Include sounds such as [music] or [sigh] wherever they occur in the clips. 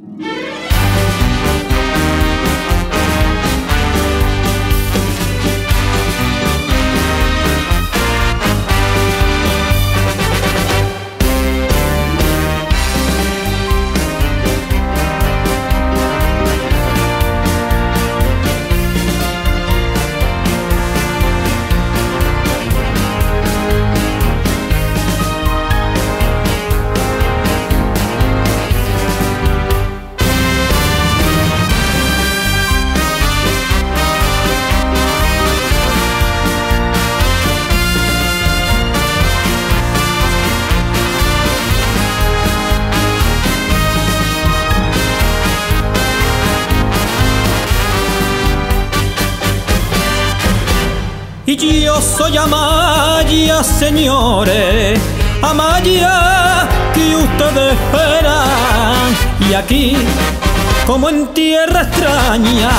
Yeah. Señores, Amaya que ustedes esperan. Y aquí, como en tierra extraña,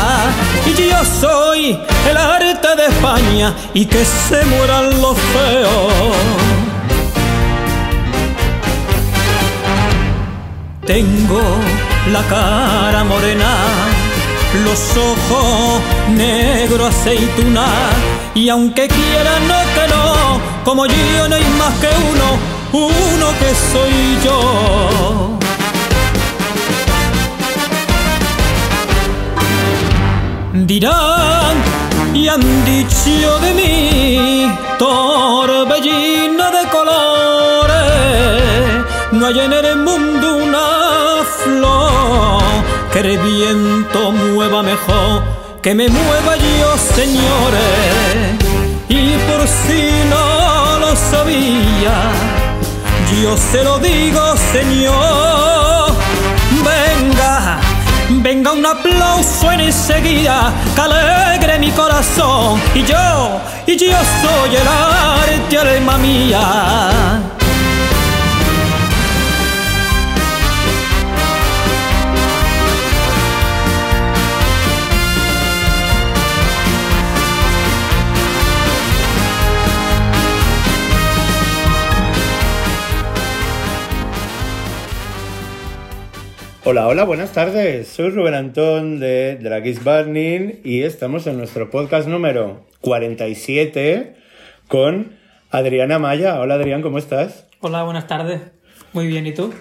y yo soy el arte de España y que se mueran los feos. Tengo la cara morena, los ojos negro aceituna y aunque quiera no que no, como yo no hay más que uno, uno que soy yo. Dirán y han dicho de mí, torbellino de colores, no hay en el mundo una flor que el viento mueva mejor que me mueva yo, señores. Y por si no lo sabía, yo se lo digo, señor. Venga, venga un aplauso en enseguida, que alegre mi corazón. Y yo, y yo soy el arte, alma mía. Hola, hola, buenas tardes. Soy Rubén Antón de Dragis Burning y estamos en nuestro podcast número 47 con Adriana Maya. Hola Adrián, ¿cómo estás? Hola, buenas tardes. Muy bien, ¿y tú?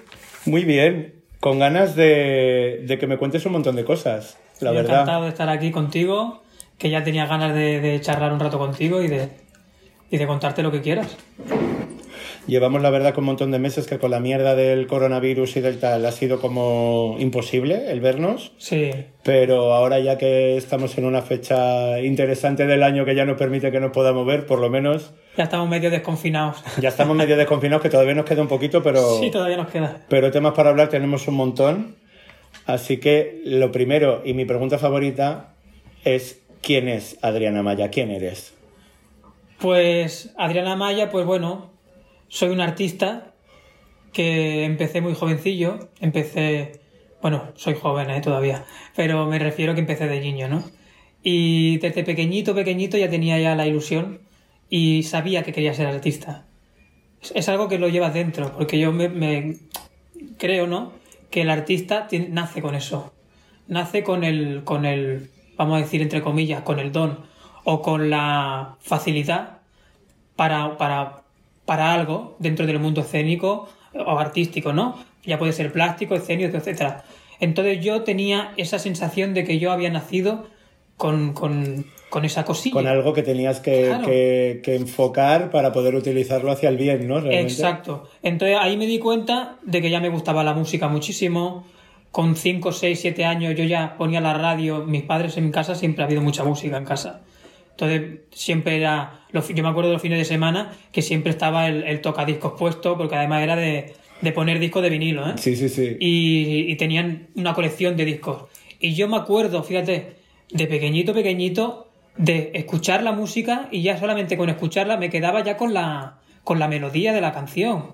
Muy bien, con ganas de, de que me cuentes un montón de cosas, la Estoy verdad. encantado de estar aquí contigo, que ya tenía ganas de, de charlar un rato contigo y de, y de contarte lo que quieras. Llevamos la verdad con un montón de meses que con la mierda del coronavirus y del tal ha sido como imposible el vernos. Sí, Pero ahora ya que estamos en una fecha interesante del año que ya nos permite que nos podamos ver, por lo menos ya estamos medio desconfinados. ya estamos medio desconfinados, que todavía nos queda un poquito, pero, Sí, todavía nos queda. pero temas para hablar tenemos un montón. Así que lo primero y mi pregunta favorita es ¿quién es Adriana Maya? ¿Quién eres? Pues Adriana Maya, pues bueno, soy un artista que empecé muy jovencillo, empecé, bueno, soy joven ¿eh? todavía, pero me refiero que empecé de niño, ¿no? Y desde pequeñito, pequeñito ya tenía ya la ilusión y sabía que quería ser artista. Es, algo que lo llevas dentro, porque yo me, creo, ¿no? Que el artista ti- nace con eso. Nace con el, con el, vamos a decir entre comillas, con el don o con la facilidad para, para, para algo dentro del mundo escénico o artístico, ¿no? Ya puede ser plástico, escénico, etcétera. Entonces yo tenía esa sensación de que yo había nacido con, con, con esa cosilla. Con algo que tenías que, Claro. que- que enfocar para poder utilizarlo hacia el bien, ¿no? Realmente. Exacto. Entonces ahí me di cuenta de que ya me gustaba la música muchísimo. Con 5, 6, 7 años yo ya ponía la radio. Mis padres en mi casa siempre ha habido mucha música en casa. Entonces siempre era... Yo me acuerdo de los fines de semana que siempre estaba el, el tocadiscos puesto porque además era de, de poner discos de vinilo, ¿eh? Sí, sí, sí. y, y tenían una colección de discos. Y yo me acuerdo, fíjate, de pequeñito, pequeñito, de escuchar la música y ya solamente con escucharla me quedaba ya con la, con la melodía de la canción.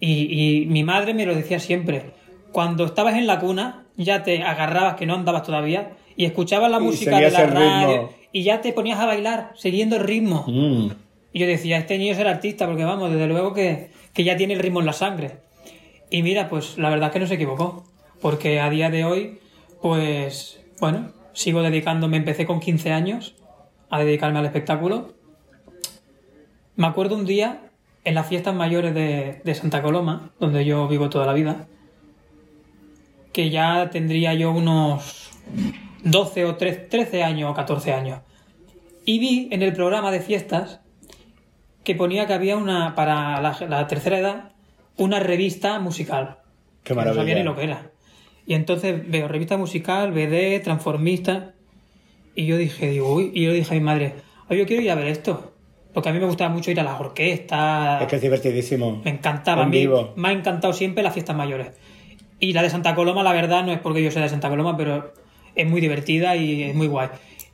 Y, y mi madre me lo decía siempre, cuando estabas en la cuna ya te agarrabas, que no andabas todavía, y escuchabas la Y música de la el ritmo. Y ya te ponías a bailar siguiendo el ritmo. Mm. Y yo decía, este niño será artista, porque vamos, desde luego que, que ya tiene el ritmo en la sangre. Y mira, pues la verdad es que no se equivocó. porque a día de hoy, pues, bueno, sigo dedicándome, empecé con 15 años a dedicarme al espectáculo. Me acuerdo un día en las fiestas mayores de, de Santa Coloma, donde yo vivo toda la vida, que ya tendría yo unos 12 o 13 años o 14 años. Y vi en el programa de fiestas que ponía que había una, para la, la tercera edad, una revista musical. Qué que No maravilla. sabía ni lo que era. Y entonces veo revista musical, BD, transformista. Y yo dije, digo, uy, y yo dije a mi madre, oye, yo quiero ir a ver esto. Porque a mí me gustaba mucho ir a las orquestas. Es que es divertidísimo. Me encantaba. En a mí vivo. me ha encantado siempre las fiestas mayores. Y la de Santa Coloma, la verdad, no es porque yo sea de Santa Coloma, pero es muy divertida y es muy guay.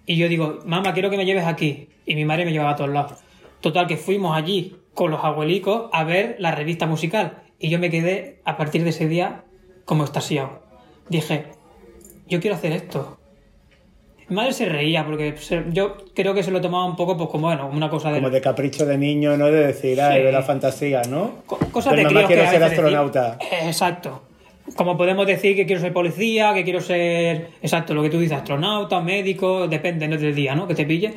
Y yo digo, mamá, quiero que me lleves aquí. Y mi madre me llevaba a todos lados. Total, que fuimos allí con los abuelicos a ver la revista musical. Y yo me quedé, a partir de ese día, como estasiado. Dije, yo quiero hacer esto. Mi madre se reía porque se- yo creo que se lo tomaba un poco pues como bueno, una cosa de Como de capricho de niño, ¿no? De decir, ay, Sí. de la fantasía, ¿no? Co- cosas Pues de mamá, quiero que ser decir- astronauta. Exacto. Como podemos decir que quiero ser policía, que quiero ser. Exacto, lo que tú dices, astronauta, médico, depende ¿no? del día, ¿no? Que te pille.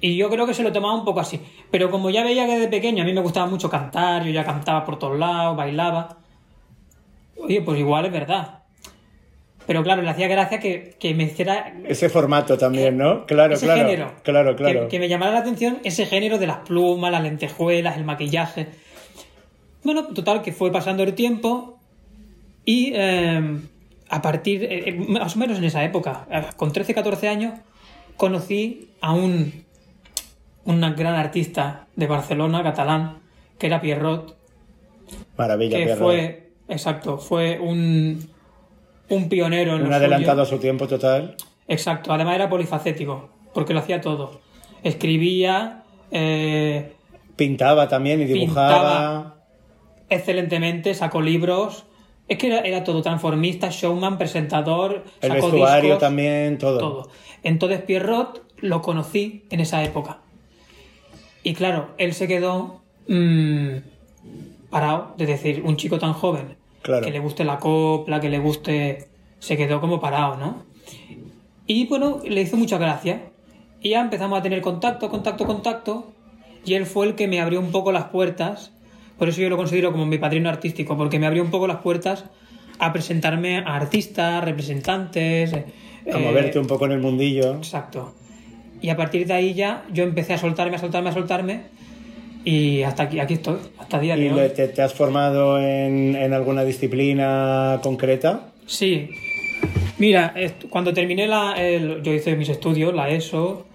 Y yo creo que se lo tomaba un poco así. Pero como ya veía que de pequeño a mí me gustaba mucho cantar, yo ya cantaba por todos lados, bailaba. Oye, pues igual es verdad. Pero claro, le hacía gracia que, que me hiciera Ese formato también, ¿no? Claro, ese claro. género. Claro, claro. Que, que me llamara la atención ese género de las plumas, las lentejuelas, el maquillaje. Bueno, total, que fue pasando el tiempo y eh, a partir, eh, eh, más o menos en esa época, con 13, 14 años, conocí a un, un gran artista de Barcelona, catalán, que era Pierrot, Maravilla, que Pierrot. fue, exacto, fue un, un pionero en Un adelantado a su tiempo total. Exacto, además era polifacético, porque lo hacía todo. Escribía eh, Pintaba también y dibujaba. Pintaba. excelentemente, sacó libros. Es que era, era todo, transformista, showman, presentador, El sacó vestuario discos, también, todo. todo. Entonces Pierrot lo conocí en esa época. Y claro, él se quedó mm, parado, de decir, un chico tan joven, Claro. que le guste la copla, que le guste... Se quedó como parado, ¿no? Y bueno, le hizo mucha gracia. Y ya empezamos a tener contacto, contacto, contacto. Y él fue el que me abrió un poco las puertas. Por eso yo lo considero como mi padrino artístico, porque me abrió un poco las puertas a presentarme a artistas, representantes. eh, A eh, moverte un poco en el mundillo. Exacto. Y a partir de ahí ya yo empecé a soltarme, a soltarme, a soltarme. Y hasta aquí, aquí estoy, hasta día ¿Y de hoy. te, te has formado en, en alguna disciplina concreta? Sí. Mira, cuando terminé la. el- yo hice mis estudios, la ESO.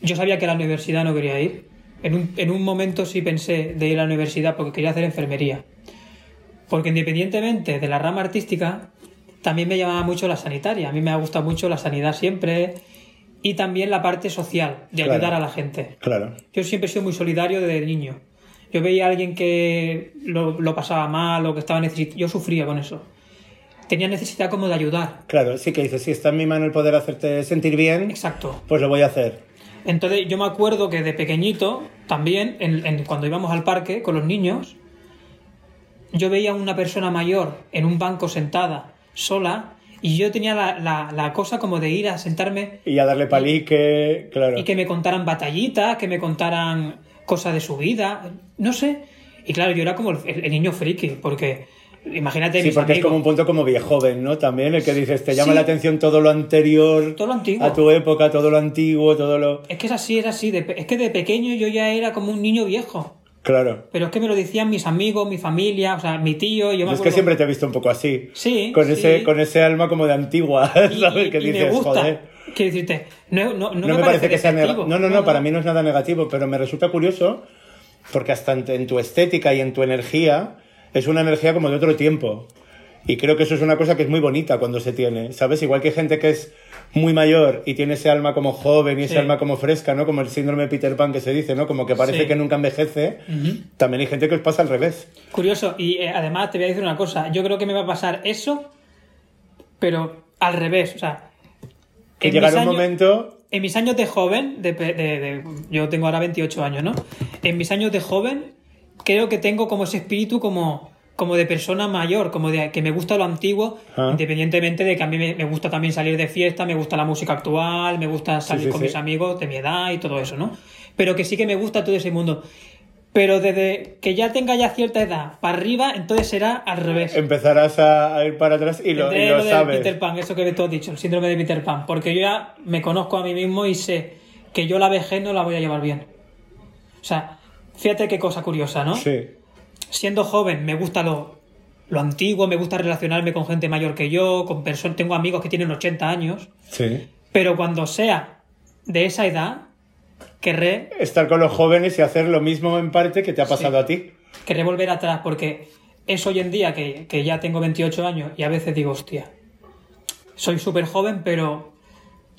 Yo sabía que a la universidad no quería ir. En un, en un momento sí pensé de ir a la universidad porque quería hacer enfermería. Porque independientemente de la rama artística, también me llamaba mucho la sanitaria. A mí me ha gustado mucho la sanidad siempre. Y también la parte social, de Claro. ayudar a la gente. Claro. Yo siempre he sido muy solidario desde niño. Yo veía a alguien que lo, lo pasaba mal o que estaba necesitado. Yo sufría con eso. Tenía necesidad como de ayudar. Claro, sí que dices, si está en mi mano el poder hacerte sentir bien, Exacto. pues lo voy a hacer. Entonces yo me acuerdo que de pequeñito, también, en- en- cuando íbamos al parque con los niños, yo veía a una persona mayor en un banco sentada, sola, y yo tenía la, la- la cosa como de ir a sentarme Y a darle palique, claro. y que me contaran batallitas, que me contaran cosas de su vida, no sé. Y claro, yo era como el, el niño friki, porque imagínate Sí, porque es amigos. como un punto como viejoven, ¿no? También el que dices, te llama Sí. la atención todo lo anterior Todo lo antiguo. a tu época, todo lo antiguo, todo lo... Es que es así, es así. de es que de pequeño yo ya era como un niño viejo. Claro. Pero es que me lo decían mis amigos, mi familia, o sea, mi tío. Yo me es que siempre te he visto un poco así. Sí, Con, sí. Ese, con ese alma como de antigua, [laughs] ¿sabes? y- que y dices, me gusta. joder. Quiero decirte, no, no, no No, me parece, que sea negativo. No, no, no, para mí no es nada negativo, pero me resulta curioso porque hasta en, en tu estética y en tu energía es una energía como de otro tiempo. Y creo que eso es una cosa que es muy bonita cuando se tiene, ¿sabes? Igual que gente que es muy mayor y tiene ese alma como joven y ese Sí. alma como fresca, ¿no? Como el síndrome de Peter Pan que se dice, ¿no? Como que parece Sí. que nunca envejece. Ujú. También hay gente que os pasa al revés. Curioso, y eh, además te voy a decir una cosa, yo creo que me va a pasar eso, pero al revés, o sea... Que llegará un años- momento... En mis años de joven, de, de- de- yo tengo ahora 28 años, ¿no? En mis años de joven, creo que tengo como ese espíritu como, como de persona mayor, como de que me gusta lo antiguo, Ah. independientemente de que a mí me, me gusta también salir de fiesta, me gusta la música actual, me gusta salir sí, con sí. mis amigos de mi edad y todo eso, ¿no? Pero que sí que me gusta todo ese mundo. Pero desde que ya tenga ya cierta edad para arriba, entonces será al revés. Empezarás a, ir para atrás y lo, y lo lo sabes. Peter Pan, eso que tú has dicho, el síndrome de Peter Pan. Porque yo ya me conozco a mí mismo y sé que yo la vejez no la voy a llevar bien. O sea, fíjate qué cosa curiosa, ¿no? Sí. Siendo joven me gusta lo, lo antiguo, me gusta relacionarme con gente mayor que yo, con personas, tengo amigos que tienen 80 años, Sí. pero cuando sea de esa edad, querré, Estar con los jóvenes y hacer lo mismo en parte que te ha pasado a ti. querré volver atrás, porque es hoy en día que, que ya tengo 28 años y a veces digo, hostia, soy súper joven, pero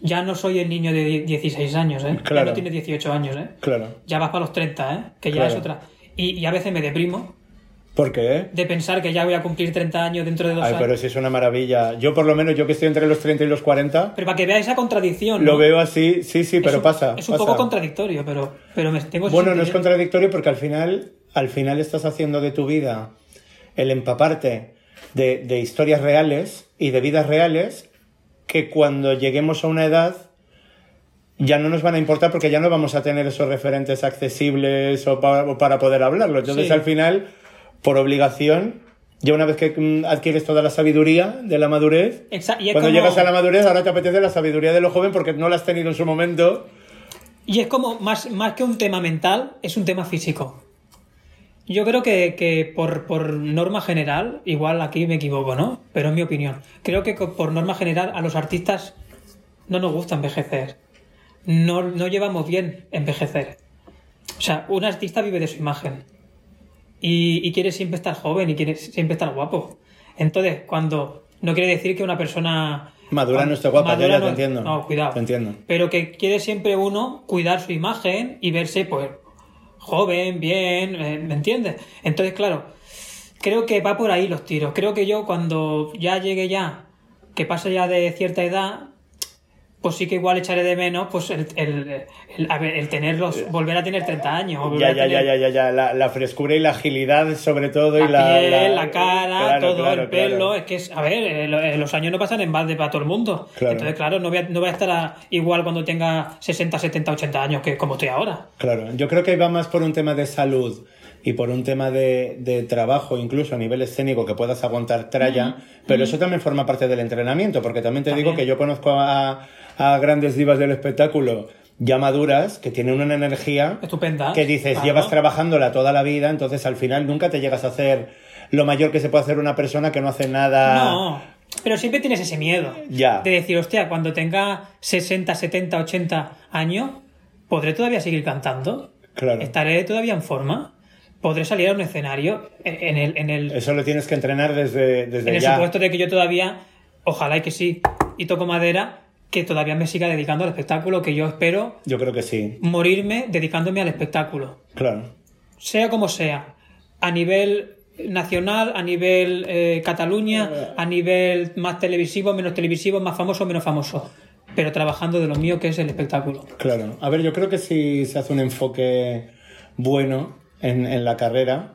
ya no soy el niño de die- 16 años, ¿eh? Ya Claro. no tienes 18 años, ¿eh? Claro. Ya vas para los 30, ¿eh? Que ya Claro. es otra. Y, y a veces me deprimo ¿Por qué? de pensar que ya voy a cumplir 30 años dentro de dos Ay, años. pero si es una maravilla. Yo, por lo menos, yo que estoy entre los 30 y los 40, Pero para que veáis esa contradicción. lo veo así, sí, sí, Es pero un- pasa. Es un pasa. poco contradictorio, pero, pero me tengo Bueno, no es contradictorio porque al final, al final estás haciendo de tu vida el empaparte de, de historias reales y de vidas reales que cuando lleguemos a una edad ya no nos van a importar porque ya no vamos a tener esos referentes accesibles o, pa- o para poder hablarlo. Entonces, Sí. al final, por obligación, ya una vez que mm, adquieres toda la sabiduría de la madurez, cuando como- llegas a la madurez, ahora te apetece la sabiduría de lo joven porque no la has tenido en su momento. Y es como, más, más que un tema mental, es un tema físico. Yo creo que, que por, por norma general, igual aquí me equivoco, ¿no? Pero es mi opinión. Creo que por norma general a los artistas no nos gusta envejecer. No, no llevamos bien envejecer. O sea, un artista vive de su imagen. Y, y quiere siempre estar joven y quiere siempre estar guapo. Entonces, cuando... No quiere decir que una persona... Madura no esté guapa, ya, madura ya te entiendo. No, cuidado. Te entiendo. Pero que quiere siempre uno cuidar su imagen y verse, pues, joven, bien, eh, ¿me entiendes? Entonces, claro, creo que va por ahí los tiros. Creo que yo cuando ya llegue ya, que pase ya de cierta edad, pues sí que igual echaré de menos pues el, el, el- a ver, el tenerlos, volver a tener 30 años. Ya, ya, ya, ya, ya, ya. La, la frescura y la agilidad, sobre todo, La y la. piel, la, cara, Claro, todo, claro, el pelo, claro. es que es, a ver, eh, eh, los años no pasan en balde para todo el mundo. Claro. Entonces, claro, no voy, a, no voy a estar a- igual cuando tenga 60, 70, 80 años que como estoy ahora. Claro, yo creo que va más por un tema de salud y por un tema de, de trabajo, incluso a nivel escénico, que puedas aguantar tralla, pero eso también forma parte del entrenamiento, porque también te digo que yo conozco a, a grandes divas del espectáculo ya maduras que tienen una energía Estupenda. que dices, Claro. llevas trabajándola toda la vida, entonces al final nunca te llegas a hacer lo mayor que se puede hacer una persona que no hace nada. No, pero siempre tienes ese miedo. Ya. De decir, hostia, cuando tenga 60, 70, 80 años, ¿podré todavía seguir cantando? Claro. ¿Estaré todavía en forma? ¿Podré salir a un escenario en el, en el, Eso lo tienes que entrenar desde, desde en el ya. supuesto de que yo todavía, ojalá y que sí, y toco madera, que todavía me siga dedicando al espectáculo, que yo espero Yo creo que sí, morirme dedicándome al espectáculo. claro. Sea como sea, a nivel nacional, a nivel eh, Cataluña, a nivel más televisivo, menos televisivo, más famoso, menos famoso. Pero trabajando de lo mío que es el espectáculo. Claro. A ver, yo creo que si se hace un enfoque bueno en, en la carrera,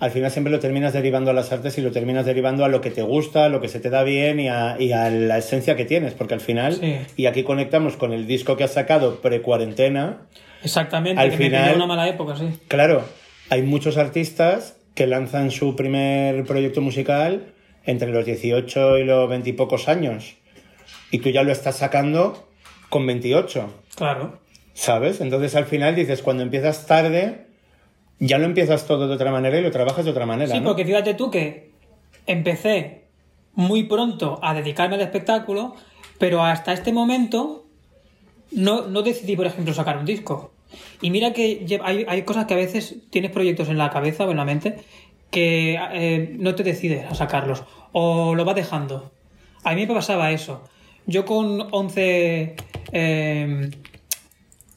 al final siempre lo terminas derivando a las artes y lo terminas derivando a lo que te gusta, a lo que se te da bien y a, y a la esencia que tienes, porque al final, Sí. y aquí conectamos con el disco que has sacado pre-cuarentena, Exactamente, Al que final- me una mala época, sí. claro, hay muchos artistas que lanzan su primer proyecto musical entre los 18 y los 20 y pocos años, y tú ya lo estás sacando con 28. Claro. ¿Sabes? Entonces al final dices, cuando empiezas tarde, ya lo empiezas todo de otra manera y lo trabajas de otra manera. Sí, ¿no? porque fíjate tú que empecé muy pronto a dedicarme al espectáculo, pero hasta este momento no, no decidí, por ejemplo, sacar un disco. Y mira que hay, hay cosas que a veces tienes proyectos en la cabeza o en la mente que eh, no te decides a sacarlos o lo vas dejando. A mí me pasaba eso. Yo con 11... eh,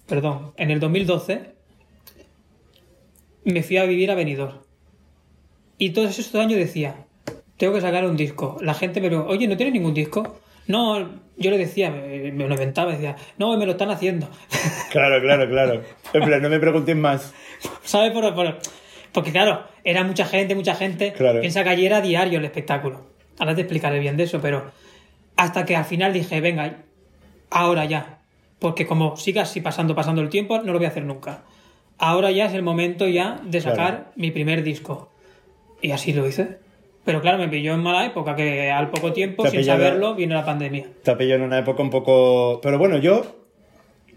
perdón, en el 2012 me fui a vivir a Benidorm. Y todos esos años decía, tengo que sacar un disco. La gente me lo, oye, ¿no tienes ningún disco? No, yo le decía, me, me lo inventaba, decía, no, me lo están haciendo. [laughs] Claro, claro, claro. En plan, no me preguntes más. ¿Sabes? Por, por- Porque claro, era mucha gente, mucha gente. Claro. Piensa que allí era diario el espectáculo. Ahora te explicaré bien de eso, pero hasta que al final dije, venga, ahora ya. Porque como siga así pasando, pasando el tiempo, no lo voy a hacer nunca. Ahora ya es el momento ya de sacar Claro. mi primer disco. Y así lo hice. Pero claro, me pilló en mala época, que al poco tiempo, sin pilló saberlo, vino la pandemia. Te pillado en una época un poco... Pero bueno, yo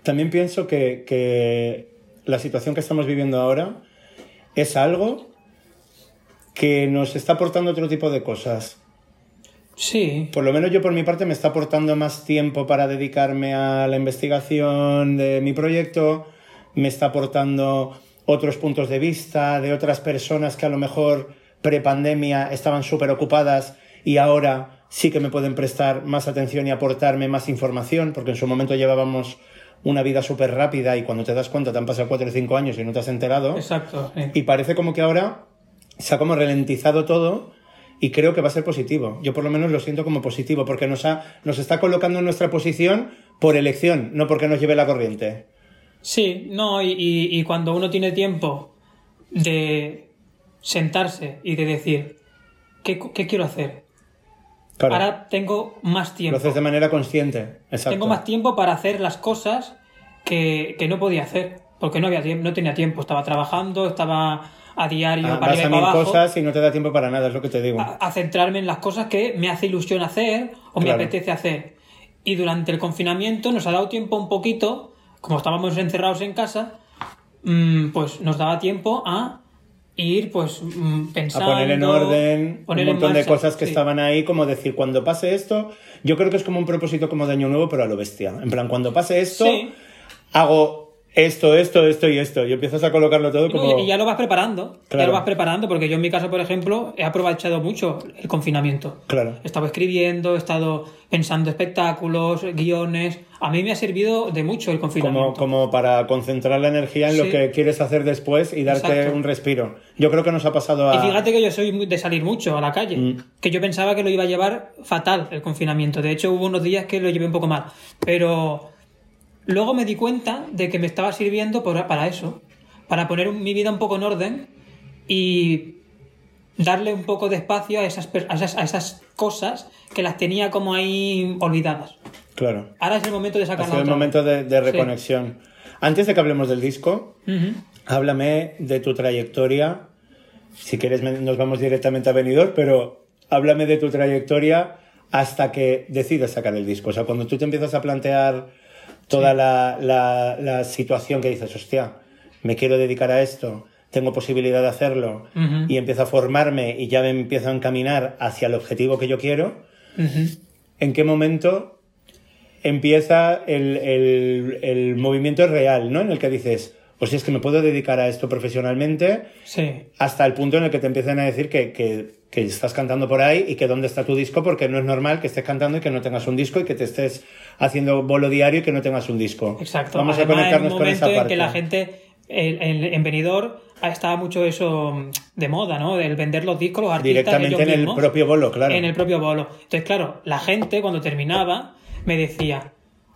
también pienso que, que la situación que estamos viviendo ahora es algo que nos está aportando otro tipo de cosas. Sí, Por lo menos yo por mi parte me está aportando más tiempo para dedicarme a la investigación de mi proyecto, me está aportando otros puntos de vista de otras personas que a lo mejor prepandemia estaban súper ocupadas y ahora sí que me pueden prestar más atención y aportarme más información, porque en su momento llevábamos una vida súper rápida y cuando te das cuenta te han pasado cuatro o cinco años y no te has enterado. exacto. sí. Y parece como que ahora se ha como ralentizado todo y creo que va a ser positivo. Yo por lo menos lo siento como positivo porque nos, ha, nos está colocando en nuestra posición por elección, no porque nos lleve la corriente. Sí, no, y, y- y cuando uno tiene tiempo de sentarse y de decir, ¿qué, qué quiero hacer? Claro, Ahora tengo más lo tiempo. haces de manera consciente. Exacto. Tengo más tiempo para hacer las cosas que, que no podía hacer, porque no, había no tenía tiempo. Estaba trabajando, estaba a diario, Ah, para vas a mil abajo, cosas y no te da tiempo para nada, es lo que te digo. a, a centrarme en las cosas que me hace ilusión hacer o me apetece hacer. Y durante el confinamiento nos ha dado tiempo un poquito, como estábamos encerrados en casa, mm, pues nos daba tiempo a ir pues mm, a pensando... poner en orden poner un montón de cosas que sí. estaban ahí, como decir, cuando pase esto, yo creo que es como un propósito como de año nuevo, pero a lo bestia. En plan, cuando pase esto, Sí. hago esto, esto, esto y esto. Y empiezas a colocarlo todo como... Y ya lo vas preparando, ya Claro. lo vas preparando, porque yo en mi caso, por ejemplo, he aprovechado mucho el confinamiento. Claro. He estado escribiendo, he estado pensando espectáculos, guiones. A mí me ha servido de mucho el Como, confinamiento. como para concentrar la energía en lo Sí. que quieres hacer después y darte Exacto. un respiro. Yo creo que nos ha pasado a... Y fíjate que yo soy de salir mucho a la calle, Mm. que yo pensaba que lo iba a llevar fatal el confinamiento. De hecho, hubo unos días que lo llevé un poco mal. Pero luego me di cuenta de que me estaba sirviendo por- para eso, para poner un- mi vida un poco en orden y darle un poco de espacio a esas, a esas, a esas cosas que las tenía como ahí olvidadas. Claro. Ahora es el momento de sacarlas sido el otra momento de, de Sí. reconexión. Antes de que hablemos del disco, háblame de tu trayectoria. Si quieres, nos vamos directamente a Benidorm, pero háblame de tu trayectoria hasta que decides sacar el disco. O sea, cuando tú te empiezas a plantear toda la, la- la situación que dices, hostia, me quiero dedicar a esto, tengo posibilidad de hacerlo, y empiezo a formarme y ya me empiezo a encaminar hacia el objetivo que yo quiero. ¿en qué momento empieza el, el- el movimiento real, ¿no? En el que dices, o si es que me puedo dedicar a esto profesionalmente, Sí. hasta el punto en el que te empiezan a decir que, que- que estás cantando por ahí y que dónde está tu disco, porque no es normal que estés cantando y que no tengas un disco y que te estés haciendo bolo diario y que no tengas un disco. Exacto. Vamos Además, a conectarnos en un con esa en parte. que la gente en, en, en Benidorm estaba mucho eso mm, de moda, ¿no? Del vender los discos, los artistas Directamente ellos en el propio bolo, claro. En el propio bolo. Entonces, claro, la gente cuando terminaba me decía,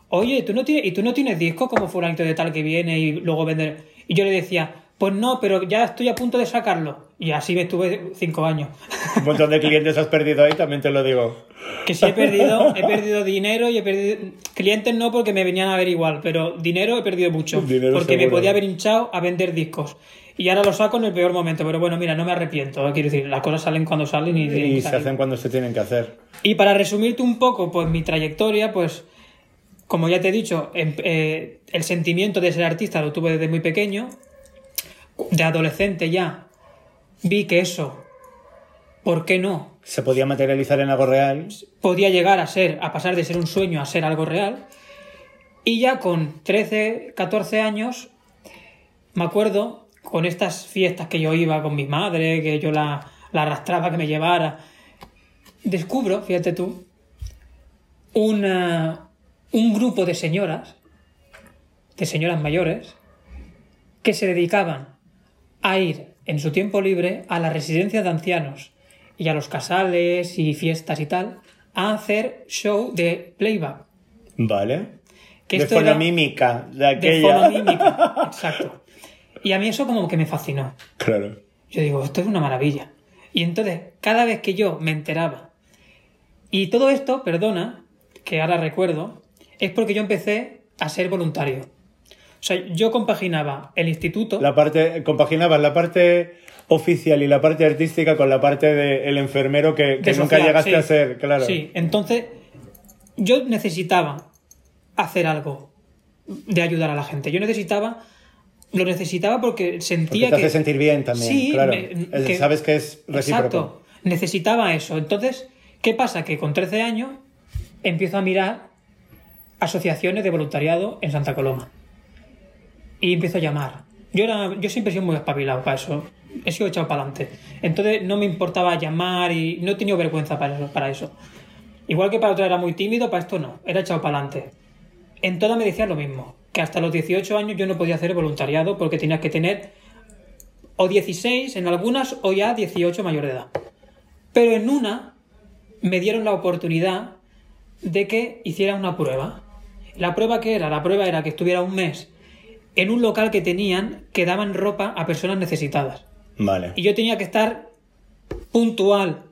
oye, ¿tú no tienes, ¿y tú no tienes discos como fulanito de tal que viene y luego vender? Y yo le decía, pues no, pero ya estoy a punto de sacarlo. Y así me estuve cinco años. Un montón de clientes has perdido ahí, también te lo digo. Que sí he perdido, he perdido dinero y he perdido... Clientes no porque me venían a ver igual, pero dinero he perdido mucho. Dinero porque me podía haber hinchado a vender discos. Y ahora lo saco en el peor momento, pero bueno, mira, no me arrepiento. ¿eh? Quiero decir, las cosas salen cuando salen y, Y se hacen cuando se tienen que hacer. Y para resumirte un poco, pues mi trayectoria, pues como ya te he dicho, em- eh, el sentimiento de ser artista lo tuve desde muy pequeño. De adolescente ya vi que eso, ¿por qué no? Se podía materializar en algo real. podía llegar a ser, a pasar de ser un sueño a ser algo real. Y ya con 13, 14 años, me acuerdo con estas fiestas que yo iba con mi madre, que yo la, la arrastraba, que me llevara, descubro, fíjate tú, una, un grupo de señoras, de señoras mayores, que se dedicaban a ir en su tiempo libre a las residencias de ancianos y a los casales y fiestas y tal, a hacer show de playback. Vale. Que de fonomímica, de de aquella. fonomímica. [laughs] Exacto. Y a mí eso como que me fascinó. Claro. Yo digo, esto es una maravilla. Y entonces, cada vez que yo me enteraba, y todo esto, perdona, que ahora recuerdo, es porque yo empecé a ser voluntario. O sea, yo compaginaba el instituto. La parte, compaginabas la parte oficial y la parte artística con la parte del enfermero que, que de nunca social, llegaste sí. a ser, claro. Sí, entonces yo necesitaba hacer algo de ayudar a la gente. Yo necesitaba, lo necesitaba porque Porque sentía te que... hace sentir bien también, Sí, claro. me- Es- que- Sabes que es recíproco. Exacto. Necesitaba eso. Entonces, ¿qué pasa? Que con 13 años empiezo a mirar asociaciones de voluntariado en Santa Coloma. Y empiezo a llamar. Yo, era, yo siempre he sido muy espabilado para eso. He sido echado para adelante. Entonces no me importaba llamar y no he tenido vergüenza para eso, para eso. Igual que para otro era muy tímido, para esto no. Era echado para adelante. En todas me decían lo mismo. Que hasta los 18 años yo no podía hacer voluntariado porque tenías que tener o 16 en algunas o ya 18 mayor de edad. Pero en una me dieron la oportunidad de que hiciera una prueba. La prueba que era, la prueba era que estuviera un mes en un local que tenían que daban ropa a personas necesitadas. Vale. Y yo tenía que estar puntual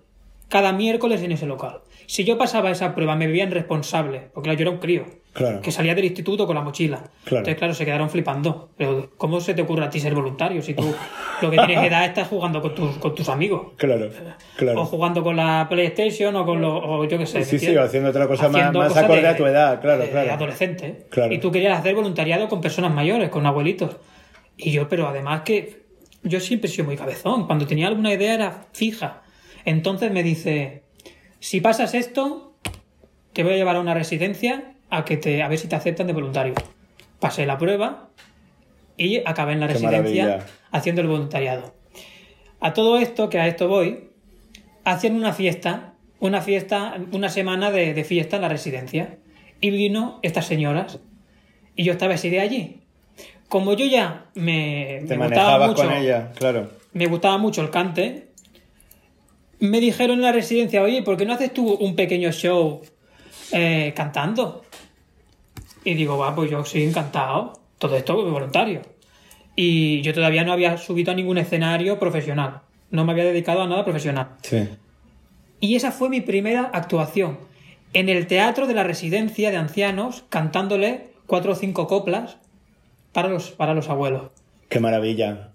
cada miércoles en ese local. Si yo pasaba esa prueba, me veían responsable, porque claro, yo era un crío, Claro. que salía del instituto con la mochila. Claro. Entonces, claro, se quedaron flipando. Pero, ¿cómo se te ocurre a ti ser voluntario si tú [laughs] lo que tienes edad estás jugando con tus, con tus amigos? Claro, claro. O jugando con la PlayStation o con los. O yo qué sé. Sí, sí, o haciendo otra cosa más- Haciendo más acorde a tu edad, claro, de- de claro. adolescente. Claro. Y tú querías hacer voluntariado con personas mayores, con abuelitos. Y yo, pero además que yo siempre he sido muy cabezón. Cuando tenía alguna idea era fija. Entonces me dice: si pasas esto, te voy a llevar a una residencia a que te a ver si te aceptan de voluntario. Pasé la prueba y acabé en la Qué residencia maravilla. haciendo el voluntariado. A todo esto, que a esto voy, hacían una fiesta, una fiesta, una semana de, de fiesta en la residencia. Y vino estas señoras. Y yo estaba ese día allí. Como yo ya me, Te me gustaba mucho, con ella, claro. me gustaba mucho el cante, me dijeron en la residencia, oye, ¿por qué no haces tú un pequeño show eh, cantando? Y digo, va, pues yo sí, encantado. Todo esto es voluntario. Y yo todavía no había subido a ningún escenario profesional. No me había dedicado a nada profesional. Sí. Y esa fue mi primera actuación. En el teatro de la residencia de ancianos, cantándole cuatro o cinco coplas para los, para los abuelos. Qué maravilla.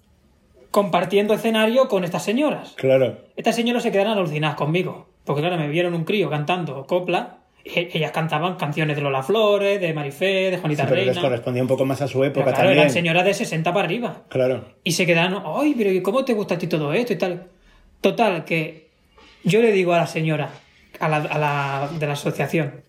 Compartiendo escenario con estas señoras. Claro. Estas señoras se quedaron alucinadas conmigo. Porque claro, me vieron un crío cantando copla. e- Ellas cantaban canciones de Lola Flores, de Marifé, de Sí, Juanita pero les Reina. correspondía un poco más a su Pero época claro, también. eran señoras de 60 para arriba. Claro. Y se quedaron, ay, pero ¿y cómo te gusta a ti todo esto y tal? Total, que yo le digo a la señora, a la, a la de la asociación,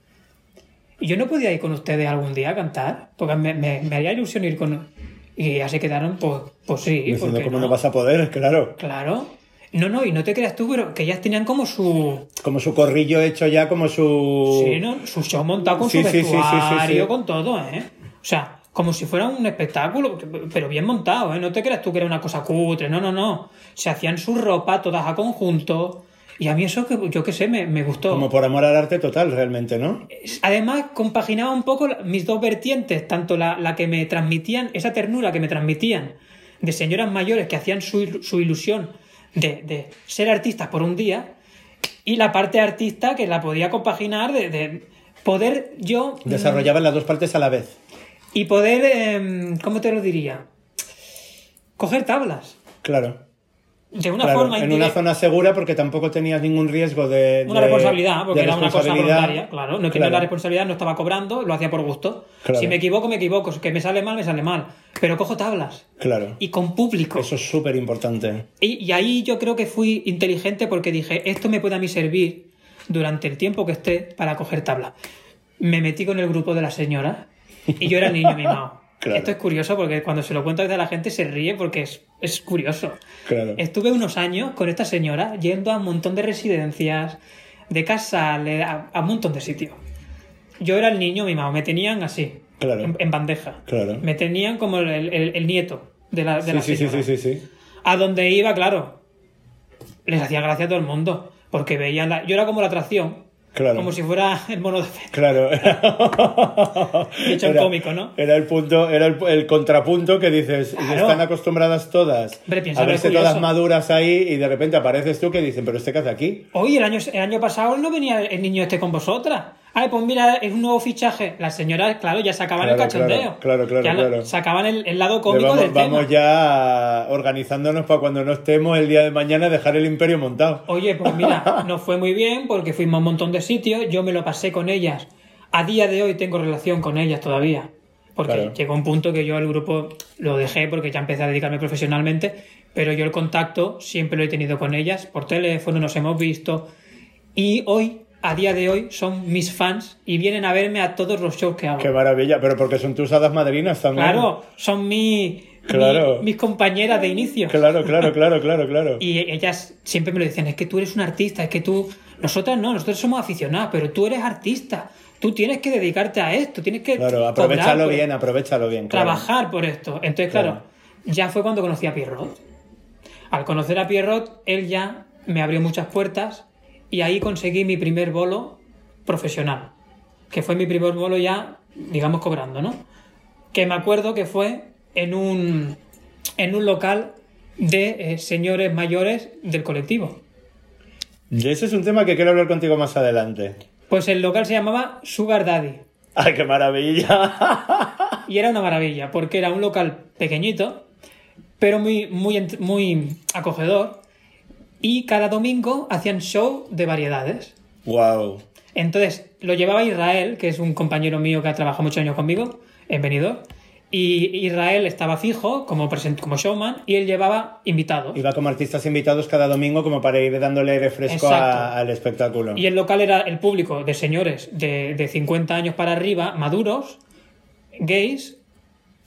yo no podía ir con ustedes algún día a cantar, porque me, me, me haría ilusión ir con... Y ya se quedaron, pues, pues sí, Diciendo cómo no? no vas a poder, claro. Claro. No, no, y no te creas tú, pero que ellas tenían como su... Como su corrillo hecho ya, como su. Sí, ¿no? Su show montado con Sí, su sí, sí, sí, sí, vestuario, con todo, ¿eh? O sea, como si fuera un espectáculo, pero bien montado, ¿eh? No te creas tú que era una cosa cutre, no, no, no. Se hacían su ropa todas a conjunto. Y a mí eso, que yo qué sé, me, me gustó. Como por amor al arte total, realmente, ¿no? Además, compaginaba un poco mis dos vertientes, tanto la, la que me transmitían, esa ternura que me transmitían de señoras mayores que hacían su, su ilusión de, de ser artistas por un día, y la parte artista que la podía compaginar de, de poder yo... Desarrollaban las dos partes a la vez. Y poder, em, ¿cómo te lo diría? Coger tablas. Claro. De una Claro, forma en una indirecta. zona segura porque tampoco tenías ningún riesgo de. Una de- responsabilidad, porque era una cosa responsabilidad. voluntaria, claro. No tenía Claro. la responsabilidad, no estaba cobrando, lo hacía por gusto. Claro. Si me equivoco, me equivoco. Que me sale mal, me sale mal. Pero cojo tablas. Claro. Y con público. Eso es súper importante. Y, y ahí yo creo que fui inteligente porque dije, esto me puede a mí servir durante el tiempo que esté para coger tablas. Me metí con el grupo de las señoras y yo era el niño mimado. [laughs] Claro. Esto es curioso porque cuando se lo cuento a veces a la gente se ríe porque es, es curioso. Claro. Estuve unos años con esta señora yendo a un montón de residencias, de casales, a, a un montón de sitios. Yo era el niño mimado, me tenían así, Claro. en, en bandeja. Claro. Me tenían como el, el- el nieto de la, de Sí, la sí, sí, señora. sí, sí, sí. A donde iba, claro, les hacía gracia a todo el mundo, porque veían la... Yo era como la atracción, Claro. Como si fuera el mono de fe. Claro. [laughs] Hecho en Era- cómico, ¿no? Era el punto, era el, el contrapunto que dices, Claro. están acostumbradas todas Hombre, a verse todas maduras ahí y de repente apareces tú que dicen, pero este qué hace aquí. Hoy, el año, el año pasado, no venía el niño este con vosotras. Ay, pues mira, es un nuevo fichaje. Las señoras, claro, ya sacaban el Claro, cachondeo. claro, claro, claro, claro. Sacaban el, el lado cómico vamos, del tema. vamos ya organizándonos para cuando no estemos el día de mañana dejar el imperio montado. Oye, pues mira, [laughs] nos fue muy bien porque fuimos a un montón de sitios, yo me lo pasé con ellas. A día de hoy tengo relación con ellas todavía. Porque Claro. llegó un punto que yo el grupo lo dejé porque ya empecé a dedicarme profesionalmente, pero yo el contacto siempre lo he tenido con ellas, por teléfono, nos hemos visto. Y hoy, a día de hoy, son mis fans y vienen a verme a todos los shows que hago. Qué maravilla, pero porque son tus hadas madrinas también. Claro, son mi, Claro. mi- mis compañeras de inicio. Claro, claro, claro, claro, claro. [laughs] Y ellas siempre me lo decían, es que tú eres un artista, es que tú... Nosotras no, nosotros somos aficionados, pero tú eres artista. Tú tienes que dedicarte a esto, tienes que... Claro, por- bien, aprovechalo bien. claro. Trabajar por esto. Entonces, claro, Claro. ya fue cuando conocí a Pierrot. Al conocer a Pierrot, él ya me abrió muchas puertas y ahí conseguí mi primer bolo profesional. Que fue mi primer bolo ya, digamos, cobrando, ¿no? Que me acuerdo que fue en un, en un local de eh, señores mayores del colectivo. Y ese es un tema que quiero hablar contigo más adelante. Pues el local se llamaba Sugar Daddy. ¡Ay, qué maravilla! [laughs] Y era una maravilla, porque era un local pequeñito, pero muy, muy, muy acogedor. Y cada domingo hacían show de variedades. ¡Wow! Entonces lo llevaba Israel, que es un compañero mío que ha trabajado muchos años conmigo en Benidorm. Y Israel estaba fijo como, present- como showman y él llevaba invitados. Iba como artistas invitados cada domingo como para ir dándole aire fresco Exacto. a- al espectáculo. Y el local era el público de señores de, de 50 años para arriba, maduros, gays,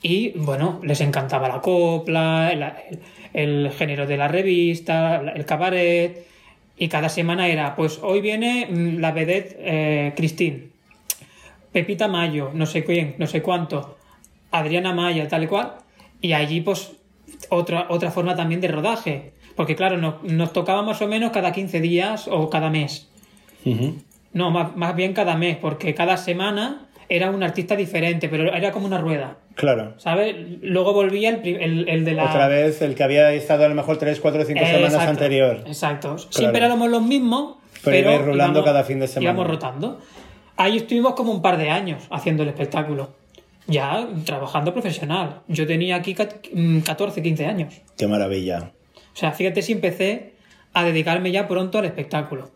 y bueno, les encantaba la copla, el, el- el género de la revista, el cabaret, y cada semana era, pues hoy viene mm, la vedette eh, Christine, Pepita Mayo, no sé quién, no sé cuánto, Adriana Maya, tal y cual, y allí pues otra, otra forma también de rodaje, porque claro, nos, nos tocaba más o menos cada 15 días o cada mes. No, más, más bien cada mes, porque cada semana era un artista diferente, pero era como una rueda, Claro. ¿sabes? Luego volvía el, pri- el, el de la... Otra vez el que había estado a lo mejor 3, 4, 5 Eh, semanas exacto, anterior. Exacto. Siempre éramos los mismos, Pero pero, rulando cada fin de semana. Íbamos rotando. Ahí estuvimos como un par de años haciendo el espectáculo. Ya trabajando profesional. Yo tenía aquí cat- mm, 14, 15 años. ¡Qué maravilla! O sea, fíjate si empecé a dedicarme ya pronto al espectáculo.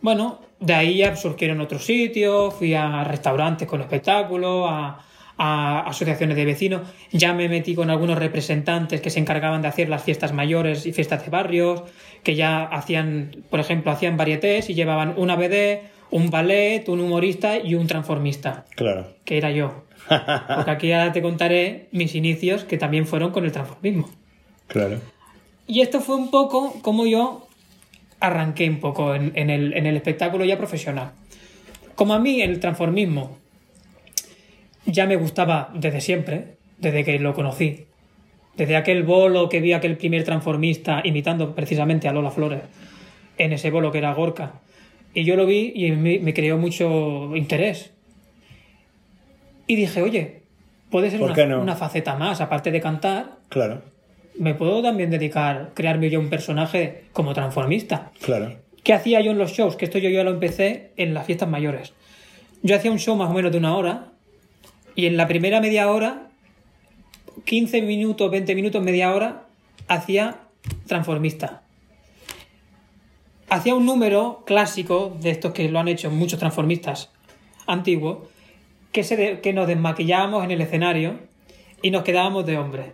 Bueno, de ahí ya surgieron otros sitios, fui a restaurantes con espectáculo, a, a asociaciones de vecinos, ya me metí con algunos representantes que se encargaban de hacer las fiestas mayores y fiestas de barrios, que ya hacían, por ejemplo, hacían varietés y llevaban una BD, un ballet, un humorista y un transformista, Claro. que era yo. [laughs] Porque aquí ahora te contaré mis inicios que también fueron con el transformismo. Claro. Y esto fue un poco como yo arranqué un poco en, en el, en el espectáculo ya profesional. Como a mí el transformismo ya me gustaba desde siempre, desde que lo conocí. Desde aquel bolo que vi aquel primer transformista imitando precisamente a Lola Flores en ese bolo que era Gorka. Y yo lo vi y me, me creó mucho interés. Y dije, oye, puede ser ¿Por una, no? una faceta más, aparte de cantar, Claro. me puedo también dedicar, crearme yo un personaje como transformista. Claro. ¿Qué hacía yo en los shows? Que esto yo ya lo empecé en las fiestas mayores. Yo hacía un show más o menos de una hora y en la primera media hora, 15 minutos, 20 minutos, media hora, hacía transformista. Hacía un número clásico de estos que lo han hecho muchos transformistas antiguos, que, se de- que nos desmaquillábamos en el escenario y nos quedábamos de hombre.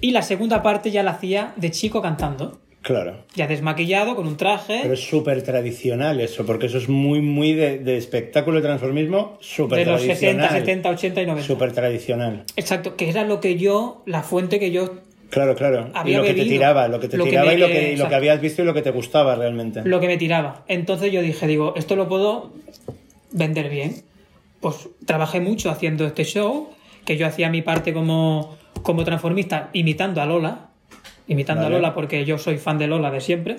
Y la segunda parte ya la hacía de chico cantando, Claro. ya desmaquillado, con un traje. Pero es súper tradicional eso, porque eso es muy, muy de, de espectáculo de transformismo, súper de los tradicional. 60, 70, 80 y 90. Súper tradicional. Exacto, que era lo que yo, la fuente que yo, Claro, claro. Y Había lo que te tiraba, lo que te Lo que tiraba me- y, lo que, y lo que habías visto y lo que te gustaba realmente. lo que me tiraba. Entonces yo dije, digo, esto lo puedo vender bien. Pues trabajé mucho haciendo este show, que yo hacía mi parte como, como transformista imitando a Lola, imitando Vale. a Lola porque yo soy fan de Lola de siempre.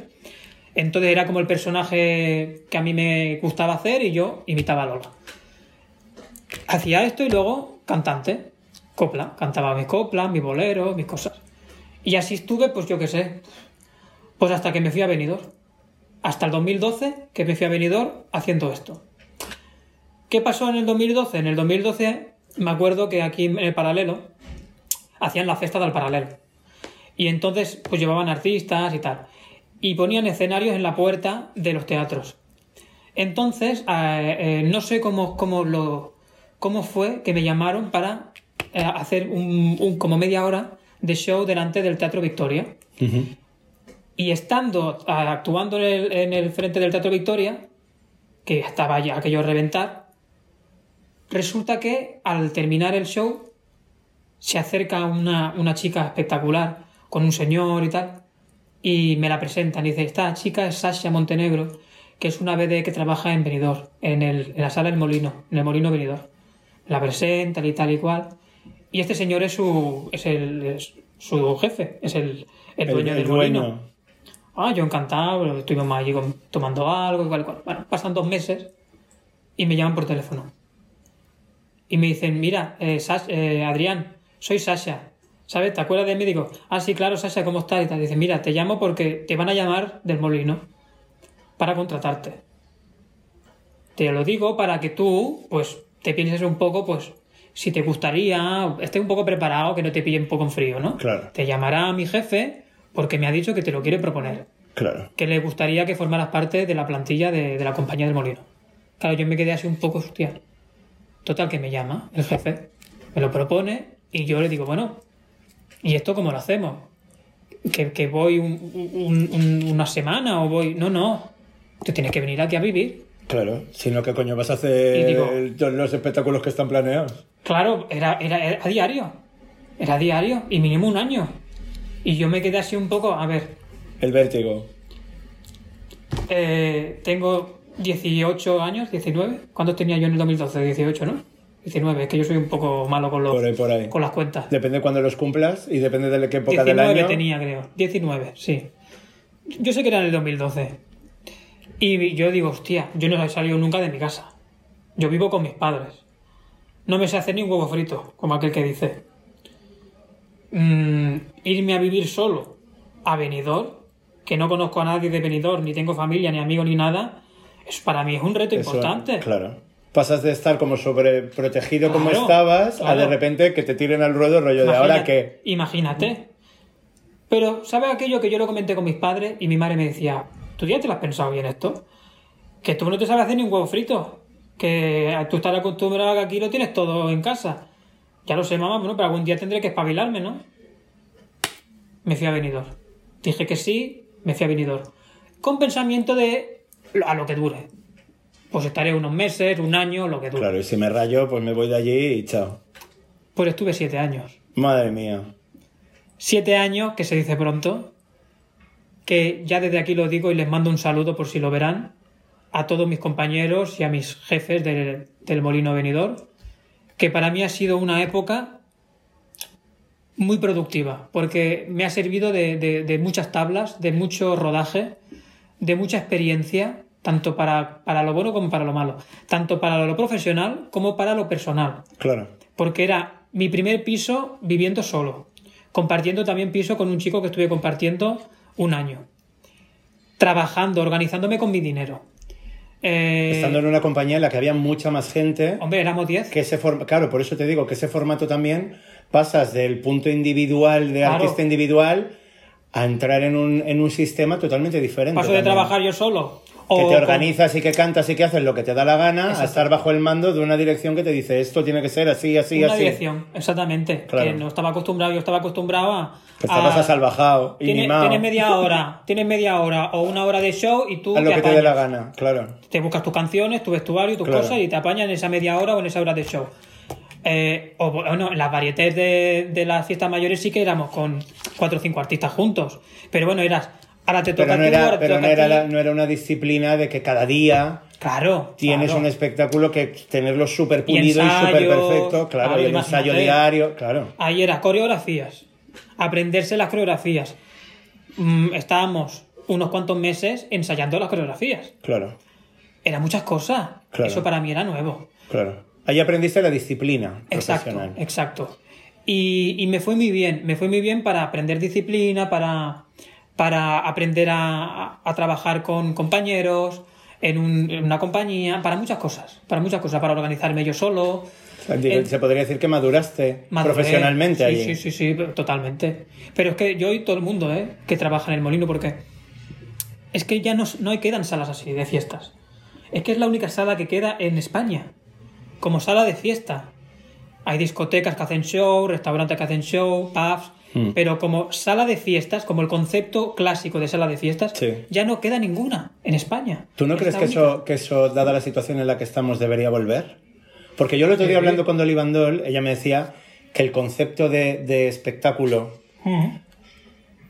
Entonces era como el personaje que a mí me gustaba hacer y yo imitaba a Lola. Hacía esto y luego cantante, copla. Cantaba mis coplas, mis boleros, mis cosas. Y así estuve, pues yo qué sé, pues hasta que me fui a Benidorm. Hasta el 2012 que me fui a Benidorm haciendo esto. ¿Qué pasó en el 2012? En el 2012 me acuerdo que aquí en el paralelo hacían la fiesta del paralelo. Y entonces pues llevaban artistas y tal. Y ponían escenarios en la puerta de los teatros. Entonces, eh, eh, no sé cómo, cómo, lo, cómo fue que me llamaron para eh, hacer un, un- como media hora de show delante del Teatro Victoria. Y estando actuando en el, en el frente del Teatro Victoria, que estaba ya aquello a reventar, resulta que al terminar el show se acerca una, una chica espectacular con un señor y tal, y me la presentan. Y dice, esta chica es Sasha Montenegro, que es una BD que trabaja en Benidorm, en, el, en la sala del Molino, en el Molino Benidorm. La presentan y tal y cual. Y este señor es su, es el, es su jefe, es el, el dueño el del dueño. molino. Ah, yo encantado, estuvimos allí tomando algo, igual, igual. Bueno, pasan dos meses y me llaman por teléfono. Y me dicen, mira, eh, eh, Adrián, soy Sasha. ¿Sabes? ¿Te acuerdas de mí? Digo, ah, sí, claro, Sasha, ¿cómo estás? Y tal. Dice, mira, te llamo porque te van a llamar del molino para contratarte. Te lo digo para que tú, pues, te pienses un poco, pues, si te gustaría, estés un poco preparado, que no te pille un poco en frío, ¿no? Claro. Te llamará mi jefe porque me ha dicho que te lo quiere proponer Claro. que le gustaría que formaras parte de la plantilla de, de la compañía del molino. Claro, yo me quedé así un poco, hostia. Total, que me llama el jefe, me lo propone y yo le digo, bueno, ¿y esto cómo lo hacemos? ¿Que, que voy un- un- un- una semana o voy...? No, no, tú tienes que venir aquí a vivir. Claro. Si no, ¿qué coño vas a hacer digo- los espectáculos que están planeados? Claro, era, era, era a diario. Era a diario y mínimo un año. Y yo me quedé así un poco, a ver, El vértigo. Eh, tengo 18 años, 19. ¿Cuántos tenía yo en el 2012? 18, ¿no? 19, es que yo soy un poco malo con, los, Por ahí, por ahí. con las cuentas. Depende de cuándo los cumplas y depende de qué época del 19 año. tenía, creo. 19, sí. Yo sé que era en el 2012. Y yo digo, hostia, yo no he salido nunca de mi casa. Yo vivo con mis padres. No me sé hacer ni un huevo frito, como aquel que dice. Mm, irme a vivir solo a Benidorm, que no conozco a nadie de Benidorm, ni tengo familia, ni amigos, ni nada, es para mí es un reto Eso, importante. Claro. Pasas de estar como sobreprotegido como Claro, estabas a de repente que te tiren al ruedo rollo de ahora que... Imagínate. Pero, ¿sabes aquello que yo lo comenté con mis padres y mi madre me decía, ¿tú ya te lo has pensado bien esto? Que tú no te sabes hacer ni un huevo frito. Que tú estás acostumbrado a que aquí lo tienes todo en casa. Ya lo sé, mamá, bueno, pero algún día tendré que espabilarme, ¿no? Me fui a Benidorm. Dije que sí, me fui a Benidorm. Con pensamiento de a lo que dure. Pues estaré unos meses, un año, lo que dure. Claro, y si me rayo, pues me voy de allí y chao. Pues estuve siete años. Madre mía. Siete años, que se dice pronto, que ya desde aquí lo digo y les mando un saludo por si lo verán, a todos mis compañeros y a mis jefes del, del Molino Venidor, que para mí ha sido una época muy productiva, porque me ha servido de, de- de muchas tablas, de mucho rodaje, de mucha experiencia, tanto para, para lo bueno como para lo malo, tanto para lo profesional como para lo personal Claro. porque era mi primer piso viviendo solo, compartiendo también piso con un chico que estuve compartiendo un año, trabajando, organizándome con mi dinero. Eh, Estando en una compañía en la que había mucha más gente, Hombre, éramos 10. que ese form- claro, por eso te digo que ese formato también pasas del punto individual de Claro. artista individual a entrar en un, en un sistema totalmente diferente. Paso de también. trabajar yo solo. Que te organizas y que cantas y que haces lo que te da la gana, a estar bajo el mando de una dirección que te dice esto tiene que ser así, así, una así. dirección, exactamente. Claro. Que no estaba acostumbrado, yo estaba acostumbrado a. Que estabas a- asalvajado y Tiene- mimado. Tienes media [laughs] hora, tienes media hora o una hora de show y tú Haz lo te que te dé la gana, claro. Te buscas tus canciones, tu vestuario, tus Claro. cosas y te apañas en esa media hora o en esa hora de show. Eh, o bueno, en las varietés de, de las fiestas mayores sí que éramos con cuatro o cinco artistas juntos. Pero bueno, eras. Ahora te toca Pero no era, ahora te pero no toca era, ti. la- no era una disciplina de que cada día Claro. tienes claro. un espectáculo que tenerlo súper pulido y súper perfecto, claro, y el ensayo diario, claro. Ahí era coreografías. Aprenderse las coreografías. Mm, estábamos unos cuantos meses ensayando las coreografías. Claro, Era muchas cosas. Claro. Eso para mí era nuevo. claro. Ahí aprendiste la disciplina Exacto, profesional. exacto. Y, y me fue muy bien, me fue muy bien para aprender disciplina, para, para aprender a, a- trabajar con compañeros, en, un- en una compañía, para muchas cosas, para muchas cosas, para organizarme yo solo. Se podría decir que maduraste Maduré. profesionalmente sí, allí. Sí, sí, sí, totalmente. Pero es que yo y todo el mundo, ¿eh? Que trabaja en el molino, porque es que ya no, no quedan salas así de fiestas. Es que es la única sala que queda en España, como sala de fiesta. Hay discotecas que hacen show, restaurantes que hacen show, pubs, Hmm. pero como sala de fiestas, como el concepto clásico de sala de fiestas, Sí. ya no queda ninguna en España. ¿Tú no Es crees que única. eso, que eso, dada la situación en la que estamos, debería volver? Porque yo el otro día hablando con Dolly Bandol, ella me decía que el concepto de, de espectáculo, Ujú.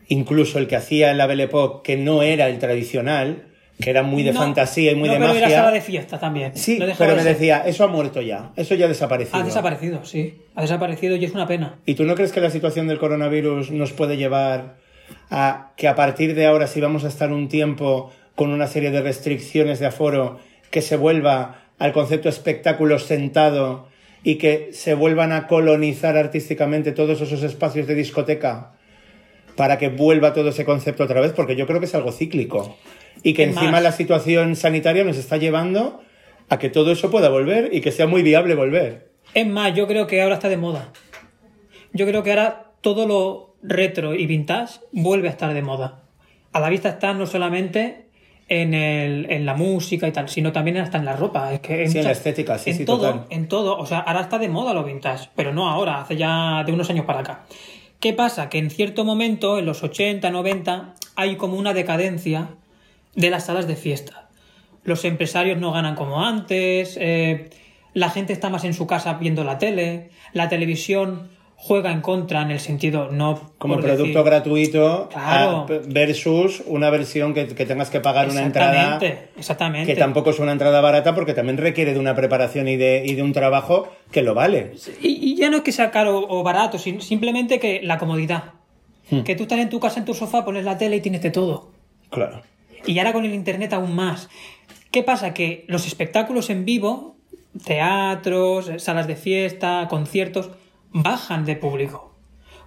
incluso el que hacía en la Belle Époque, que no era el tradicional, que era muy de No, fantasía y muy no, de pero magia. era sala de fiesta también. Sí, No pero de me decía, eso ha muerto ya, eso ya ha desaparecido. Ha desaparecido, sí. Ha desaparecido y es una pena. ¿Y tú no crees que la situación del coronavirus nos puede llevar a que a partir de ahora, si vamos a estar un tiempo con una serie de restricciones de aforo, que se vuelva al concepto espectáculo sentado y que se vuelvan a colonizar artísticamente todos esos espacios de discoteca para que vuelva todo ese concepto otra vez? Porque yo creo que es algo cíclico. Y que encima más. la situación sanitaria nos está llevando a que todo eso pueda volver y que sea muy viable volver. Es más, yo creo que ahora está de moda. Yo creo que ahora todo lo retro y vintage vuelve a estar de moda. A la vista está no solamente en, el, en la música y tal, sino también hasta en la ropa. Es que Sí, en la estética, sí, en sí, todo, total. En todo. O sea, ahora está de moda lo vintage, pero no ahora, hace ya de unos años para acá. ¿Qué pasa? Que en cierto momento, en los 80, 90, hay como una decadencia de las salas de fiesta. Los empresarios no ganan como antes, eh, la gente está más en su casa viendo la tele, la televisión juega en contra en el sentido no como producto decir- gratuito Claro. a- versus una versión que, que tengas que pagar una entrada Exactamente, exactamente. que tampoco es una entrada barata porque también requiere de una preparación y de, y de un trabajo que lo vale. Y, y ya no es que sea caro o barato, simplemente que la comodidad. Hmm. Que tú estás en tu casa, en tu sofá, pones la tele y tienes de todo. Claro. Y ahora con el internet aún más. ¿Qué pasa? Que los espectáculos en vivo, teatros, salas de fiesta, conciertos, bajan de público.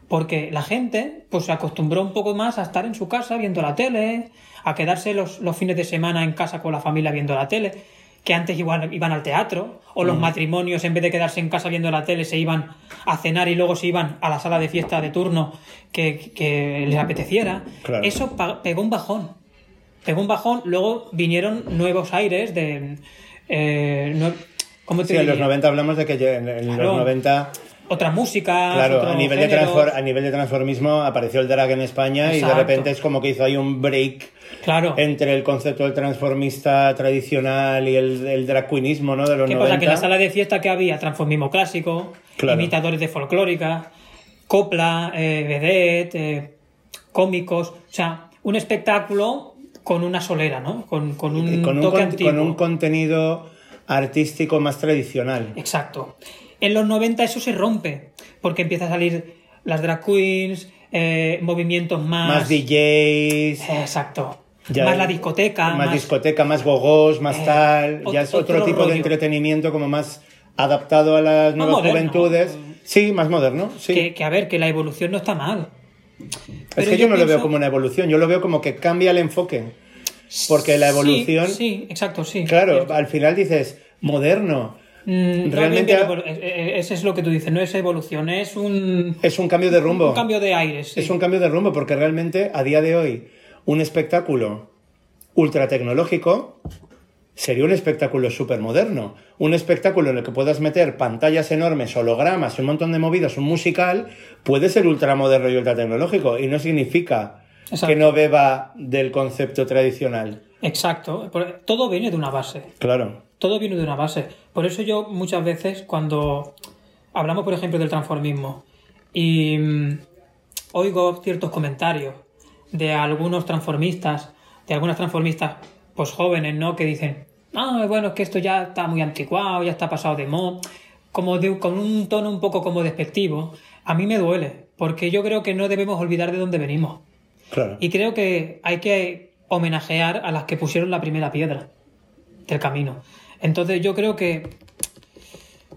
Porque la gente pues se acostumbró un poco más a estar en su casa viendo la tele, a quedarse los, los fines de semana en casa con la familia viendo la tele, que antes igual iban al teatro, o los matrimonios en vez de quedarse en casa viendo la tele se iban a cenar y luego se iban a la sala de fiesta de turno que, que les apeteciera. Claro. Eso pegó un bajón pegó un bajón, luego vinieron nuevos aires de... Eh, ¿Cómo te Sí, en los diría? 90 hablamos de que en, en Claro. los 90, Otra música, claro, otro a nivel, de género. transfor- a nivel de transformismo apareció el drag en España y de repente es como que hizo ahí un break Claro. entre el concepto del transformista tradicional y el, el drag queenismo, ¿no? De los ¿Qué 90. pasa? Que en la sala de fiesta que había transformismo clásico, Claro. imitadores de folclórica, copla, eh, vedette, eh, cómicos, o sea, un espectáculo con una solera, ¿no? Con, con un con toque con- antiguo. con un contenido artístico más tradicional. Exacto. En los 90 eso se rompe, porque empieza a salir las drag queens, eh, movimientos más... Más DJs, Exacto. Ya- más la discoteca, más, más, discoteca, más gogos, más Eh, tal. Ya es otro, otro tipo de entretenimiento como más adaptado a las nuevas moderno. juventudes. Sí, más moderno, sí. que, que, a ver, que la evolución no está mal. Es que yo, yo no lo veo como una evolución, yo lo veo como que cambia el enfoque. Porque la evolución, Sí, exacto, sí. claro, Cierto. al final dices, moderno. Mm, realmente bien, bien, eh, eh, ese es lo que tú dices, no es evolución, es un, Es un cambio de rumbo. un cambio de aires. sí. Es un cambio de rumbo porque realmente a día de hoy un espectáculo ultra tecnológico sería un espectáculo súper moderno. Un espectáculo en el que puedas meter pantallas enormes, hologramas, un montón de movidas, un musical, puede ser ultramoderno y ultra tecnológico y no significa Exacto. que no beba del concepto tradicional. Exacto, todo viene de una base. Claro. Todo viene de una base. Por eso yo muchas veces cuando hablamos, por ejemplo, del transformismo y mm, oigo ciertos comentarios de algunos transformistas, de algunas transformistas pues jóvenes, ¿no? Que dicen, ah, bueno, es que esto ya está muy anticuado, ya está pasado de moda, como de, con un tono un poco como despectivo. A mí me duele, porque yo creo que no debemos olvidar de dónde venimos. Claro. Y creo que hay que homenajear a las que pusieron la primera piedra del camino. Entonces yo creo que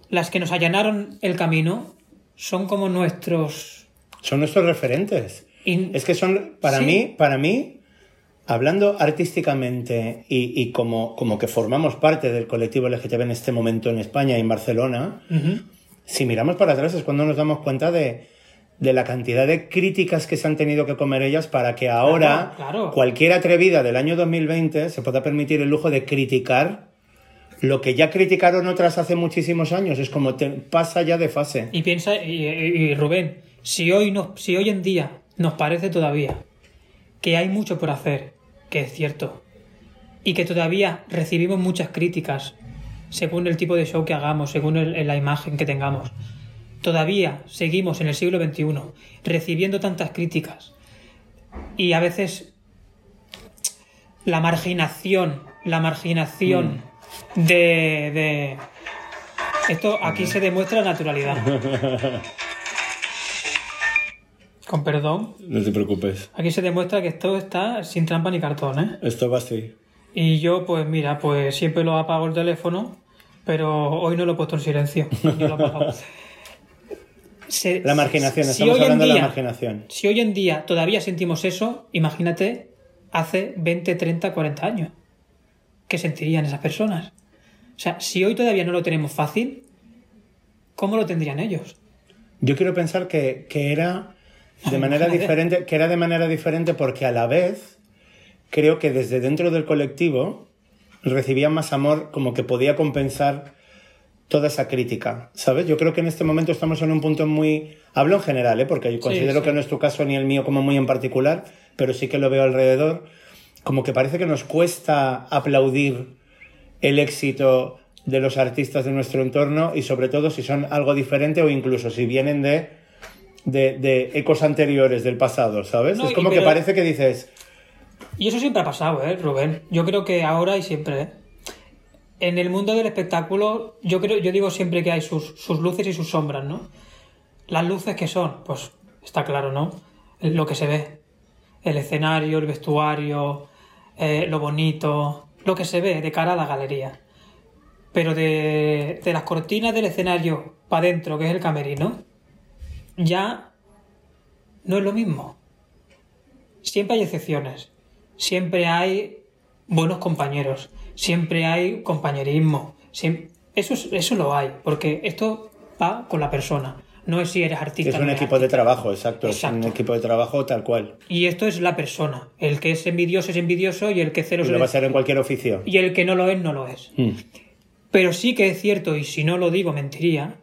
las que nos allanaron el camino son como nuestros... Son nuestros referentes. in- Es que son, para Sí. mí, para mí, hablando artísticamente y, y como, como que formamos parte del colectivo LGTB en este momento en España y en Barcelona, si miramos para atrás es cuando nos damos cuenta de, de la cantidad de críticas que se han tenido que comer ellas para que ahora Claro, claro. cualquier atrevida del año 2020 se pueda permitir el lujo de criticar lo que ya criticaron otras hace muchísimos años. Es como te, pasa ya de fase. Y piensa, y, y- Rubén, si hoy, no, si hoy en día nos parece todavía que hay mucho por hacer, que es cierto, y que todavía recibimos muchas críticas según el tipo de show que hagamos, según el- la imagen que tengamos, todavía seguimos en el siglo XXI recibiendo tantas críticas y a veces la marginación, la marginación de, de... Esto aquí se demuestra naturalidad. [laughs] Con perdón, No te preocupes. aquí se demuestra que esto está sin trampa ni cartón, ¿eh? Esto va así. Y yo, pues mira, pues siempre lo apago el teléfono, pero hoy no lo he puesto en silencio. [laughs] lo. Se- La marginación, si estamos hablando de la marginación. Si hoy en día todavía sentimos eso, imagínate hace 20, 30, 40 años. ¿Qué sentirían esas personas? O sea, si hoy todavía no lo tenemos fácil, ¿cómo lo tendrían ellos? Yo quiero pensar que, que era de manera diferente, que era de manera diferente porque a la vez creo que desde dentro del colectivo recibía más amor, como que podía compensar toda esa crítica, ¿sabes? Yo creo que en este momento estamos en un punto muy... Hablo en general, ¿eh? porque yo considero sí. que no es tu caso ni el mío como muy en particular, pero sí que lo veo alrededor, como que parece que nos cuesta aplaudir el éxito de los artistas de nuestro entorno y sobre todo si son algo diferente o incluso si vienen de, de, de ecos anteriores del pasado, ¿sabes? No, es como que pero- parece que dices, Y eso siempre ha pasado, ¿eh, Rubén? Yo creo que ahora y siempre, ¿eh? En el mundo del espectáculo, yo creo, yo digo siempre que hay sus, sus luces y sus sombras, ¿no? Las luces que son, pues está claro, ¿no? Lo que se ve. El escenario, el vestuario, eh, lo bonito, lo que se ve de cara a la galería. Pero de, de las cortinas del escenario para adentro, que es el camerino, ya no es lo mismo. Siempre hay excepciones. Siempre hay buenos compañeros. Siempre hay compañerismo. Eso, es- eso lo hay. Porque esto va con la persona. No es si eres artista. es un equipo de trabajo, exacto, es un equipo de trabajo tal cual. Y esto es la persona. El que es envidioso es envidioso y el que cero Y es lo va a ser en cualquier oficio. y el que no lo es, no lo es. Mm. Pero sí que es cierto, y si no lo digo, mentiría,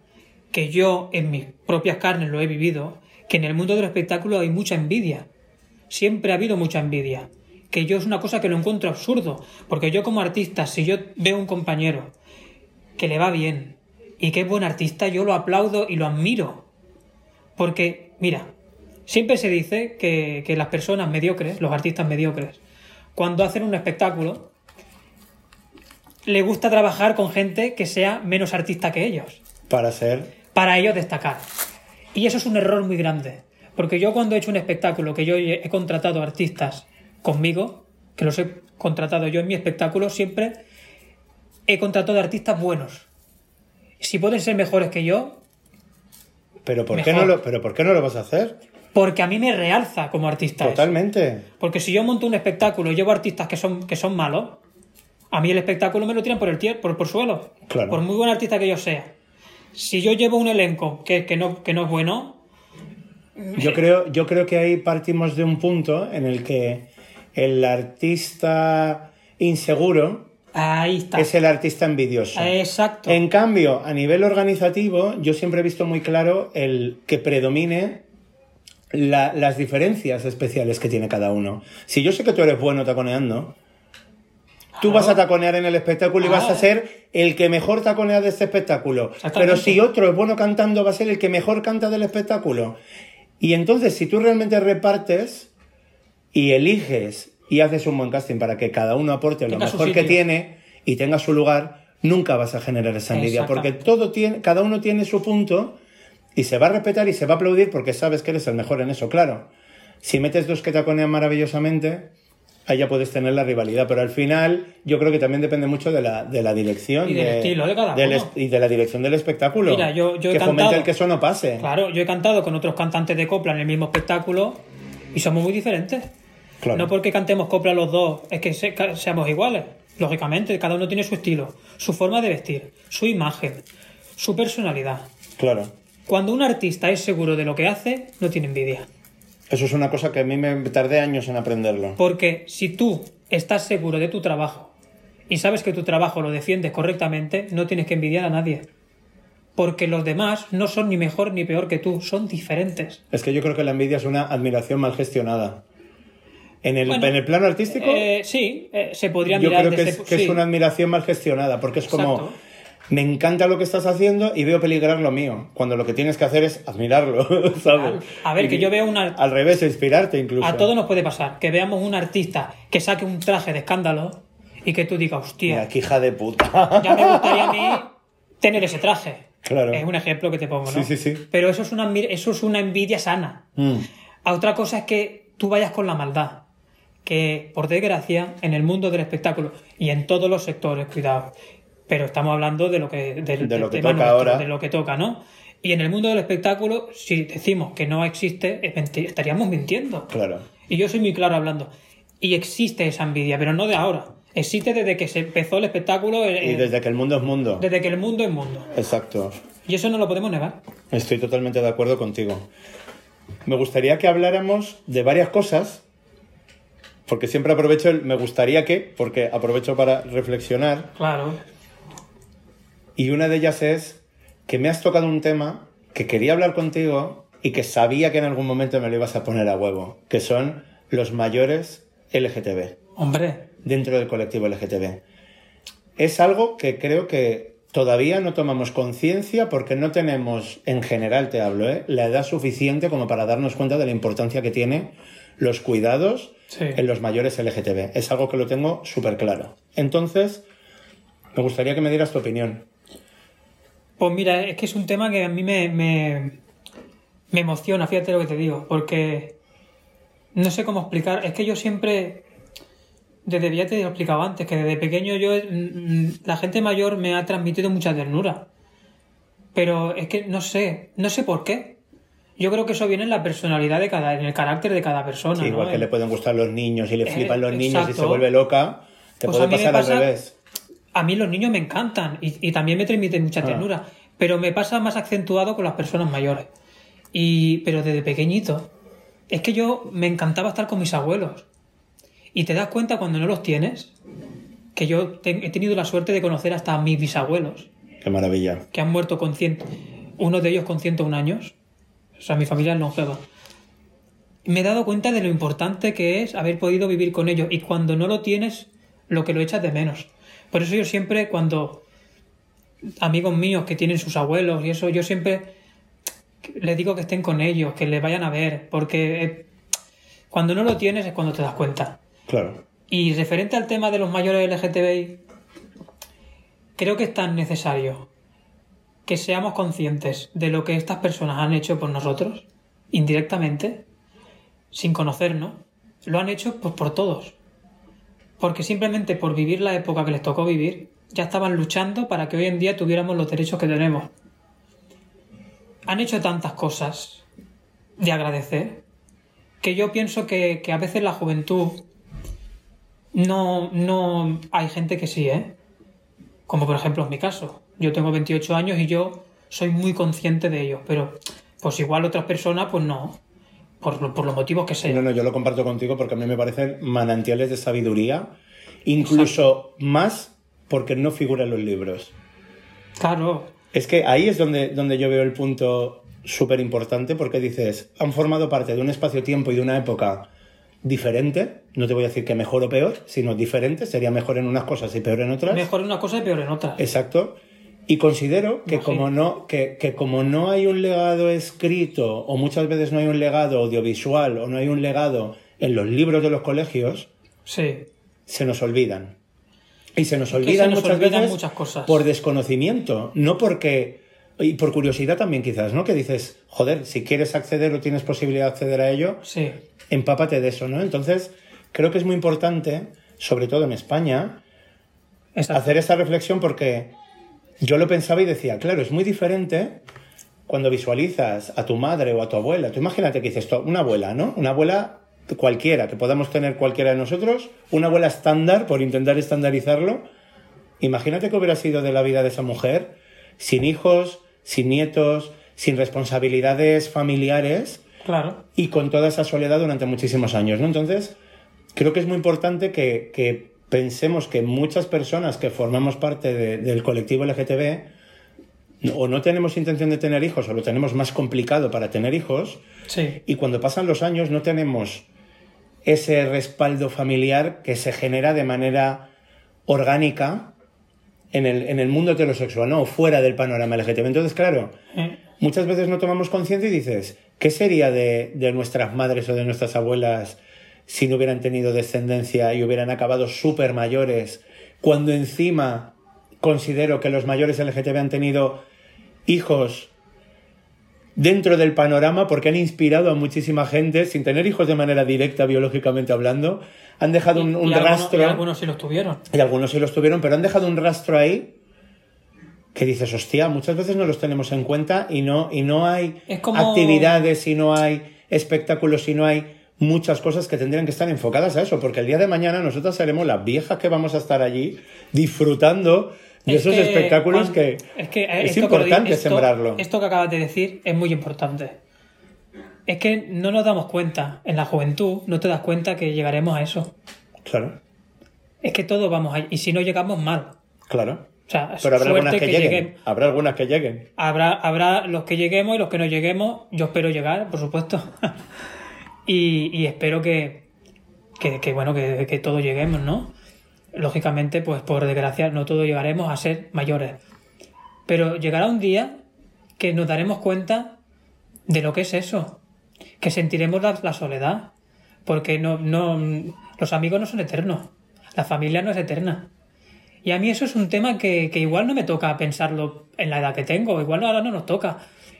que yo en mis propias carnes lo he vivido, que en el mundo del espectáculo hay mucha envidia. Siempre ha habido mucha envidia. Que yo es una cosa que lo encuentro absurdo. Porque yo como artista, si yo veo un compañero que le va bien y que es buen artista, yo lo aplaudo y lo admiro. Porque, mira, siempre se dice que, que las personas mediocres, los artistas mediocres, cuando hacen un espectáculo, le gusta trabajar con gente que sea menos artista que ellos, Para ser... para ellos destacar. Y eso es un error muy grande, porque yo cuando he hecho un espectáculo, que yo he contratado artistas conmigo, que los he contratado yo en mi espectáculo, siempre he contratado artistas buenos. Si pueden ser mejores que yo, ¿Pero por, qué no lo, ¿Pero por qué no lo vas a hacer? porque a mí me realza como artista. eso. Totalmente. Porque si yo monto un espectáculo y llevo artistas que son, que son malos, a mí el espectáculo me lo tiran por el tier, por, por suelo. Claro. Por muy buen artista que yo sea. Si yo llevo un elenco que, que, no, que no es bueno, Yo creo, yo creo que ahí partimos de un punto en el que el artista inseguro ahí está. es el artista envidioso. Exacto. En cambio, a nivel organizativo, yo siempre he visto muy claro el que predomine la- las diferencias especiales que tiene cada uno. Si yo sé que tú eres bueno taconeando, tú vas a taconear en el espectáculo y vas a ser el que mejor taconea de este espectáculo. Pero si otro es bueno cantando, va a ser el que mejor canta del espectáculo. Y entonces, si tú realmente repartes y eliges y haces un buen casting para que cada uno aporte lo Tenga mejor que tiene y tenga su lugar, nunca vas a generar esa envidia. Porque todo tiene, cada uno tiene su punto y se va a respetar y se va a aplaudir porque sabes que eres el mejor en eso, claro. Si metes dos que taconean maravillosamente, ahí ya puedes tener la rivalidad, pero al final yo creo que también depende mucho de la, de la dirección. Y del estilo de cada del uno. y de la dirección del espectáculo. Mira, yo- yo he que fomente cantado- el que eso no pase. Claro, yo he cantado con otros cantantes de copla en el mismo espectáculo y somos muy diferentes. Claro. No porque cantemos copla los dos, es que se- seamos iguales. Lógicamente, cada uno tiene su estilo, su forma de vestir, su imagen, su personalidad. Claro. Cuando un artista es seguro de lo que hace, no tiene envidia. Eso es una cosa que a mí me tardé años en aprenderlo. Porque si tú estás seguro de tu trabajo y sabes que tu trabajo lo defiendes correctamente, no tienes que envidiar a nadie. Porque los demás no son ni mejor ni peor que tú, son diferentes. Es que yo creo que la envidia es una admiración mal gestionada. En el, Bueno, en el plano artístico, Eh, sí, eh, se podría yo mirar creo que desde- es, que sí. es una admiración mal gestionada, porque es como. Me encanta lo que estás haciendo y veo peligrar lo mío, cuando lo que tienes que hacer es admirarlo, [laughs] ¿sabes? A ver, que yo veo una... Al revés, inspirarte incluso. A todos nos puede pasar que veamos un artista que saque un traje de escándalo y que tú digas, hostia, Mira, qué hija de puta. ya me gustaría a mí [laughs] tener ese traje. Claro. Es un ejemplo que te pongo, ¿no? Sí, sí, sí. Pero eso es una, eso es una envidia sana. Mm, A otra cosa es que tú vayas con la maldad. Que, por desgracia, en el mundo del espectáculo y en todos los sectores, cuidado, pero estamos hablando de lo que, del- De lo que toca nuestro, ahora. de lo que toca, ¿no? Y en el mundo del espectáculo, si decimos que no existe, estaríamos mintiendo. claro. Y yo soy muy claro hablando. Y existe esa envidia, pero no de ahora. Existe desde que se empezó el espectáculo, Y desde que el mundo es mundo. desde que el mundo es mundo. Exacto. Y eso no lo podemos negar. Estoy totalmente de acuerdo contigo. Me gustaría que habláramos de varias cosas, porque siempre aprovecho el me gustaría que, porque aprovecho para reflexionar, Claro. Y una de ellas es que me has tocado un tema que quería hablar contigo y que sabía que en algún momento me lo ibas a poner a huevo, que son los mayores LGTB, Hombre, dentro del colectivo LGTB. Es algo que creo que todavía no tomamos conciencia porque no tenemos, en general te hablo, ¿eh? la edad suficiente como para darnos cuenta de la importancia que tiene los cuidados Sí. en los mayores LGTB. Es algo que lo tengo súper claro. Entonces, me gustaría que me dieras tu opinión. Pues mira, es que es un tema que a mí me, me, me emociona, fíjate lo que te digo, porque no sé cómo explicar. Es que yo siempre, desde ya te lo he explicado antes, que desde pequeño yo, mm, la gente mayor me ha transmitido mucha ternura. Pero es que no sé, no sé por qué. Yo creo que eso viene en la personalidad de cada, en el carácter de cada persona. Sí, ¿no? igual que le pueden gustar los niños y le Eh, flipan los niños y se vuelve loca, te Pues puede pasar pasa- al revés. A mí los niños me encantan y, y también me transmiten mucha Ah. ternura, pero me pasa más acentuado con las personas mayores. Y, pero desde pequeñito, es que yo me encantaba estar con mis abuelos. Y te das cuenta cuando no los tienes, que yo te- he tenido la suerte de conocer hasta a mis bisabuelos, Qué maravilla. que han muerto con ciento, uno de ellos con 101 años. O sea, mi familia es longeva. Me he dado cuenta de lo importante que es haber podido vivir con ellos y cuando no lo tienes, lo que lo echas de menos. Por eso yo siempre, cuando amigos míos que tienen sus abuelos y eso, yo siempre les digo que estén con ellos, que les vayan a ver, porque eh, cuando no lo tienes es cuando te das cuenta. Claro. Y referente al tema de los mayores LGTBI, creo que es tan necesario que seamos conscientes de lo que estas personas han hecho por nosotros, indirectamente, sin conocernos. Lo han hecho pues, por todos. Porque simplemente por vivir la época que les tocó vivir, ya estaban luchando para que hoy en día tuviéramos los derechos que tenemos. Han hecho tantas cosas de agradecer que yo pienso que, que a veces la juventud no, no hay gente que sí, ¿eh? Como por ejemplo en mi caso. Yo tengo 28 años y yo soy muy consciente de ello, pero pues igual otras personas pues no, por, por los motivos que No, sean. no, yo lo comparto contigo porque a mí me parecen manantiales de sabiduría, incluso más porque no figura en los libros. Claro, Es que ahí es donde, donde yo veo el punto súper importante porque dices, han formado parte de un espacio-tiempo y de una época diferente, no te voy a decir que mejor o peor, sino diferente, sería mejor en unas cosas y peor en otras. mejor en una cosa y peor en otra. Exacto. Y considero que como no, que, que como no hay un legado escrito, o muchas veces no hay un legado audiovisual, o no hay un legado en los libros de los colegios, Sí, se nos olvidan. Y se nos olvidan se nos muchas olvidan veces muchas cosas. por desconocimiento, no porque... Y por curiosidad también quizás, ¿no? Que dices, joder, si quieres acceder o tienes posibilidad de acceder a ello, sí. empápate de eso, ¿no? Entonces, creo que es muy importante, sobre todo en España, Exacto. hacer esta reflexión porque yo lo pensaba y decía, claro, es muy diferente cuando visualizas a tu madre o a tu abuela. Tú imagínate que dices, una abuela, ¿no? Una abuela cualquiera, que podamos tener cualquiera de nosotros, una abuela estándar, por intentar estandarizarlo. Imagínate que hubiera sido de la vida de esa mujer, sin hijos, sin nietos, sin responsabilidades familiares Claro. y con toda esa soledad durante muchísimos años, ¿no? Entonces, creo que es muy importante que, que pensemos que muchas personas que formamos parte de- del colectivo LGTB o no tenemos intención de tener hijos o lo tenemos más complicado para tener hijos Sí. y cuando pasan los años no tenemos ese respaldo familiar que se genera de manera orgánica en el, en el mundo heterosexual, ¿no? O fuera del panorama LGTB. Entonces, claro, Eh, muchas veces no tomamos conciencia y dices, ¿qué sería de, de nuestras madres o de nuestras abuelas si no hubieran tenido descendencia y hubieran acabado súper mayores? Cuando encima considero que los mayores LGTB han tenido hijos dentro del panorama porque han inspirado a muchísima gente sin tener hijos de manera directa biológicamente hablando, han dejado un, un y algunos- rastro y algunos sí los tuvieron. y algunos sí los tuvieron, pero han dejado un rastro ahí que dices, hostia, muchas veces no los tenemos en cuenta y no, y no hay como- actividades y no hay espectáculos y no hay muchas cosas que tendrían que estar enfocadas a eso, porque el día de mañana nosotras seremos las viejas que vamos a estar allí disfrutando de Es esos que, espectáculos Juan, que es, que, eh, es importante esto- sembrarlo. Esto que acabas de decir es muy importante. Es que no nos damos cuenta, en la juventud no te das cuenta que llegaremos a eso. Claro, Es que todos vamos ahí, y si no llegamos mal. claro. O sea, Pero habrá algunas que, que lleguen. lleguen. Habrá algunas que lleguen. Habrá, habrá los que lleguemos y los que no lleguemos. Yo espero llegar, por supuesto. [laughs] y, espero que, bueno, que, todos lleguemos, ¿no? Lógicamente, pues por desgracia, no todos llegaremos a ser mayores. Pero llegará un día que nos daremos cuenta de lo que es eso. Que sentiremos la, soledad. Porque no, no, los amigos no son eternos. La familia no es eterna. Y a mí eso es un tema que, que igual no me toca pensarlo en la edad que tengo, igual ahora no nos toca.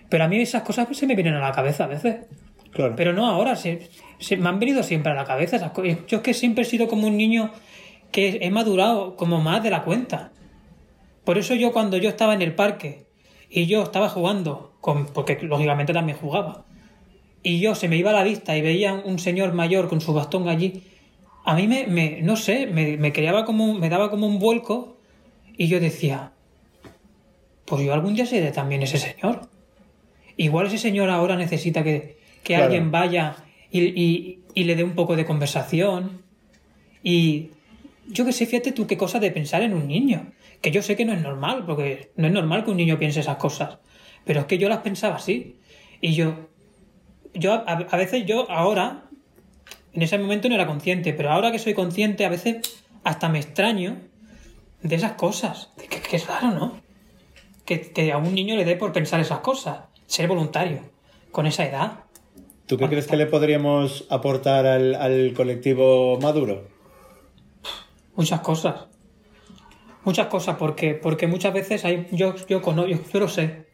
Pero a mí esas cosas se me vienen a la cabeza a veces. Pero no ahora, se, me han venido siempre a la cabeza esas cosas. Yo es que siempre he sido como un niño que he madurado como más de la cuenta. Por eso yo cuando yo estaba en el parque y yo estaba jugando, con, porque lógicamente también jugaba, y yo se me iba a la vista y veía un señor mayor con su bastón allí, a mí me, me- no sé, me, me creaba como, me daba como un vuelco y yo decía, pues yo algún día seré también ese señor. Igual ese señor ahora necesita que, que Claro. alguien vaya y, y- y le dé un poco de conversación. Y yo que sé, fíjate tú qué cosa de pensar en un niño. Que yo sé que no es normal, porque no es normal que un niño piense esas cosas. Pero es que yo las pensaba así. Y yo, yo a, a veces yo ahora, en ese momento no era consciente, pero ahora que soy consciente, a veces hasta me extraño de esas cosas. Que, que- que es raro, ¿no? Que, que a un niño le dé por pensar esas cosas. Ser voluntario. Con esa edad. ¿Tú qué crees que le podríamos aportar al, al colectivo Maduro? Muchas cosas. Muchas cosas, porque, porque muchas veces hay, yo, yo, cono- yo, yo lo sé,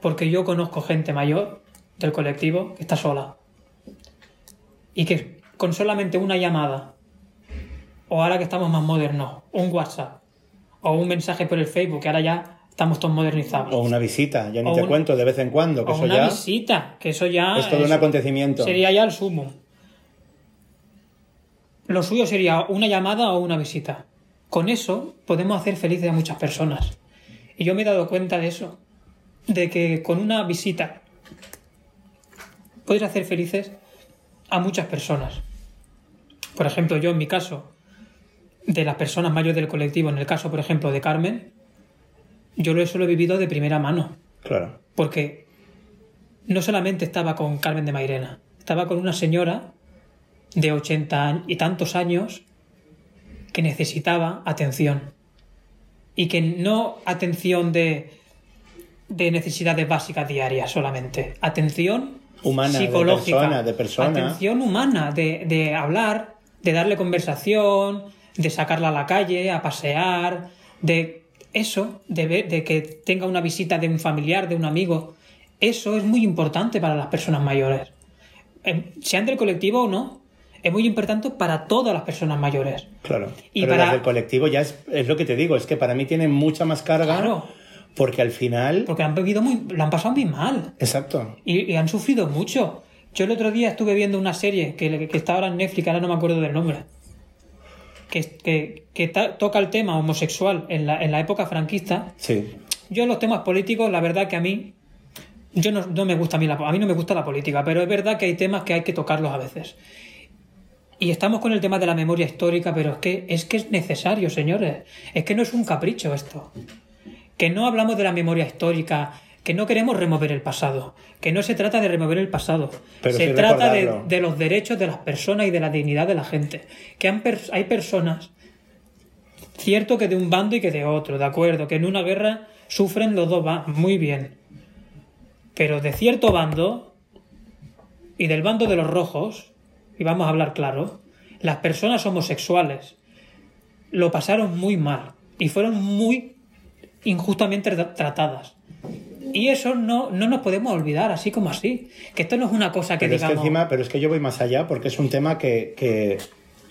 porque yo conozco gente mayor del colectivo que está sola. Y que con solamente una llamada, o ahora que estamos más modernos, un WhatsApp, o un mensaje por el Facebook, que ahora ya estamos todos modernizados. O una visita, ya ni O te un- cuento, de vez en cuando, que o eso una ya visita, que eso ya es todo un acontecimiento. sería ya el sumo. Lo suyo sería una llamada o una visita. Con eso podemos hacer felices a muchas personas. Y yo me he dado cuenta de eso. De que con una visita puedes hacer felices a muchas personas. Por ejemplo, yo en mi caso, de las personas mayores del colectivo, en el caso, por ejemplo, de Carmen, yo lo- eso lo he vivido de primera mano. Claro. Porque no solamente estaba con Carmen de Mairena, estaba con una señora de ochenta años y tantos años que necesitaba atención. Y que no atención de, de necesidades básicas diarias solamente. Atención Humana, de psicológica. persona, de persona. Atención humana, de, de hablar, de darle conversación, de sacarla a la calle, a pasear, de eso, de, ver- de que tenga una visita de un familiar, de un amigo. Eso es muy importante para las personas mayores. Eh, Sean del colectivo o no, es muy importante para todas las personas mayores. Claro. Y Pero para- las del colectivo ya es, es lo que te digo, es que para mí tienen mucha más carga Claro. porque al final... Porque han vivido muy, lo han pasado muy mal. Exacto. Y, y han sufrido mucho. Yo el otro día estuve viendo una serie que, que está ahora en Netflix, ahora no me acuerdo del nombre, que, que, toca el tema homosexual en la, en la época franquista. Sí. Yo los temas políticos, la verdad que a mí, yo no, no me gusta a mí, la, a mí no me gusta la política, pero es verdad que hay temas que hay que tocarlos a veces. Y estamos con el tema de la memoria histórica, pero es que es que es necesario, señores. Es que no es un capricho esto. Que no hablamos de la memoria histórica, que no queremos remover el pasado, que no se trata de remover el pasado. Pero se sí trata de, de los derechos de las personas y de la dignidad de la gente. Que han hay personas Cierto que de un bando y que de otro, de acuerdo, que en una guerra sufren los dos bandos, muy bien. Pero de cierto bando y del bando de los rojos, y vamos a hablar claro, las personas homosexuales lo pasaron muy mal y fueron muy injustamente tra- tratadas. Y eso no, no nos podemos olvidar, así como así. Que esto no es una cosa que Pero es que digamos. encima, pero es que yo voy más allá porque es un tema que, que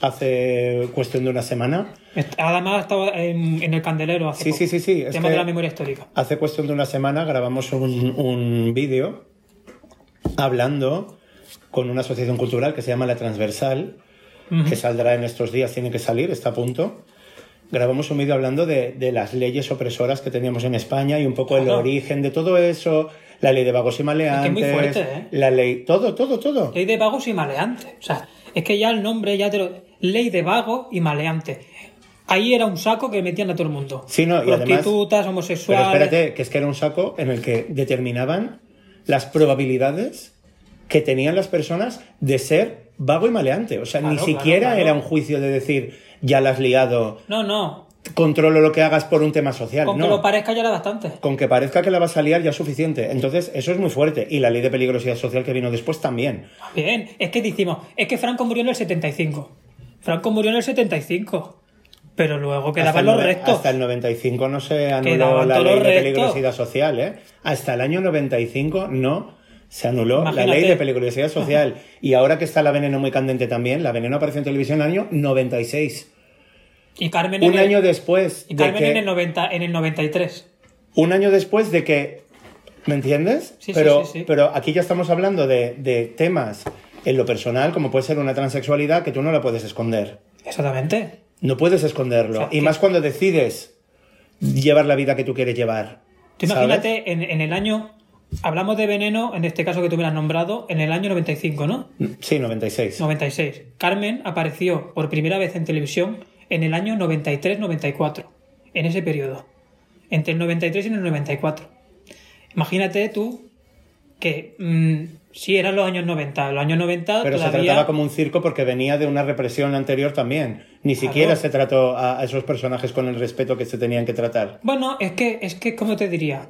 hace cuestión de una semana, Además, estaba en, en el candelero hace Sí, poco. sí, sí, sí, es Tema de la memoria histórica. hace cuestión de una semana grabamos un, un vídeo hablando con una asociación cultural que se llama La Transversal, que saldrá en estos días, tiene que salir, está a punto. Grabamos un vídeo hablando de, de las leyes opresoras que teníamos en España y un poco el origen de todo eso, la ley de vagos y maleantes, muy fuerte, ¿eh? la ley, todo, todo, todo. Ley de vagos y maleantes. O sea, es que ya el nombre ya te lo... Ley de vago y maleante. Ahí era un saco que metían a todo el mundo. Sí, no, y además- Prostitutas, Pero homosexuales... espérate, que es que era un saco en el que determinaban las probabilidades que tenían las personas de ser vago y maleante. O sea, ni siquiera claro, claro. era un juicio de decir, ya la has liado, No, no. controlo lo que hagas por un tema social. Con no. que lo parezca ya era bastante. Con que parezca que la vas a liar ya es suficiente. Entonces, eso es muy fuerte. Y la ley de peligrosidad social que vino después también. Bien, es que decimos, es que Franco murió en el 75. Franco murió en el 75. Pero luego quedaban los restos. hasta el 95 no se anuló la ley de peligrosidad social, ¿eh? Hasta el año 95 no se anuló la ley de peligrosidad social. Y ahora que está la veneno muy candente también, la veneno apareció en televisión en el año 96. Y Carmen, Un en el, año después y de Carmen que... en, el 90, en el 93. Un año después de que... ¿Me entiendes? Sí, sí, pero, sí, sí. pero aquí ya estamos hablando de, de temas en lo personal, como puede ser una transexualidad, que tú no la puedes esconder. Exactamente. No puedes esconderlo. O sea, y que- más cuando decides llevar la vida que tú quieres llevar. Imagínate en, en el año, hablamos de veneno, en este caso que tú me has nombrado, en el año 95, ¿no? Sí, 96. 96. Carmen apareció por primera vez en televisión en el año 93-94, en ese periodo. Entre el 93 y el 94. Imagínate tú que mm, sí eran los años 90, los años 90 Pero se trataba como un circo porque venía de una represión anterior también. Ni siquiera se trató a, esos personajes con el respeto que se tenían que tratar. Bueno, es que, es que, ¿cómo te diría?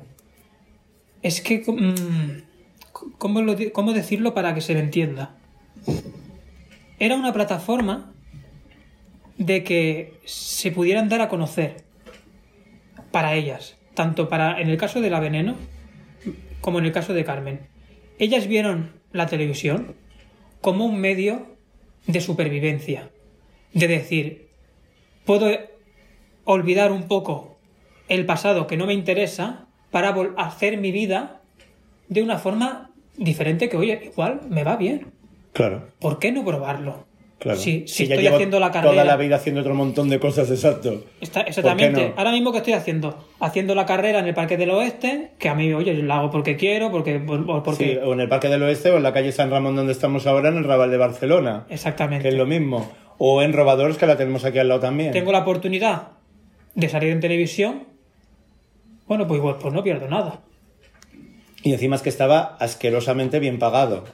Es que, mm, ¿cómo, ¿cómo decirlo para que se me entienda? Era una plataforma de que se pudieran dar a conocer para ellas, tanto para en el caso de la veneno como en el caso de Carmen. Ellas vieron la televisión como un medio de supervivencia, de decir, puedo olvidar un poco el pasado que no me interesa para hacer mi vida de una forma diferente que, oye, igual me va bien. Claro, ¿Por qué no probarlo? claro. Si, si ya estoy llevo haciendo la carrera. Toda la vida haciendo otro montón de cosas, exacto. Está- exactamente. no? Ahora mismo que estoy haciendo, haciendo la carrera en el Parque del Oeste, que a mí, oye, yo la hago porque quiero, porque, por- por- porque Sí, o en el Parque del Oeste o en la calle San Ramón donde estamos ahora, en el Raval de Barcelona. exactamente. Que es lo mismo. O en Robadores, que la tenemos aquí al lado también. Tengo la oportunidad de salir en televisión. Bueno, pues igual, pues no pierdo nada. Y encima es que estaba asquerosamente bien pagado.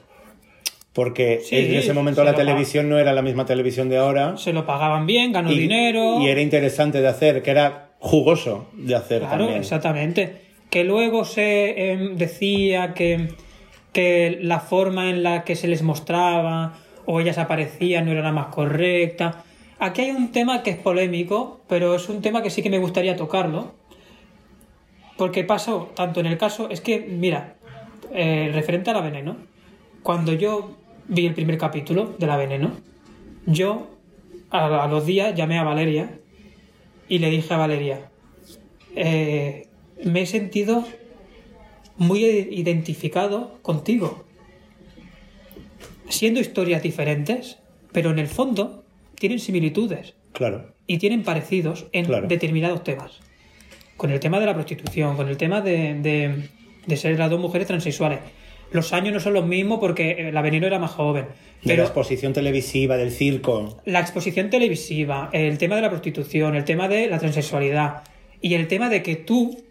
Porque Sí, en ese momento la televisión no era la misma televisión de ahora. Se lo pagaban bien, ganó y, dinero. y era interesante de hacer, que era jugoso de hacer Claro, también. exactamente. Que luego se em, decía que, que la forma en la que se les mostraba o ellas aparecían no era la más correcta. Aquí hay un tema que es polémico, pero es un tema que sí que me gustaría tocarlo. Porque pasó, tanto en el caso, es que, mira, eh, referente a la veneno, cuando yo vi el primer capítulo de la veneno, yo a, a los días llamé a Valeria y le dije a Valeria, eh, me he sentido muy identificado contigo. Siendo historias diferentes, pero en el fondo tienen similitudes Claro. y tienen parecidos en Claro. determinados temas. Con el tema de la prostitución, con el tema de, de- de ser las dos mujeres transexuales. Los años no son los mismos porque el Aveniro era más joven. De la exposición televisiva, del circo. la exposición televisiva, el tema de la prostitución, el tema de la transexualidad y el tema de que tú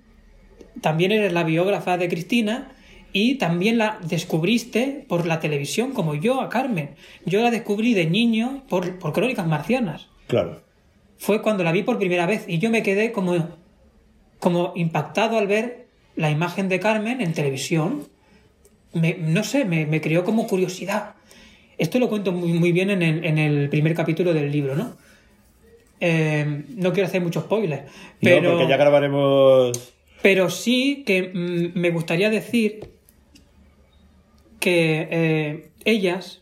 también eres la biógrafa de Cristina y también la descubriste por la televisión, como yo a Carmen. Yo la descubrí de niño por, por Crónicas Marcianas. Claro. Fue cuando la vi por primera vez y yo me quedé como, como impactado al ver la imagen de Carmen en televisión. Me- no sé, me, me creó como curiosidad. Esto lo cuento muy, muy bien en el, en el primer capítulo del libro, ¿no? Eh, no quiero hacer mucho spoiler, pero... No, porque ya grabaremos. Pero sí que mm, me gustaría decir que eh, ellas,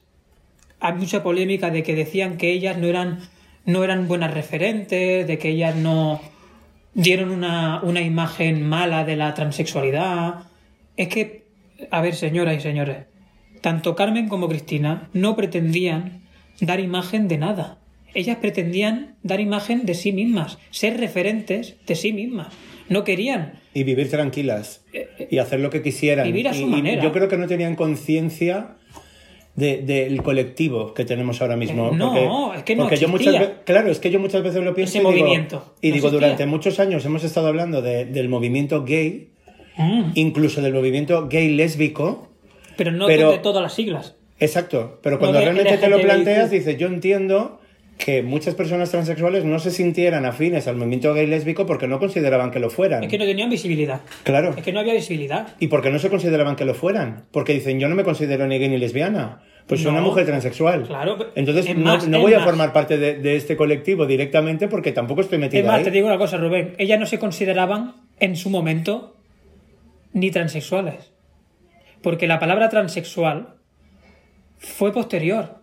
hay mucha polémica de que decían que ellas no eran, no eran buenas referentes, de que ellas no dieron una, una imagen mala de la transexualidad. Es que, a ver, señoras y señores, tanto Carmen como Cristina no pretendían dar imagen de nada. Ellas pretendían dar imagen de sí mismas, ser referentes de sí mismas. No querían Y vivir tranquilas. Y hacer lo que quisieran. Eh, Vivir a su Y- y manera. yo creo que no tenían conciencia de- del colectivo que tenemos ahora mismo. Eh, no, porque, es que no porque yo muchas Claro, es que yo muchas veces lo pienso Ese y digo, movimiento. y No digo, existía. durante muchos años hemos estado hablando de- del movimiento gay, Mm, incluso del movimiento gay lésbico. pero no Pero- de todas las siglas. Exacto, pero cuando de realmente te lo planteas, dices, yo entiendo que muchas personas transexuales no se sintieran afines al movimiento gay lésbico porque no consideraban que lo fueran. Es que no tenían visibilidad. Claro. Es que no había visibilidad. ¿Y por qué no se consideraban que lo fueran? Porque dicen, yo no me considero ni gay ni lesbiana. Pues soy No. una mujer transexual. Claro, Entonces es no, más, no voy a formar parte de, de este colectivo directamente porque tampoco estoy metida Es más, ahí. te digo una cosa, Rubén. Ellas no se consideraban en su momento ni transexuales. Porque la palabra transexual fue posterior.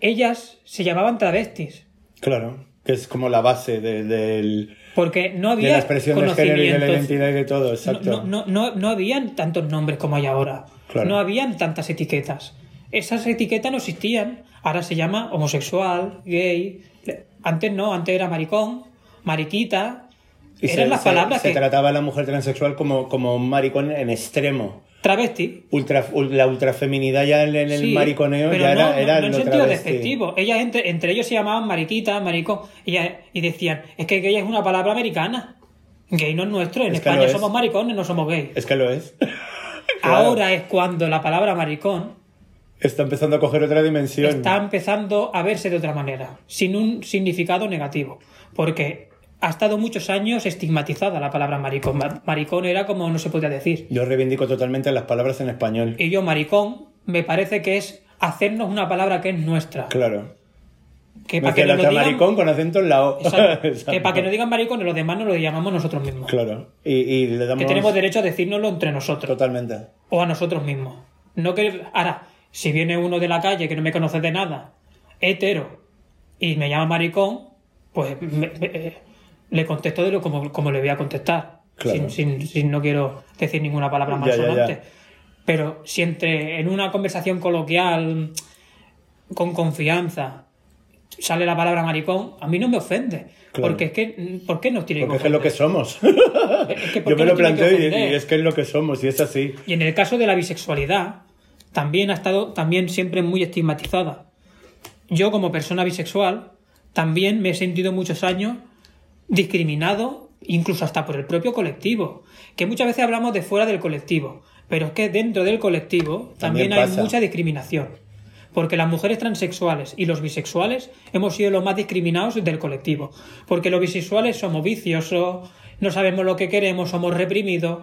Ellas se llamaban travestis. Claro, que es como la base de, del- Porque no de había la expresión de género y de la identidad y de todo, exacto. no, no, no, no habían tantos nombres como hay ahora. Claro. No habían tantas etiquetas. Esas etiquetas no existían. Ahora se llama homosexual, gay. Antes no, antes era maricón, mariquita. Y Eran se, las se- palabras se que. trataba a la mujer transexual como, como un maricón en extremo. Travesti. Ultra, ul- la ultrafeminidad ya en, en el mariconeo pero ya no, era, era no en sentido travesti. despectivo. Ellas entre, entre ellos se llamaban mariquita, maricón. Y, y decían, es que gay es una palabra americana. Gay no es nuestro. En Es España es. somos maricones, no somos gays. Es que lo es. [laughs] Claro. Ahora es cuando la palabra maricón Está empezando a coger otra dimensión. está empezando a verse de otra manera, sin un significado negativo, porque ha estado muchos años estigmatizada la palabra maricón. Ma- Maricón era como no se podía decir. Yo reivindico totalmente las palabras en español. Y yo, maricón, me parece que es hacernos una palabra que es nuestra. Claro. Que para que otra digan, maricón con acento en la O. Exacto. [laughs] Exacto. que para que nos digan maricón, los demás nos lo llamamos nosotros mismos. Claro. Y, y le damos... Que tenemos derecho a decírnoslo entre nosotros Totalmente. o a nosotros mismos. No que ahora, si viene uno de la calle que no me conoce de nada, hetero, y me llama maricón, pues me- me- eh, le contesto de lo como, como le voy a contestar. Claro. Sin, sin- sin- no quiero decir ninguna palabra Ya, ya, ya. Pero si entre en una conversación coloquial con confianza sale la palabra maricón, a mí no me ofende. Claro. Porque es que, ¿por qué nos tiene Porque que que es lo que somos. [laughs] Es que ¿por Yo me lo planteo y, y es que es lo que somos y es así. Y en el caso de la bisexualidad, también ha estado también siempre muy estigmatizada. Yo como persona bisexual también me he sentido muchos años discriminado, incluso hasta por el propio colectivo, que muchas veces hablamos de fuera del colectivo, pero es que dentro del colectivo también, También hay pasa. mucha discriminación. Porque las mujeres transexuales y los bisexuales hemos sido los más discriminados del colectivo. Porque los bisexuales somos viciosos, no sabemos lo que queremos, somos reprimidos.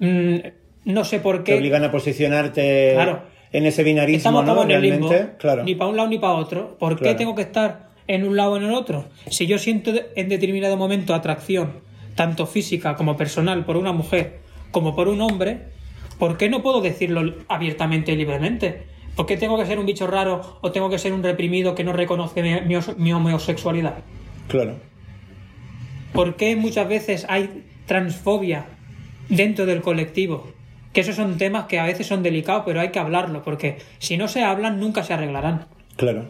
mm, no sé por Te qué. obligan a posicionarte Claro. en ese binarismo, Estamos ¿no? en el claro. ni para un lado ni para otro. ¿Por qué tengo que estar en un lado o en el otro? Si yo siento en determinado momento atracción, tanto física como personal, por una mujer como por un hombre, ¿por qué no puedo decirlo abiertamente y libremente? ¿Por qué tengo que ser un bicho raro o tengo que ser un reprimido que no reconoce mi, mi os- mi homosexualidad? Claro. ¿Por qué muchas veces hay transfobia dentro del colectivo? Que esos son temas que a veces son delicados, pero hay que hablarlo, porque si no se hablan, nunca se arreglarán. Claro.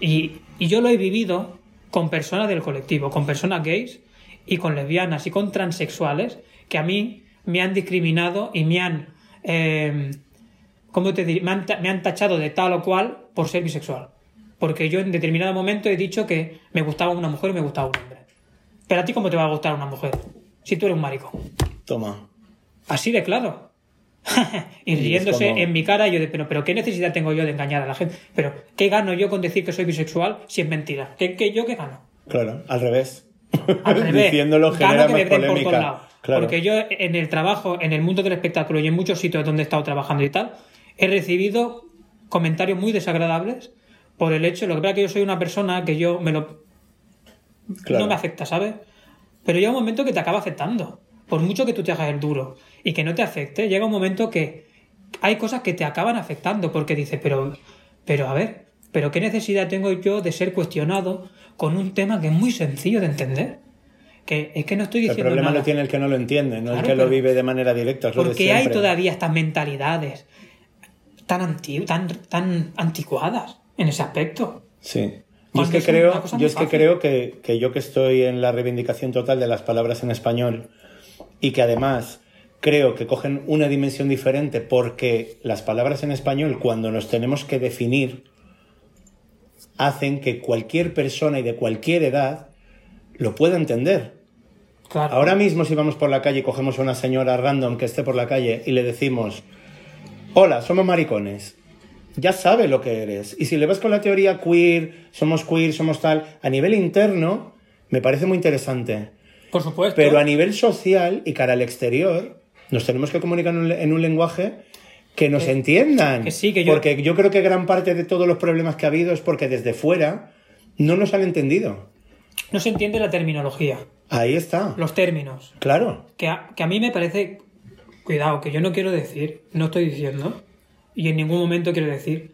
Y, y yo lo he vivido con personas del colectivo, con personas gays y con lesbianas y con transexuales que a mí me han discriminado y me han, eh, ¿cómo te diré? Me han, me han tachado de tal o cual por ser bisexual. Porque yo en determinado momento he dicho que me gustaba una mujer y me gustaba un hombre. Pero a ti, ¿cómo te va a gustar una mujer? Si tú eres un maricón. Toma. Así de claro. [laughs] y riéndose como- en mi cara, yo de, pero, pero ¿qué necesidad tengo yo de engañar a la gente? Pero, ¿qué gano yo con decir que soy bisexual si es mentira? ¿Qué, qué- yo qué gano? Claro. Al revés. [laughs] Al revés. Diciéndolo Gano que me den por todos lados. Claro. Porque yo en el trabajo, en el mundo del espectáculo y en muchos sitios donde he estado trabajando y tal, he recibido comentarios muy desagradables por el hecho, lo que pasa es que yo soy una persona que yo me lo Claro. no me afecta, ¿sabes? Pero llega un momento que te acaba afectando. Por mucho que tú te hagas el duro y que no te afecte, llega un momento que hay cosas que te acaban afectando porque dices, pero, pero a ver, pero qué necesidad tengo yo de ser cuestionado con un tema que es muy sencillo de entender. Que es que no estoy El diciendo problema nada. lo tiene el que no lo entiende, no el que lo vive de manera directa. Porque hay todavía estas mentalidades tan, anti- tan, tan anticuadas en ese aspecto. Sí. Yo es que creo, yo es que, creo que, que yo que estoy en la reivindicación total de las palabras en español y que además creo que cogen una dimensión diferente porque las palabras en español cuando nos tenemos que definir hacen que cualquier persona y de cualquier edad lo pueda entender. Claro. Ahora mismo si vamos por la calle y cogemos a una señora random que esté por la calle y le decimos, hola, somos maricones, ya sabe lo que eres. Y si le vas con la teoría queer, somos queer, somos tal, a nivel interno, me parece muy interesante. Por supuesto. Pero a nivel social y cara al exterior, nos tenemos que comunicar en un, en un lenguaje que nos entiendan. que sí, que yo- Porque yo creo que gran parte de todos los problemas que ha habido es porque desde fuera no nos han entendido. No se entiende la terminología, Ahí está. los términos. Claro. Que a, que a mí me parece, cuidado, que yo no quiero decir, no estoy diciendo, y en ningún momento quiero decir,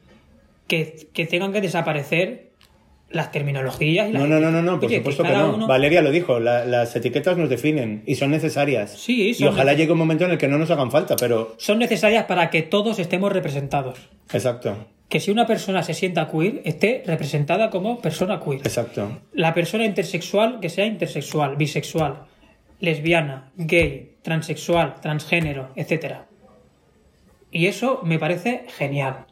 que, que tengan que desaparecer las terminologías y las No, no, no, no, no, por Oye, supuesto que, no. uno- Valeria lo dijo, la- las etiquetas nos definen y son necesarias. Sí, y son ojalá neces- llegue un momento en el que no nos hagan falta, pero... Son necesarias para que todos estemos representados. Exacto, Que si una persona se sienta queer, esté representada como persona queer. exacto. La persona intersexual, que sea intersexual, bisexual, lesbiana, gay, transexual, transgénero, etc. Y eso me parece genial.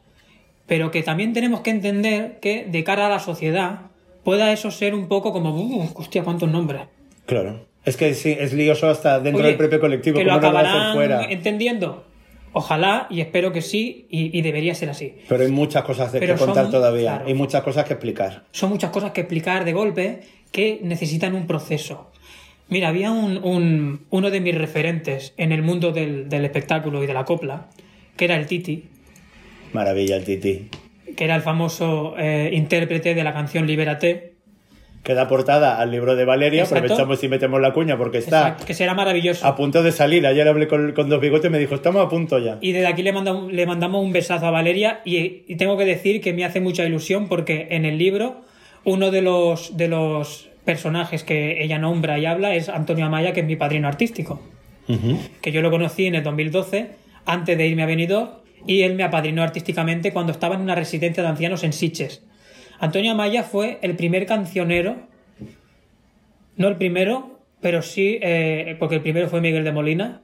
Pero que también tenemos que entender que de cara a la sociedad pueda eso ser un poco como, "Uh, hostia, cuántos nombres. Claro. Es que sí, es lioso hasta dentro Oye, del propio colectivo, que lo ¿cómo no acabarán fuera? entendiendo. Ojalá y espero que sí y, y debería ser así. Pero hay muchas cosas de Pero que contar son- todavía, claro. hay muchas cosas que explicar. son muchas cosas que explicar de golpe que necesitan un proceso. Mira, había un, un- uno de mis referentes en el mundo del, del espectáculo y de la copla, que era el Titi, Maravilla el Titi. que era el famoso eh, intérprete de la canción Libérate, Que da portada al libro de Valeria, Exacto. aprovechamos y metemos la cuña porque está Exacto, que será maravilloso. a punto de salir. Ayer hablé con, con dos bigotes y me dijo, estamos a punto ya. Y desde aquí le, manda- le mandamos un besazo a Valeria y, y tengo que decir que me hace mucha ilusión porque en el libro uno de los, de los personajes que ella nombra y habla es Antonio Amaya, que es mi padrino artístico. Que yo lo conocí en el 2012, antes de irme a Benidorm, y él me apadrinó artísticamente cuando estaba en una residencia de ancianos en Siches. Antonio Amaya fue el primer cancionero, no el primero, pero sí, eh, porque el primero fue Miguel de Molina,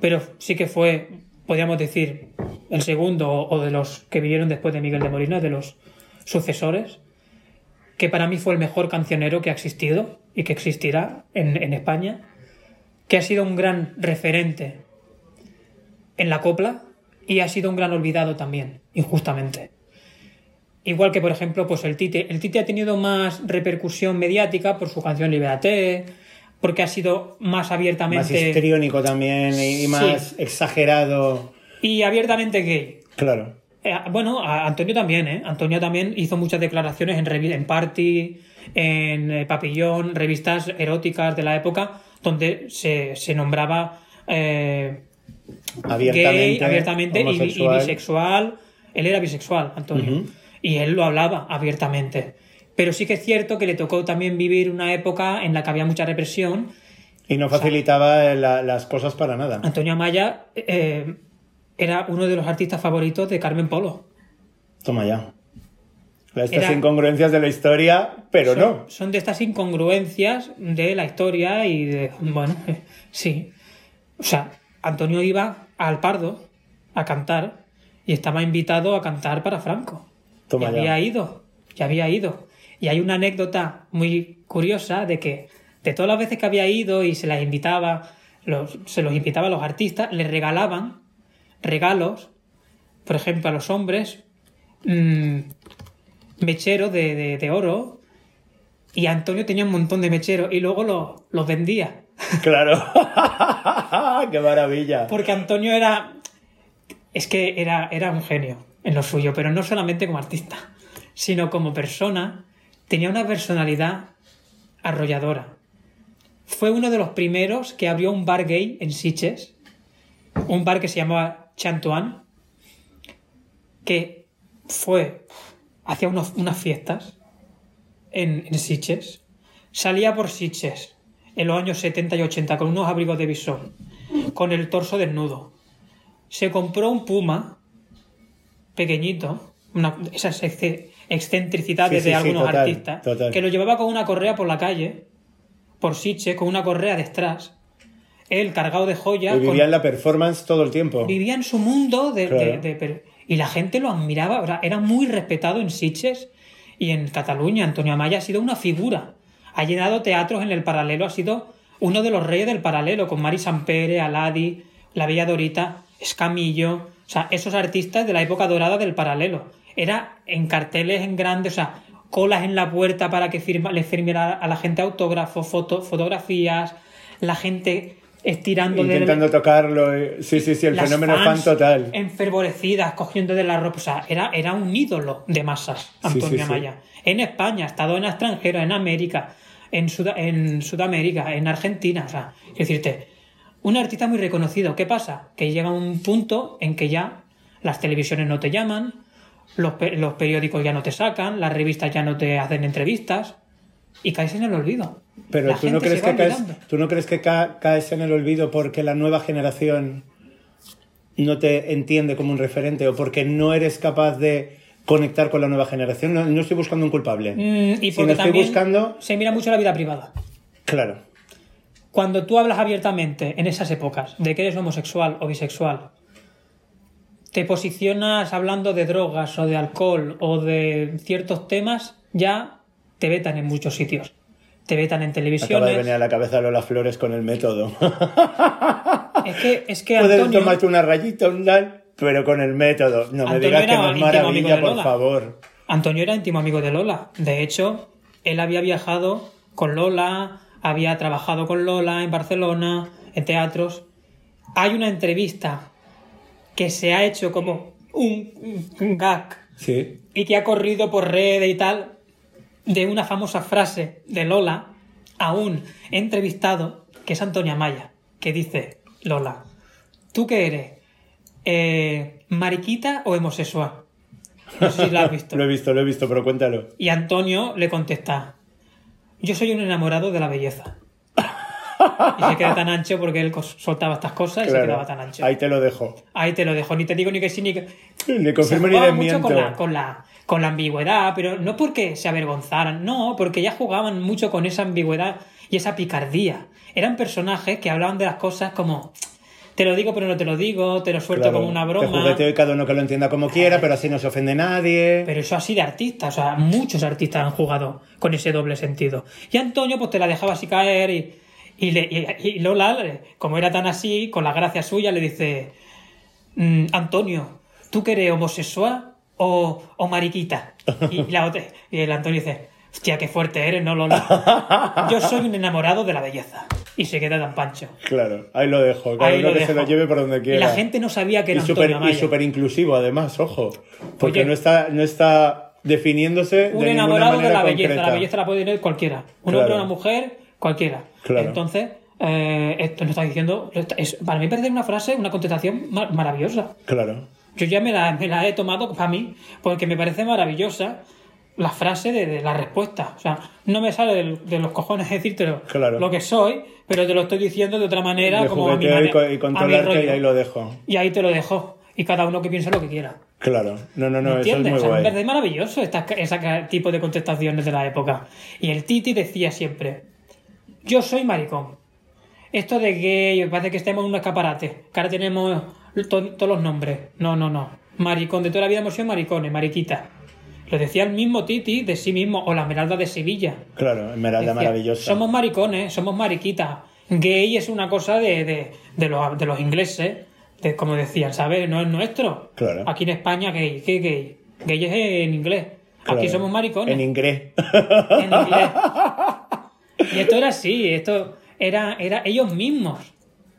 pero sí que fue, podríamos decir, el segundo o, de los que vinieron después de Miguel de Molina, de los sucesores, que para mí fue el mejor cancionero que ha existido y que existirá en España que ha sido un gran referente en la copla y ha sido un gran olvidado también, injustamente. Igual que, por ejemplo, pues el Tite. El Tite ha tenido más repercusión mediática por su canción Libérate, porque ha sido más Más abiertamente histriónico también y, más Sí. exagerado. y abiertamente gay. Claro. Eh, bueno, a Antonio también, ¿eh? Antonio también hizo muchas declaraciones en, en Party, en eh, Papillón, revistas eróticas de la época, donde se, se nombraba eh, Abiertamente. gay, abiertamente y, bisexual Él era bisexual, Antonio. Y él lo hablaba abiertamente. Pero sí que es cierto que le tocó también vivir una época en la que había mucha represión. Y no facilitaba la- las cosas para nada. Antonio Amaya eh, era uno de los artistas favoritos de Carmen Polo. Toma ya. Estas Era- incongruencias de la historia, pero son, no. Son de estas incongruencias de la historia y de. Bueno, eh, [laughs] sí. O sea, Antonio iba al Pardo a cantar y estaba invitado a cantar para Franco. Toma y ya. había ido. Y había ido. Y hay una anécdota muy curiosa de que de todas las veces que había ido y se las invitaba, los- se los invitaba a los artistas, les regalaban regalos, por ejemplo, a los hombres, mm, mecheros de, de- de oro. Y Antonio tenía un montón de mecheros y luego los, los vendía. Claro. [laughs] [laughs] ¡Qué maravilla! Porque Antonio era. Es que era, era un genio en lo suyo, pero no solamente como artista, sino como persona. Tenía una personalidad arrolladora. Fue uno de los primeros que abrió un bar gay en Sitges, un bar que se llamaba Chantuan, que fue hacía unas fiestas en, en Sitges. Salía por Sitges en los años 70 y 80 con unos abrigos de visón, con el torso desnudo. Se compró un puma pequeñito, una, esas exce- excentricidades Sí, sí, de sí, algunos total, artistas, total. que lo llevaba con una correa por la calle, por Sitges, con una correa de strass. Él cargado de joyas. Y con- vivía en la performance todo el tiempo. vivía en su mundo de, Claro. de- de- pero- y la gente lo admiraba, era muy respetado en Sitges y en Cataluña. Antonio Amaya ha sido una figura. Ha llenado teatros en el paralelo, ha sido uno de los reyes del paralelo, con Mari Sampere, Aladi, La Bella Dorita, Escamillo, o sea, esos artistas de la época dorada del paralelo. Era en carteles en grandes, o sea, colas en la puerta para que firma, le firmara a la gente autógrafos, foto- fotografías, la gente estirando Intentando tocarlo. eh, Sí, sí, sí, el las fenómeno fan total. Enfervorecidas, cogiendo de la ropa. O sea, era, era un ídolo de masas, Antonio sí. En España, ha estado en extranjero, en América, en, Sud- en Sudamérica, en Argentina. O sea, es decirte, un artista muy reconocido. ¿Qué pasa? Que llega un punto en que ya las televisiones no te llaman, los, pe- los periódicos ya no te sacan, las revistas ya no te hacen entrevistas y caes en el olvido. Pero La ¿tú no, crees que caes, tú no crees que ca- caes en el olvido porque la nueva generación no te entiende como un referente o porque no eres capaz de conectar con la nueva generación? No, no estoy buscando un culpable. Mm, y porque estoy buscando, se mira mucho la vida privada. claro. Cuando tú hablas abiertamente en esas épocas de que eres homosexual o bisexual, te posicionas hablando de drogas o de alcohol o de ciertos temas, ya te vetan en muchos sitios. Te vetan en Acaba de venir a la cabeza Lola Flores con el método. Es que, es que [laughs] Puedes Antonio, tomarte una rayita, un tal, pero con el método. No me digas que no es maravilla, por favor. Antonio era íntimo amigo de Lola. De hecho, él había viajado con Lola, había trabajado con Lola en Barcelona, en teatros. Hay una entrevista que se ha hecho como un, un gag Sí. y que ha corrido por redes y tal de una famosa frase de Lola a un entrevistado que es Antonia Maya, que dice, Lola, ¿tú qué eres? Eh, ¿Mariquita o homosexual? No sé si lo has [laughs] visto. Lo he visto, lo he visto, pero cuéntalo. Y Antonio le contesta, yo soy un enamorado de la belleza. Y se queda tan ancho porque él soltaba estas cosas y se quedaba tan ancho. Ahí te lo dejo. Ahí te lo dejo, ni te digo ni que sí ni que... Ni Se confirmo ni jugaba desmiento. mucho con la, con, la, con la ambigüedad, pero no porque se avergonzaran, no, porque ya jugaban mucho con esa ambigüedad y esa picardía. Eran personajes que hablaban de las cosas como, te lo digo pero no te lo digo, te lo suelto Claro, como una Te broma. jugueteo y cada uno que lo entienda como quiera, pero así no se ofende nadie. Pero eso así de artistas, o sea, muchos artistas han jugado con ese doble sentido. Y Antonio pues te la dejaba así caer y, y, le- y- y Lola, como era tan así, con la gracia suya, le dice, "Mm, Antonio, ¿tú que eres homosexual o, o mariquita? Y, la otra- y el Antonio dice, hostia, qué fuerte eres, ¿no, Lola? [laughs] Yo soy un enamorado de la belleza. Y se queda tan pancho. Claro, ahí lo dejo. Cada Ahí uno lo que se lo lleve por donde Y quiera. la gente no sabía que y era Antonio Amaya. y súper inclusivo, además, ojo. Porque Oye. no está, no está definiéndose un de enamorado de la belleza. La belleza la puede tener cualquiera. Un Claro. hombre una mujer, cualquiera. Claro. Entonces, eh, esto nos está diciendo. Es, para mí, perder una frase, una contestación ma- maravillosa. Claro. yo ya me la, me la he tomado para mí, porque me parece maravillosa la frase de, de la respuesta. O sea, no me sale de, los cojones [laughs] decirte lo, Claro. lo que soy, pero te lo estoy diciendo de otra manera, de como a mi y, co- y a mi controlarte y rollo. ahí lo dejo. Y ahí te lo dejo. Y cada uno que piense lo que quiera. Claro. No, no, no, eso es ¿Entiendes? muy O sea, me guay. parece maravilloso esta- ese tipo de contestaciones de la época. Y el Titi decía siempre, yo soy maricón. Esto de gay, parece que estemos en un escaparate, que ahora tenemos to- todos los nombres. No, no, no. Maricón, de toda la vida hemos sido maricones, mariquita. Lo decía el mismo Titi de sí mismo, o la Esmeralda de Sevilla. Claro, Esmeralda Decía, maravillosa. Somos maricones, somos mariquitas. Gay es una cosa de, de, de los, de los ingleses, de, como decían, ¿sabes? No es nuestro. Claro. Aquí en España, gay. ¿Qué gay? Gay es en inglés. Claro. Aquí somos maricones. En inglés. En inglés. [laughs] Y esto era así, esto era, era ellos mismos.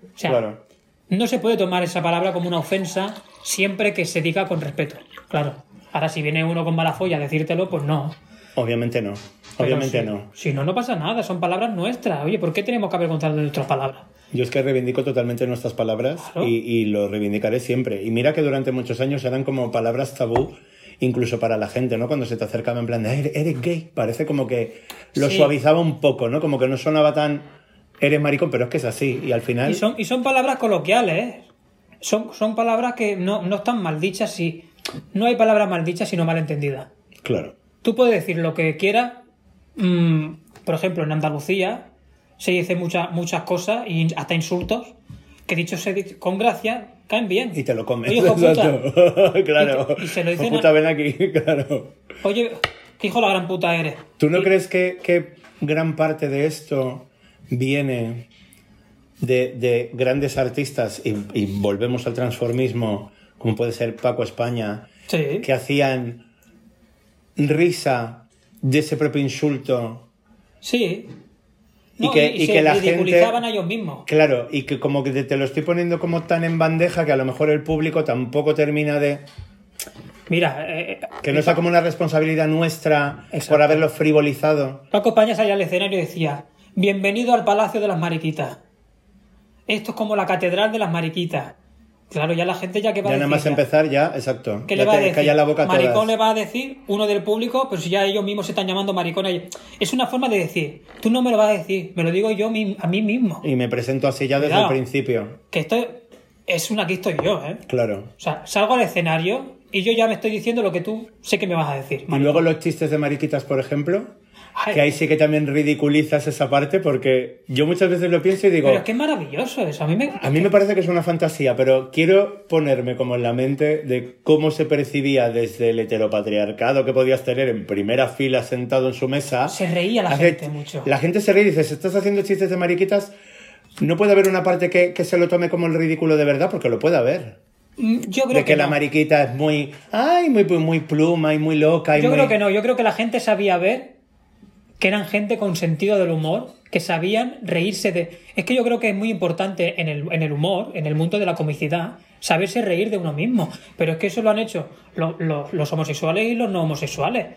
O sea, Claro. no se puede tomar esa palabra como una ofensa siempre que se diga con respeto. Claro. Ahora, si viene uno con mala folla a decírtelo, pues no. Obviamente no. Obviamente si- no. Si no, no pasa nada, son palabras nuestras. Oye, ¿por qué tenemos que avergonzarnos de nuestras palabras? Yo es que reivindico totalmente nuestras palabras Claro. y, y lo reivindicaré siempre. Y mira que durante muchos años eran como palabras tabú, incluso para la gente, ¿no? Cuando se te acercaba en plan de, "Eres- eres gay. Parece como que lo Sí. suavizaba un poco, ¿no? Como que no sonaba tan, eres maricón, pero es que es así. Y al final, Y son, y son palabras coloquiales, ¿eh? Son, son palabras que no, no están mal dichas si... No hay palabras mal dichas sino mal entendidas. claro. Tú puedes decir lo que quieras. mm, por ejemplo, en Andalucía se dice muchas muchas cosas y hasta insultos que dicho se dice con gracia caen bien. Y te lo comes. Oye, hijo puta. [laughs] [laughs] Claro. Y- y se lo dicen a- puta, ven aquí, [laughs] claro. Oye, qué hijo de la gran puta eres. ¿Tú no Y- crees que, que gran parte de esto viene de, de grandes artistas y, y volvemos al transformismo, como puede ser Paco España, Sí. que hacían risa de ese propio insulto? Sí. Y que- y se que la ridiculizaban gente- a ellos mismos. Claro, y que como que te lo estoy poniendo como tan en bandeja que a lo mejor el público tampoco termina de... Mira, eh, Que no sea como una responsabilidad nuestra Exacto. por haberlo frivolizado. Paco España salía al escenario y decía, bienvenido al Palacio de las Mariquitas. Esto es como la Catedral de las Mariquitas. Claro, ya la gente ya que va Ya a nada decir. más ya? empezar ya, exacto. ¿Qué ya le va a decir? la boca Maricón todas. le va a decir uno del público, pero si ya ellos mismos se están llamando maricones. Es una forma de decir, tú no me lo vas a decir, me lo digo yo a mí mismo. Y me presento así ya desde el principio. Que esto es una aquí estoy yo, ¿eh? Claro. O sea, salgo al escenario y yo ya me estoy diciendo lo que tú sé que me vas a decir. Y luego los chistes de mariquitas, por ejemplo, que ahí sí que también ridiculizas esa parte porque yo muchas veces lo pienso y digo, Pero es que es maravilloso eso. A mí me... a mí me parece que es una fantasía, pero quiero ponerme como en la mente de cómo se percibía desde el heteropatriarcado que podías tener en primera fila sentado en su mesa. Se reía la Hace- gente mucho. La gente se ríe y dices, estás haciendo chistes de mariquitas, no puede haber una parte que, que se lo tome como el ridículo de verdad, porque lo puede haber. Mm, Yo creo De que, la no. mariquita es muy, ay, muy, muy pluma y muy loca. Y Yo muy... creo que no, yo creo que la gente sabía ver que eran gente con sentido del humor, que sabían reírse de... Es que yo creo que es muy importante en el, en el humor, en el mundo de la comicidad, saberse reír de uno mismo. Pero es que eso lo han hecho lo- lo- los homosexuales y los no homosexuales.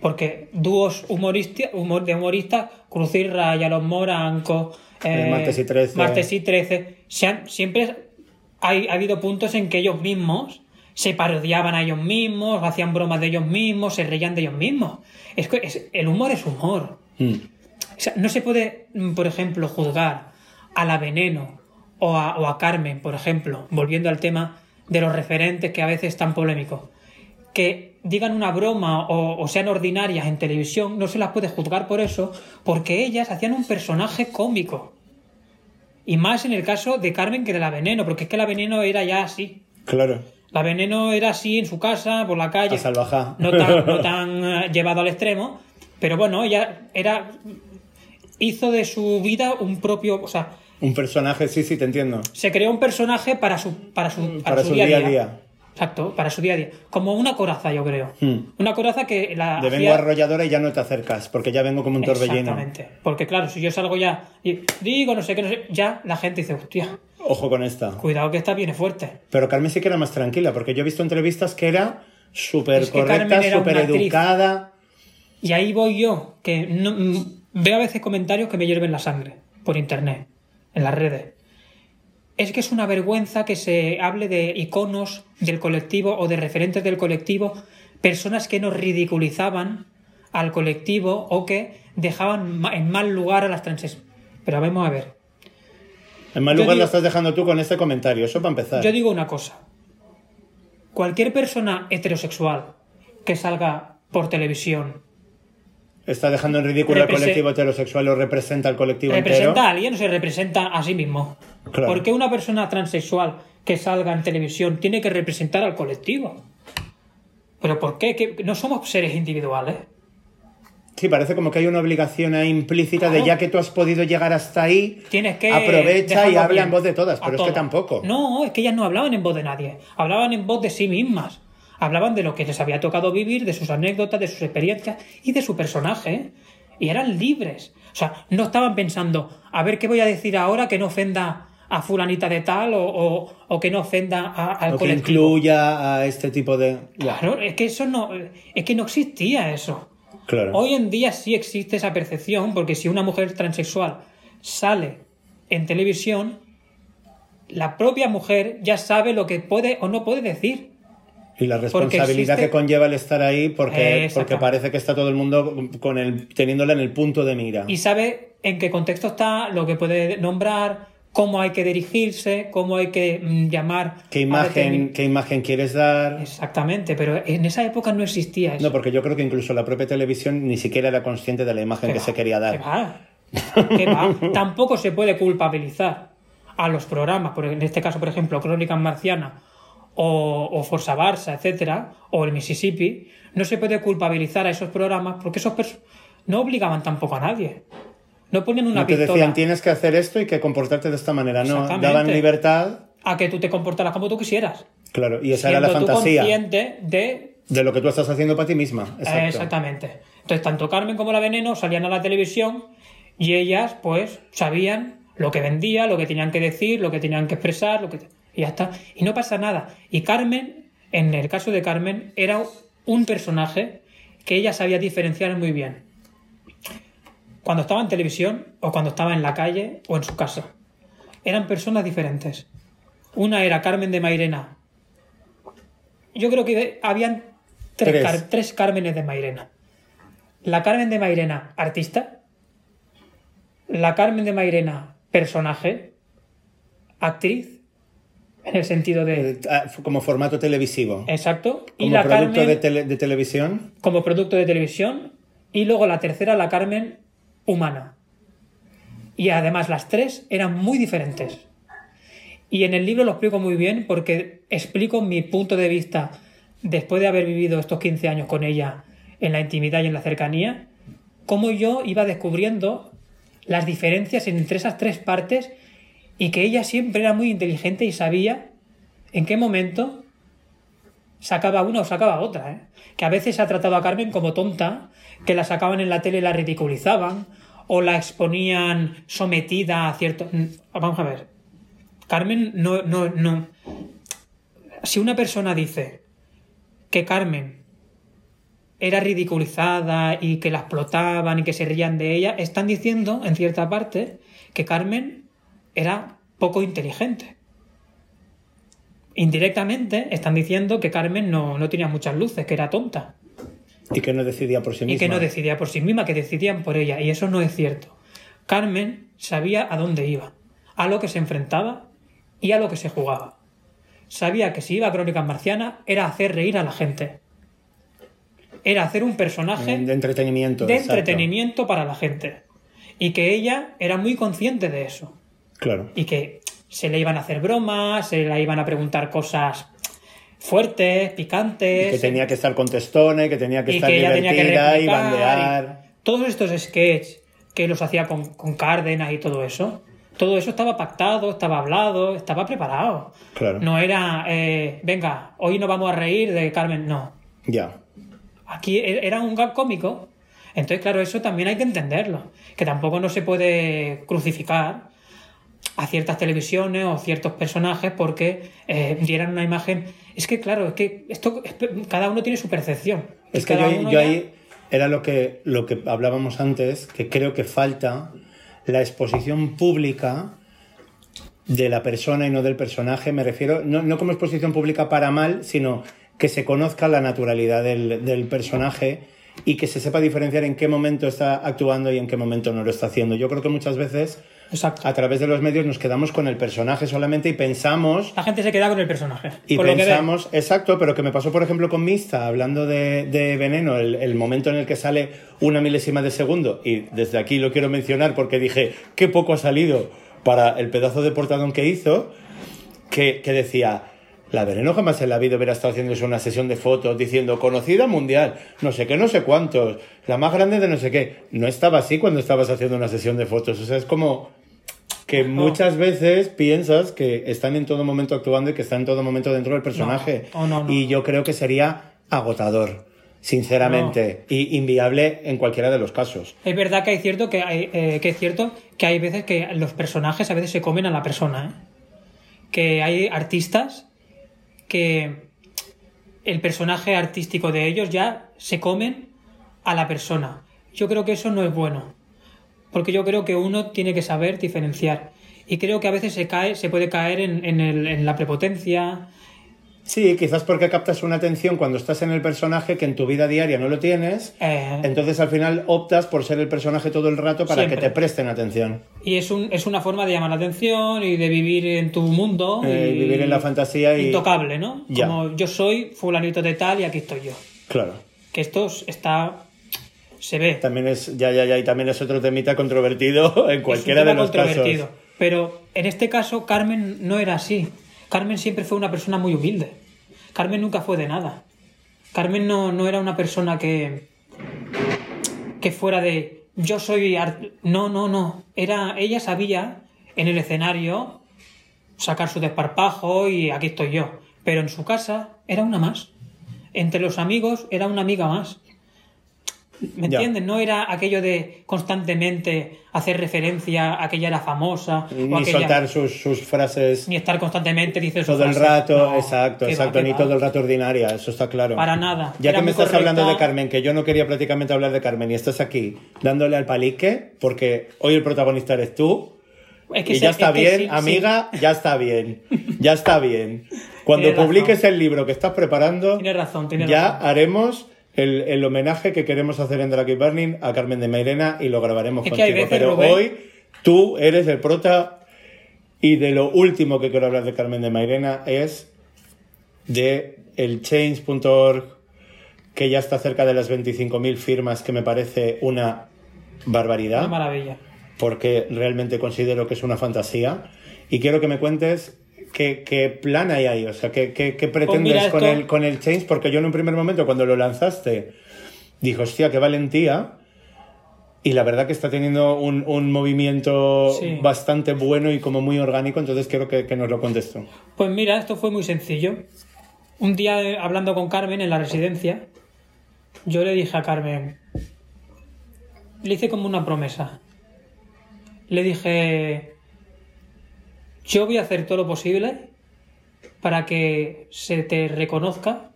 Porque dúos humorista, humor, de humoristas, Cruz y Raya, Los Morancos, El Martes y 13. Martes y 13, se han- siempre hay, ha habido puntos en que ellos mismos se parodiaban a ellos mismos, hacían bromas de ellos mismos, se reían de ellos mismos. Es que es- el humor es humor. Mm. O sea, no se puede, mm, por ejemplo, juzgar a la Veneno o a, o a Carmen, por ejemplo, volviendo al tema de los referentes que a veces están polémicos, que digan una broma o, o sean ordinarias en televisión, no se las puede juzgar por eso, porque ellas hacían un personaje cómico. Y más en el caso de Carmen que de la Veneno, porque es que la Veneno era ya así. Claro. La Veneno era así en su casa, por la calle. A salvajá. No tan, no [laughs] tan eh, llevado al extremo. Pero bueno, ella era. Hizo de su vida un propio. O sea, Un personaje, sí, sí, te entiendo. se creó un personaje para su, para su, Para su día a día. Exacto, para su día a día. Como una coraza, yo creo. Hmm. Una coraza que la. De vengo hacía- arrolladora y ya no te acercas, porque ya vengo como un torbellino. Exactamente. Porque claro, si yo salgo ya y digo no sé qué, no sé, ya la gente dice, hostia, Ojo con esta. cuidado que esta viene fuerte. Pero Carmen sí que era más tranquila, porque yo he visto entrevistas que era súper Es que Carmen correcta, súper educada. Y ahí voy yo, que no- mm, veo a veces comentarios que me hierven la sangre por internet, en las redes. Es que es una vergüenza que se hable de iconos del colectivo o de referentes del colectivo, personas que nos ridiculizaban al colectivo o que dejaban en mal lugar a las transes. Pero vamos a ver. En mal Yo lugar digo- la estás dejando tú con este comentario, eso para empezar. Yo digo una cosa. Cualquier persona heterosexual que salga por televisión Está dejando en ridículo al colectivo heterosexual o representa al colectivo representa entero. a alguien o se representa a sí mismo. Claro. ¿Por qué una persona transexual que salga en televisión tiene que representar al colectivo? ¿Pero por qué? ¿Que no somos seres individuales? Sí, parece como que hay una obligación ahí implícita de ya que tú has podido llegar hasta ahí, Tienes que. aprovecha y habla bien en voz de todas, a pero es que tampoco. No, es que ellas no hablaban en voz de nadie. Hablaban en voz de sí mismas. Hablaban de lo que les había tocado vivir, de sus anécdotas, de sus experiencias y de su personaje. Y eran libres. O sea, no estaban pensando, a ver qué voy a decir ahora que no ofenda a fulanita de tal o, o- o que no ofenda a- al o que incluya a este tipo de... Claro, es que eso no, es que no existía eso. claro. Hoy en día sí existe esa percepción, porque si una mujer transexual sale en televisión, la propia mujer ya sabe lo que puede o no puede decir. Y la responsabilidad existe- que conlleva el estar ahí porque, porque parece que está todo el mundo con el, teniéndola en el punto de mira. Y sabe en qué contexto está, lo que puede nombrar, cómo hay que dirigirse, cómo hay que mm, llamar. ¿Qué imagen, ¿Qué imagen quieres dar? Exactamente, pero en esa época no existía eso. No, porque yo creo que incluso la propia televisión ni siquiera era consciente de la imagen que va? se quería ¿Qué dar. va? ¿Qué va? Tampoco se puede culpabilizar a los programas, por en este caso, por ejemplo, Crónicas Marciana o, o Forza Barça, etcétera, o el Mississippi, no se puede culpabilizar a esos programas porque esos no obligaban tampoco a nadie. No ponen una No te pistola decían tienes que hacer esto y que comportarte de esta manera. No, daban libertad. a que tú te comportaras como tú quisieras. Claro, y esa era la tú fantasía consciente de de lo que tú estás haciendo para ti misma. Exacto. Exactamente. Entonces, tanto Carmen como la Veneno salían a la televisión y ellas, pues, sabían lo que vendía, lo que tenían que decir, lo que tenían que expresar, lo que... y ya está. Y no pasa nada. Y Carmen, en el caso de Carmen, era un personaje que ella sabía diferenciar muy bien. Cuando estaba en televisión o cuando estaba en la calle o en su casa. Eran personas diferentes. Una era Carmen de Mairena. Yo creo que habían tres, Tres. Car- tres Cármenes de Mairena. La Carmen de Mairena, artista. La Carmen de Mairena, personaje. Actriz. En el sentido de. Eh, ah, Como formato televisivo. Exacto. Y Como la producto Carmen de, tele- de televisión. como producto de televisión. Y luego la tercera, la Carmen humana. Y además las tres eran muy diferentes. Y en el libro lo explico muy bien porque explico mi punto de vista después de haber vivido estos 15 años con ella en la intimidad y en la cercanía, cómo yo iba descubriendo las diferencias entre esas tres partes y que ella siempre era muy inteligente y sabía en qué momento sacaba una o sacaba otra. ¿eh? Que a veces ha tratado a Carmen como tonta, que la sacaban en la tele y la ridiculizaban, o la exponían sometida a cierto. Mm, Vamos a ver. Carmen no, no, no. Si una persona dice que Carmen era ridiculizada y que la explotaban y que se rían de ella, están diciendo, en cierta parte, que Carmen era poco inteligente. Indirectamente están diciendo que Carmen no, no tenía muchas luces, que era tonta Y que no decidía por sí misma. y que no decidía por sí misma, que decidían por ella. Y eso no es cierto. Carmen sabía a dónde iba, a lo que se enfrentaba y a lo que se jugaba. Sabía que si iba a Crónicas Marcianas era hacer reír a la gente. Era hacer un personaje de entretenimiento. de exacto. entretenimiento para la gente. Y que ella era muy consciente de eso. Claro. Y que se le iban a hacer bromas, se le iban a preguntar cosas fuertes, picantes. Que tenía que estar contestona y que tenía que y estar que ella tenía que divertida y bandear. y Todos estos sketches que los hacía con, con Cárdenas y todo eso, todo eso estaba pactado, estaba hablado, estaba preparado. Claro. No era, eh, venga, hoy no vamos a reír de Carmen, no. Ya. Aquí e- era un gag cómico. Entonces, claro, eso también hay que entenderlo. Que tampoco no se puede crucificar a ciertas televisiones o ciertos personajes porque eh, dieran una imagen. Es que, claro, es que esto es- cada uno tiene su percepción. Es que yo, ya- ahí era lo que, lo que hablábamos antes, que creo que falta la exposición pública de la persona y no del personaje. Me refiero, no, no como exposición pública para mal, sino que se conozca la naturalidad del, del personaje y que se sepa diferenciar en qué momento está actuando y en qué momento no lo está haciendo. Yo creo que muchas veces Exacto. a través de los medios nos quedamos con el personaje solamente y pensamos La gente se queda con el personaje. y con lo que pensamos, exacto, pero que me pasó, por ejemplo, con Mista, hablando de, de Veneno, el, el momento en el que sale una milésima de segundo, y desde aquí lo quiero mencionar porque dije, qué poco ha salido para el pedazo de portadón que hizo, que, que decía, la Veneno jamás en la vida hubiera estado haciéndose una sesión de fotos diciendo, conocida mundial, no sé qué, no sé cuántos, la más grande de no sé qué. No estaba así cuando estabas haciendo una sesión de fotos, o sea, es como que muchas veces piensas que están en todo momento actuando y que están en todo momento dentro del personaje. No, no. Y yo creo que sería agotador, sinceramente, y inviable en cualquiera de los casos. Es verdad que hay cierto que hay, eh, que es cierto que hay veces que los personajes a veces se comen a la persona, ¿eh? Que hay artistas que el personaje artístico de ellos ya se comen a la persona. Yo creo que eso no es bueno. Porque yo creo que uno tiene que saber diferenciar. Y creo que a veces se cae, se puede caer en, en el- en la prepotencia. Sí, quizás porque captas una atención cuando estás en el personaje que en tu vida diaria no lo tienes. eh, Entonces al final optas por ser el personaje todo el rato para Siempre. que te presten atención. y es, un, es una forma de llamar la atención y de vivir en tu mundo. Eh, y, vivir en la fantasía y... Intocable, ¿no? Ya. Como yo soy fulanito de tal y aquí estoy yo. Claro. Que esto está... se ve. También es, ya, ya, ya, y también es otro temita controvertido [laughs] en cualquiera Es un de tema los controvertido. casos. Pero en este caso Carmen no era así. Carmen siempre fue una persona muy humilde. Carmen nunca fue de nada. Carmen no, no era una persona que que fuera de yo soy art-". no no no era ella sabía en el escenario sacar su desparpajo y aquí estoy yo pero en su casa era una más entre los amigos era una amiga más ¿Me Ya. entiendes? No era aquello de constantemente hacer referencia a que ella era famosa o Ni aquella- soltar sus, sus frases ni estar constantemente diciendo todo el frase. rato, No, exacto, va, exacto, que ni va. todo el rato ordinaria, eso está claro. Para nada. Ya Era que me estás correcta. hablando de Carmen, que yo no quería prácticamente hablar de Carmen y estás aquí dándole al palique, porque hoy el protagonista eres tú, Es que y se- ya está es bien, sí, sí. amiga, ya está bien, ya está bien. [laughs] Cuando Tienes razón. publiques el libro que estás preparando, Tienes razón, tienes ya razón. haremos el, el homenaje que queremos hacer en Drake Burning a Carmen de Mairena y lo grabaremos Es contigo. veces, Pero Rubén- hoy tú eres el prota y de lo último que quiero hablar de Carmen de Mairena es de el change.org que ya está cerca de las 25.000 firmas que me parece una barbaridad Una maravilla. porque realmente considero que es una fantasía. Y quiero que me cuentes qué, qué plan hay ahí, o sea, qué, qué- qué pretendes Pues con, esto- el, con el Change, porque yo en un primer momento cuando lo lanzaste dije, hostia, qué valentía. Y la verdad que está teniendo un, un movimiento Sí. bastante bueno y como muy orgánico, entonces quiero que, que nos lo contestes tú. Pues mira, esto fue muy sencillo. Un día eh, hablando con Carmen en la residencia, yo le dije a Carmen, le hice como una promesa. Le dije, yo voy a hacer todo lo posible para que se te reconozca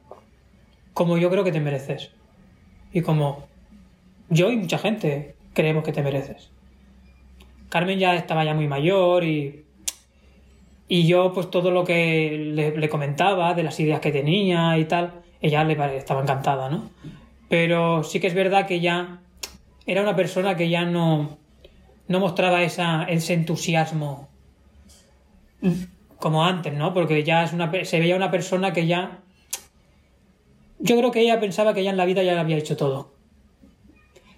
como yo creo que te mereces. Y como yo y mucha gente creemos que te mereces. Carmen ya estaba ya muy mayor y y yo, pues todo lo que le, comentaba de las ideas que tenía y tal, ella le estaba encantada, ¿no? Pero sí que es verdad que ya era una persona que ya no, no mostraba esa, ese entusiasmo como antes, ¿no? Porque ya es una, se veía una persona que ya... Yo creo que ella pensaba que ya en la vida ya lo había hecho todo.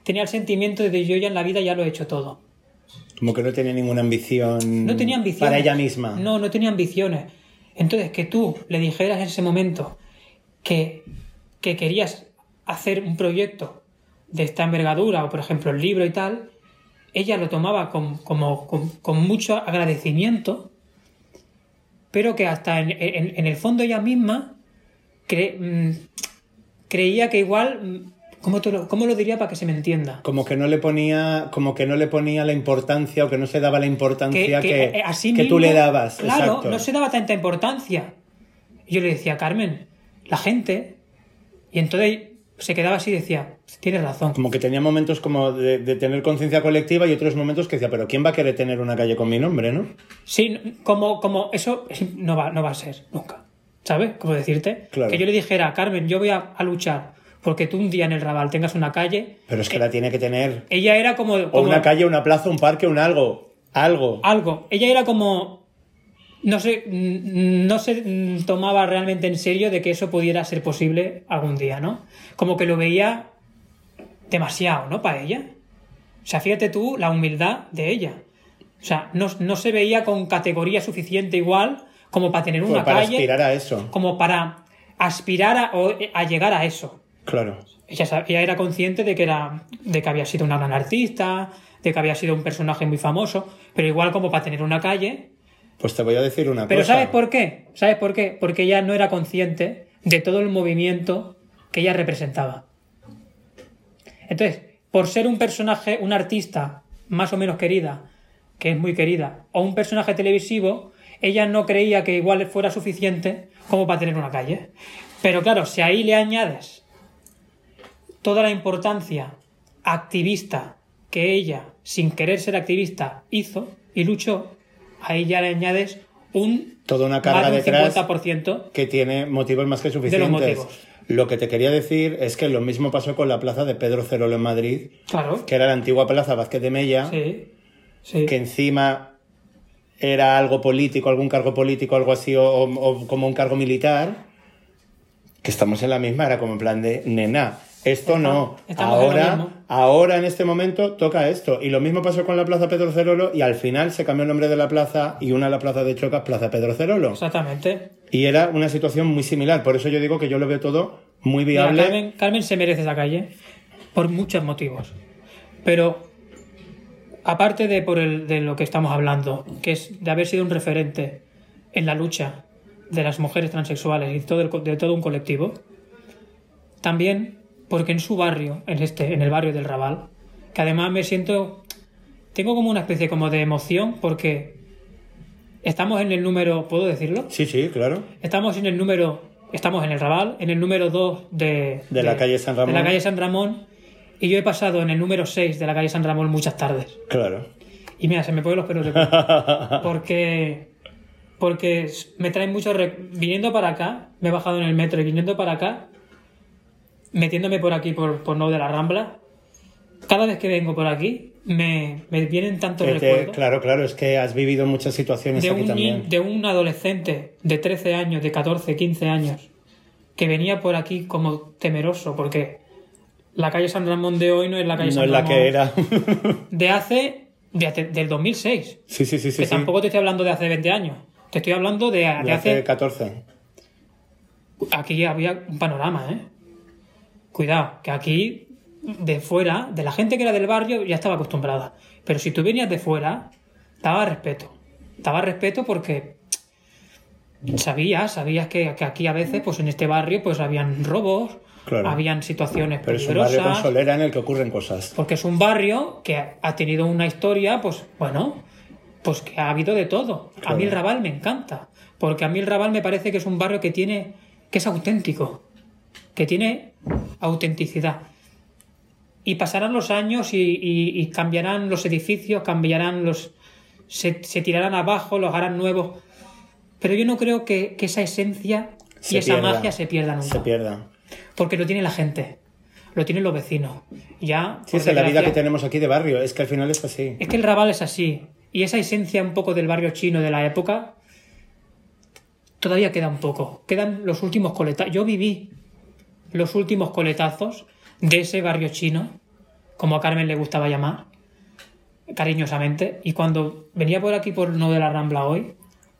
Tenía el sentimiento de que yo ya en la vida ya lo he hecho todo. Como que no tenía ninguna ambición, No tenía ambiciones. para ella misma. No, no tenía ambiciones. Entonces, que tú le dijeras en ese momento que, que querías hacer un proyecto de esta envergadura, o por ejemplo el libro y tal, ella lo tomaba con, como, con, con mucho agradecimiento, pero que hasta en, en- en el fondo ella misma cre- mm, creía que igual, mm, ¿cómo, te lo, ¿cómo lo diría para que se me entienda? Como que no le ponía, como que no le ponía la importancia o que no se daba la importancia que, eh, así que tú mismo, le dabas. Claro, exacto. no se daba tanta importancia. Y yo le decía, Carmen, la gente. Y entonces se quedaba así y decía, tienes razón. Como que tenía momentos como de, de tener conciencia colectiva y otros momentos que decía, pero ¿quién va a querer tener una calle con mi nombre, no? Sí, como, como eso es- no va, no va a ser nunca. ¿Sabes? Como decirte. Claro. Que yo le dijera, Carmen, yo voy a, a luchar porque tú un día en el Raval tengas una calle. Pero es que la tiene que tener. Ella era como. O como- una calle, una plaza, un parque, un algo. Algo. algo. Ella era como. No sé, mm, no se tomaba realmente en serio de que eso pudiera ser posible algún día, ¿no? Como que lo veía demasiado, ¿no? Para ella. O sea, fíjate tú la humildad de ella. O sea, no, no se veía con categoría suficiente igual como para tener Pues una para calle, aspirar a eso. como para aspirar a, o- a llegar a eso. Claro. Ella, ella era consciente de que, era, de que había sido una gran artista, de que había sido un personaje muy famoso, pero igual como para tener una calle. Pues te voy a decir una Pero cosa. ¿sabes por qué? ¿Sabes por qué? Porque ella no era consciente de todo el movimiento que ella representaba. Entonces, por ser un personaje, un artista más o menos querida, que es muy querida, o un personaje televisivo, ella no creía que igual fuera suficiente como para tener una calle. Pero claro, si ahí le añades toda la importancia activista que ella, sin querer ser activista, hizo y luchó, ahí ya le añades un Toda una carga más de un detrás 50%. que tiene motivos más que suficientes. Lo que te quería decir es que lo mismo pasó con la plaza de Pedro Cerolo en Madrid, Claro. que era la antigua plaza Vázquez de Mella, Sí. Sí. que encima era algo político, algún cargo político, algo así, o, o como un cargo militar, que estamos en la misma, era como en plan de nena. Esto no. Ahora, ahora en este momento toca esto. Y lo mismo pasó con la Plaza Pedro Cerolo y al final se cambió el nombre de la plaza y una de la plaza de Chocas, Plaza Pedro Cerolo. Exactamente. Y era una situación muy similar. Por eso yo digo que yo lo veo todo muy Mira, viable. Carmen, Carmen se merece esa calle por muchos motivos. Pero aparte de por el, de lo que estamos hablando, que es de haber sido un referente en la lucha de las mujeres transexuales y todo el de todo un colectivo, también porque en su barrio, en este, en el barrio del Raval, que además me siento, tengo como una especie como de emoción porque estamos en el número, ¿puedo decirlo? Sí, sí, claro. Estamos en el número, estamos en el Raval, en el número 2 de, De la calle San Ramón. De la calle San Ramón. Y yo he pasado en el número 6 de la calle San Ramón muchas tardes. Claro. Y mira, se me ponen los pelos de punta. [laughs] Porque, porque me traen mucho... re- Viniendo para acá, me he bajado en el metro y viniendo para acá, metiéndome por aquí, por, por no de la Rambla, cada vez que vengo por aquí, me, me vienen tantos te- recuerdos claro, claro, es que has vivido muchas situaciones de aquí un, también. de un adolescente de 13 años, de 14, 15 años, que venía por aquí como temeroso, porque la calle San Ramón de hoy no es la calle No San es la Ramón que era. [laughs] de hace, de del 2006, sí, sí, sí, sí. que sí. tampoco te estoy hablando de hace 20 años, te estoy hablando de, de De hace hace... 14. Aquí había un panorama, ¿eh? Cuidado, que aquí de fuera, de la gente que era del barrio, ya estaba acostumbrada. Pero si tú venías de fuera, daba respeto. Daba respeto porque sabías, sabías que, que aquí a veces, pues en este barrio, pues habían robos, Claro. habían situaciones Pero es un barrio con peligrosas. solera en el que ocurren cosas. Porque es un barrio que ha tenido una historia, pues bueno, pues que ha habido de todo. A mí el. Raval me encanta, porque a mí el Raval me parece que es un barrio que tiene, que es auténtico, que tiene autenticidad. Y pasarán los años y, y- y cambiarán los edificios, cambiarán los, se, se tirarán abajo, los harán nuevos. Pero yo no creo que, que esa esencia y Se esa pierda. magia se pierda nunca. Se pierda. Porque lo tiene la gente, lo tienen los vecinos. Ya, Sí, es la vida que tenemos aquí de barrio. Es que al final es así. es que el Raval es así. Y esa esencia un poco del barrio chino de la época todavía queda un poco. Quedan los últimos coletazos. Yo viví los últimos coletazos de ese barrio chino, como a Carmen le gustaba llamar, cariñosamente. Y cuando venía por aquí por no de la Rambla hoy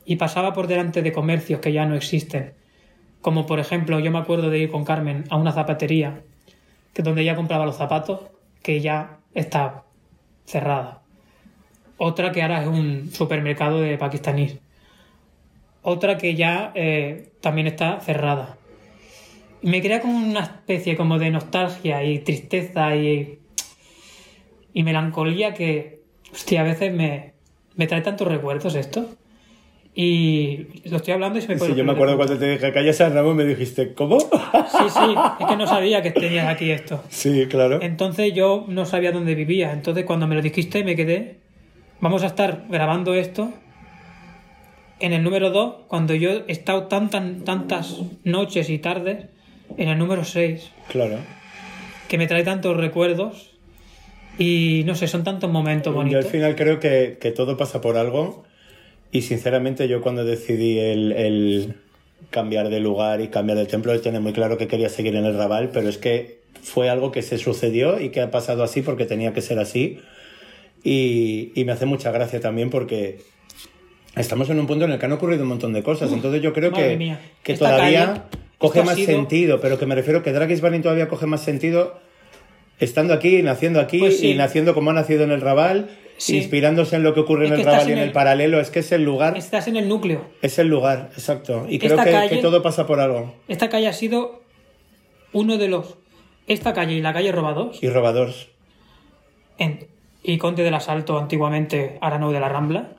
y pasaba por delante de comercios que ya no existen, como por ejemplo yo me acuerdo de ir con Carmen a una zapatería que donde ella compraba los zapatos, que ya está cerrada. Otra que ahora es un supermercado de pakistaníes. Otra que ya eh, también está cerrada. Me crea como una especie como de nostalgia y tristeza y, y melancolía que, hostia, a veces me, me trae tantos recuerdos esto. Y lo estoy hablando y se me Sí, yo me acuerdo cuando te dije calle San Ramón me dijiste, ¿cómo? Sí, sí, es que no sabía que tenías aquí esto. [laughs] sí, claro. Entonces yo no sabía dónde vivía. Entonces cuando me lo dijiste me quedé. Vamos a estar grabando esto en el número 2 cuando yo he estado tantas, tantas noches y tardes en el número 6 Claro. que me trae tantos recuerdos y no sé, son tantos momentos Yo bonitos. al final creo que, que todo pasa por algo y sinceramente yo cuando decidí el, el cambiar de lugar y cambiar de templo tenía muy claro que quería seguir en el Raval, pero es que fue algo que se sucedió y que ha pasado así porque tenía que ser así y, y me hace mucha gracia también porque estamos en un punto en el que han ocurrido un montón de cosas, entonces yo creo madre que, mía. que Esta todavía calle, coge más sido- sentido, pero que me refiero que Dragis Barney todavía coge más sentido estando aquí, naciendo aquí Pues sí. y naciendo como ha nacido en el Raval, Sí. inspirándose en lo que ocurre Es en el Raval y en el, el- paralelo, es que es el lugar, Estás en el núcleo. es el lugar, exacto. Y creo que, calle- que todo pasa por algo. Esta calle ha sido uno de los... Esta calle y la calle Robados Y robadores. en- y Conte del Asalto antiguamente Arano de la Rambla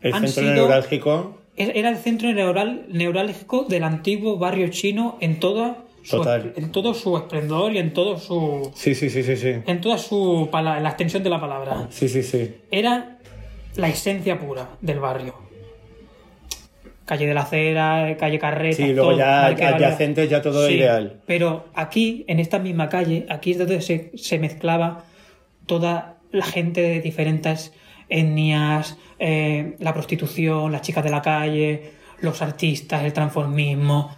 El Han centro sido- neurálgico, Era el centro neural, neurálgico del antiguo barrio chino en toda su, Total. en todo su esplendor y en todo su sí, sí, sí, sí, sí. en toda su en la extensión de la palabra. Sí, sí, sí. Era la esencia pura del barrio. Calle de la Acera, calle Carreta. Sí, luego todo, ya Marqués Valera. adyacente ya todo Sí, ideal. Pero aquí, en esta misma calle, aquí es donde se, se mezclaba toda la gente de diferentes etnias, eh, la prostitución, las chicas de la calle, los artistas, el transformismo.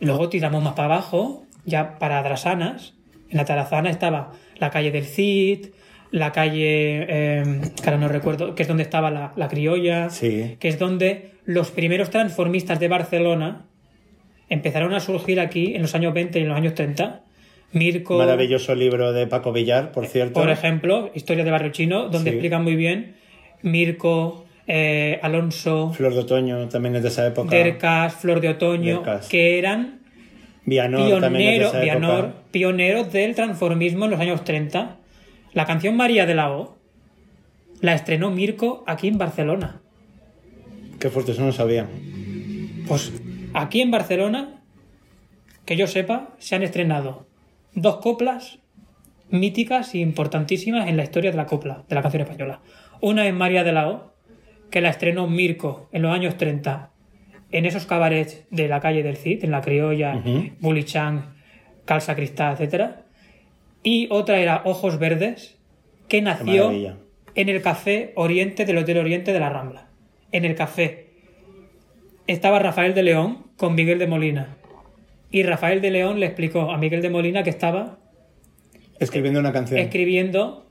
Luego tiramos más para abajo, ya para Drasanas. En la Tarazana estaba la calle del Cid, la calle, eh, que ahora no recuerdo, que es donde estaba la, la criolla, Sí. que es donde los primeros transformistas de Barcelona empezaron a surgir aquí en los años 20 y en los años 30. Mirko, Maravilloso libro de Paco Villar, por cierto. por ejemplo, Historia de Barrio Chino, donde Sí. explican muy bien Mirko, eh, Alonso, Flor de Otoño también es de esa época. Dercas, Flor de Otoño, Dercas. que eran Vianor es pioneros, Vianor, pioneros del transformismo en los años 30. La canción María de la O la estrenó Mirko aquí en Barcelona. Qué fuerte, eso no sabía. Pues aquí en Barcelona, que yo sepa, se han estrenado dos coplas míticas e importantísimas en la historia de la copla, de la canción española. Una es María de la O, que la estrenó Mirko en los años 30 en esos cabarets de la calle del Cid, en la Criolla, Ujú. Bulichán, Calza Cristal, etc. Y otra era Ojos Verdes, que nació en el Café Oriente del Hotel Oriente de la Rambla. En el café estaba Rafael de León con Miguel de Molina. Y Rafael de León le explicó a Miguel de Molina que estaba Escribiendo una canción. escribiendo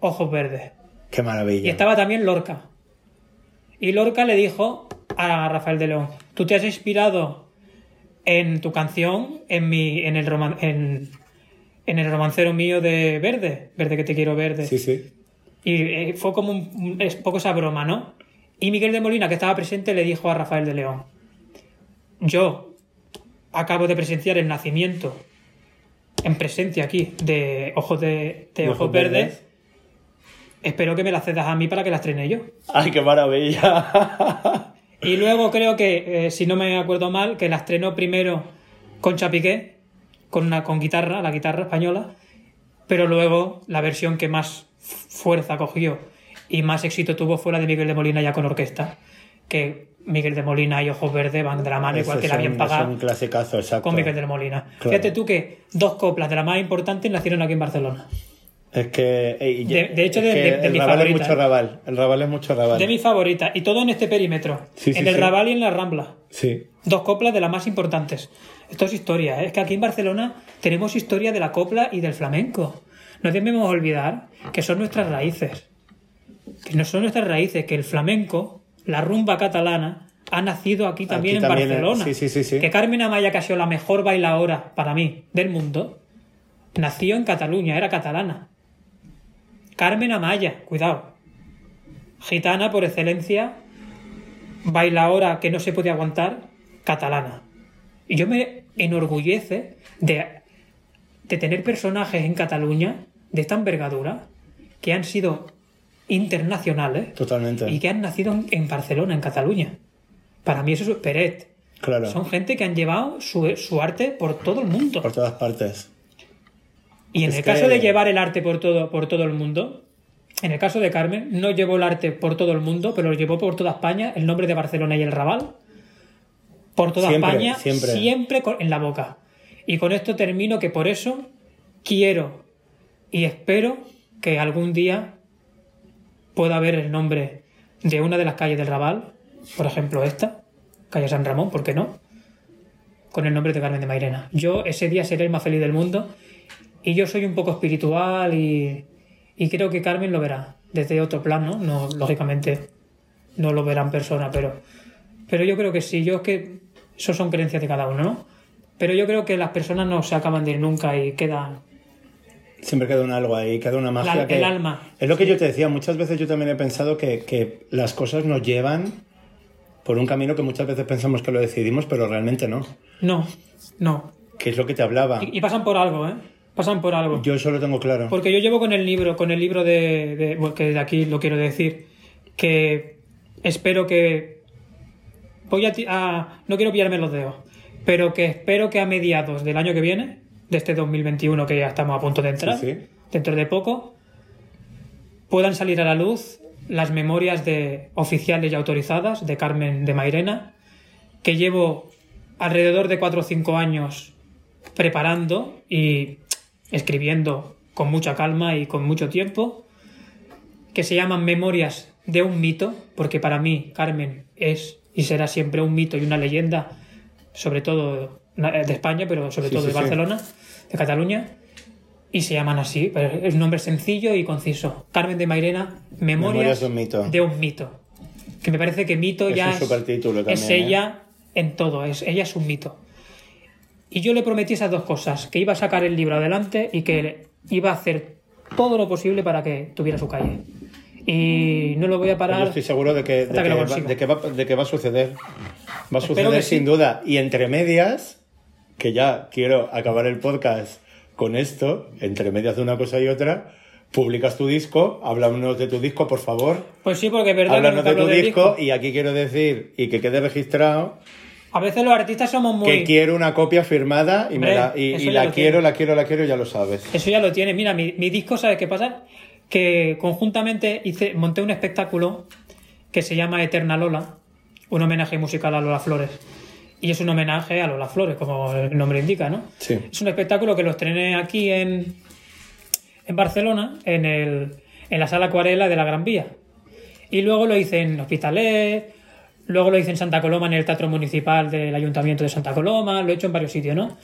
Ojos Verdes. Qué maravilla. Y estaba también Lorca. Y Lorca le dijo a Rafael de León, tú te has inspirado en tu canción, en, mi, en, el, roman- en, en el romancero mío de Verde, Verde que te quiero verde. Sí, sí. Y eh, fue como un, un- es poco esa broma, ¿no? Y Miguel de Molina, que estaba presente, le dijo a Rafael de León, yo acabo de presenciar el nacimiento en presencia aquí de Ojos, de, ojos Verdes, Verdes. espero que me la cedas a mí para que la estrene yo. ¡Ay, qué maravilla! [laughs] Y luego creo que, eh, si no me acuerdo mal, que la estrenó primero Concha Piqué, con, una, con guitarra, la guitarra española, pero luego la versión que más fuerza cogió y más éxito tuvo fue la de Miguel de Molina ya con orquesta, que Miguel de Molina y Ojos Verdes van de la mano, igual que la es bien un- pagada Es un clasicazo, exacto. con Miguel de Molina. Claro. Fíjate tú que dos coplas de las más importantes nacieron aquí en Barcelona. Es que... ey, De- de hecho, de- de- de el mi Raval favorita, es mucho ¿eh? Raval. El Raval es mucho Raval. De mis favoritas, y todo en este perímetro, Sí, sí, en el sí. Raval y en la Rambla. Sí. Dos coplas de las más importantes. Esto es historia, ¿eh? es que aquí en Barcelona tenemos historia de la copla y del flamenco. No debemos olvidar que son nuestras raíces. Que no son nuestras raíces, que el flamenco, la rumba catalana, ha nacido aquí también Aquí en también, eh, Barcelona. sí, sí, sí, sí. Que Carmen Amaya, que ha sido la mejor bailadora para mí del mundo, nació en Cataluña, era catalana. Carmen Amaya, cuidado. Gitana por excelencia, bailadora que no se puede aguantar, catalana. Y yo me enorgullece de, de tener personajes en Cataluña de esta envergadura que han sido internacionales Totalmente. y que han nacido en, Barcelona, en Cataluña. Para mí eso es Peret. Claro. Son gente que han llevado su, su arte por todo el mundo. Por todas partes. Y en Es el caso de llevar el arte por todo, por todo el mundo, en el caso de Carmen, no llevó el arte por todo el mundo, pero lo llevó por toda España, el nombre de Barcelona y el Raval, por toda Siempre, España, siempre. con- en la boca. Y con esto termino que por eso quiero y espero que algún día pueda haber el nombre de una de las calles del Raval, por ejemplo esta, calle San Ramón, ¿por qué no? Con el nombre de Carmen de Mairena. Yo ese día seré el más feliz del mundo y yo soy un poco espiritual y, y creo que Carmen lo verá desde otro plano, no lógicamente no lo verá en persona, pero, pero yo creo que sí, yo es que son creencias de cada uno, ¿no? Pero yo creo que las personas no se acaban de ir nunca y quedan Siempre queda un algo ahí, queda una magia La- que... el alma. Es lo que yo te decía, muchas veces yo también he pensado que, que las cosas nos llevan por un camino que muchas veces pensamos que lo decidimos, pero realmente no. No, no. Que es lo que te hablaba. Y, y pasan por algo, ¿eh? Pasan por algo. Yo eso lo tengo claro. Porque yo llevo con el libro, con el libro de, de- bueno, que de aquí lo quiero decir, que espero que voy a, ti- a- no quiero pillarme los dedos, pero que espero que a mediados del año que viene, de este 2021 que ya estamos a punto de entrar, Sí, sí. dentro de poco, puedan salir a la luz las memorias de oficiales y autorizadas de Carmen de Mairena, que llevo alrededor de 4 o 5 años preparando y escribiendo con mucha calma y con mucho tiempo, que se llaman Memorias de un mito, porque para mí Carmen es y será siempre un mito y una leyenda, sobre todo de España, pero sobre Sí, todo sí, de sí. Barcelona, de Cataluña, y se llaman así, pero es un nombre sencillo y conciso. Carmen de Mairena, Memorias, Memorias de un mito. de un mito. Que me parece que mito Es ya es también, ¿eh? ella en todo, es, ella es un mito. Y yo le prometí esas dos cosas, que iba a sacar el libro adelante y que iba a hacer todo lo posible para que tuviera su calle. Y no lo voy a Yo parar. estoy seguro de que, de que va, de que va- de que va a suceder. Va a suceder sin sí. duda. Y entre medias, que ya quiero acabar el podcast con esto, entre medias de una cosa y otra, publicas tu disco, háblanos de tu disco, por favor. Pues sí, porque es verdad Háblanos de tu disco, disco. y aquí quiero decir, y que quede registrado, A veces los artistas somos muy. que quiero una copia firmada y, me Hombre, la, y, la quiero, la quiero, la quiero, ya lo sabes. Eso ya lo tiene. Mira, mi, mi disco, ¿sabes qué pasa? Que conjuntamente hice, monté un espectáculo que se llama Eterna Lola, un homenaje musical a Lola Flores. Y es un homenaje a Lola Flores, como el nombre indica, ¿no? Sí. Es un espectáculo que lo estrené aquí en, en Barcelona, en, el, en la sala Acuarela de la Gran Vía. Y luego lo hice en Hospitalet, luego lo hice en Santa Coloma, en el Teatro Municipal del Ayuntamiento de Santa Coloma, lo he hecho en varios sitios, ¿no?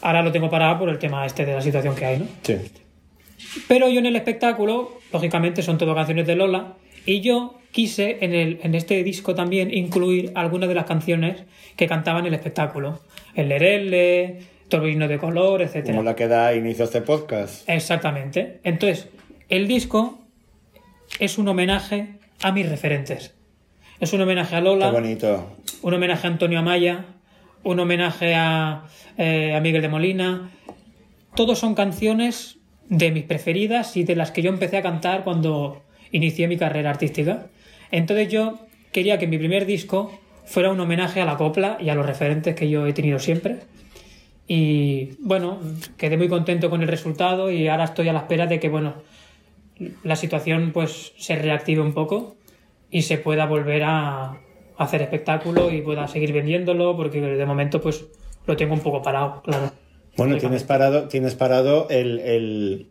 Ahora lo tengo parado por el tema este de la situación que hay, ¿no? Sí. Pero yo en el espectáculo, lógicamente son todo canciones de Lola, y yo quise en, el, en este disco también incluir algunas de las canciones que cantaba en el espectáculo. El Lerele, Torbellino de Color, etc. Como la que da inicio a este podcast. Exactamente. Entonces, el disco es un homenaje a mis referentes. Es un homenaje a Qué Lola, bonito. un homenaje a Antonio Amaya, un homenaje a, eh, a Miguel de Molina. Todos son canciones de mis preferidas y de las que yo empecé a cantar cuando inicié mi carrera artística. Entonces yo quería que mi primer disco fuera un homenaje a la copla y a los referentes que yo he tenido siempre. Y bueno, quedé muy contento con el resultado y ahora estoy a la espera de que, bueno, la situación pues se reactive un poco y se pueda volver a hacer espectáculo y pueda seguir vendiéndolo porque de momento pues lo tengo un poco parado, claro. Bueno, tienes parado, tienes parado el, el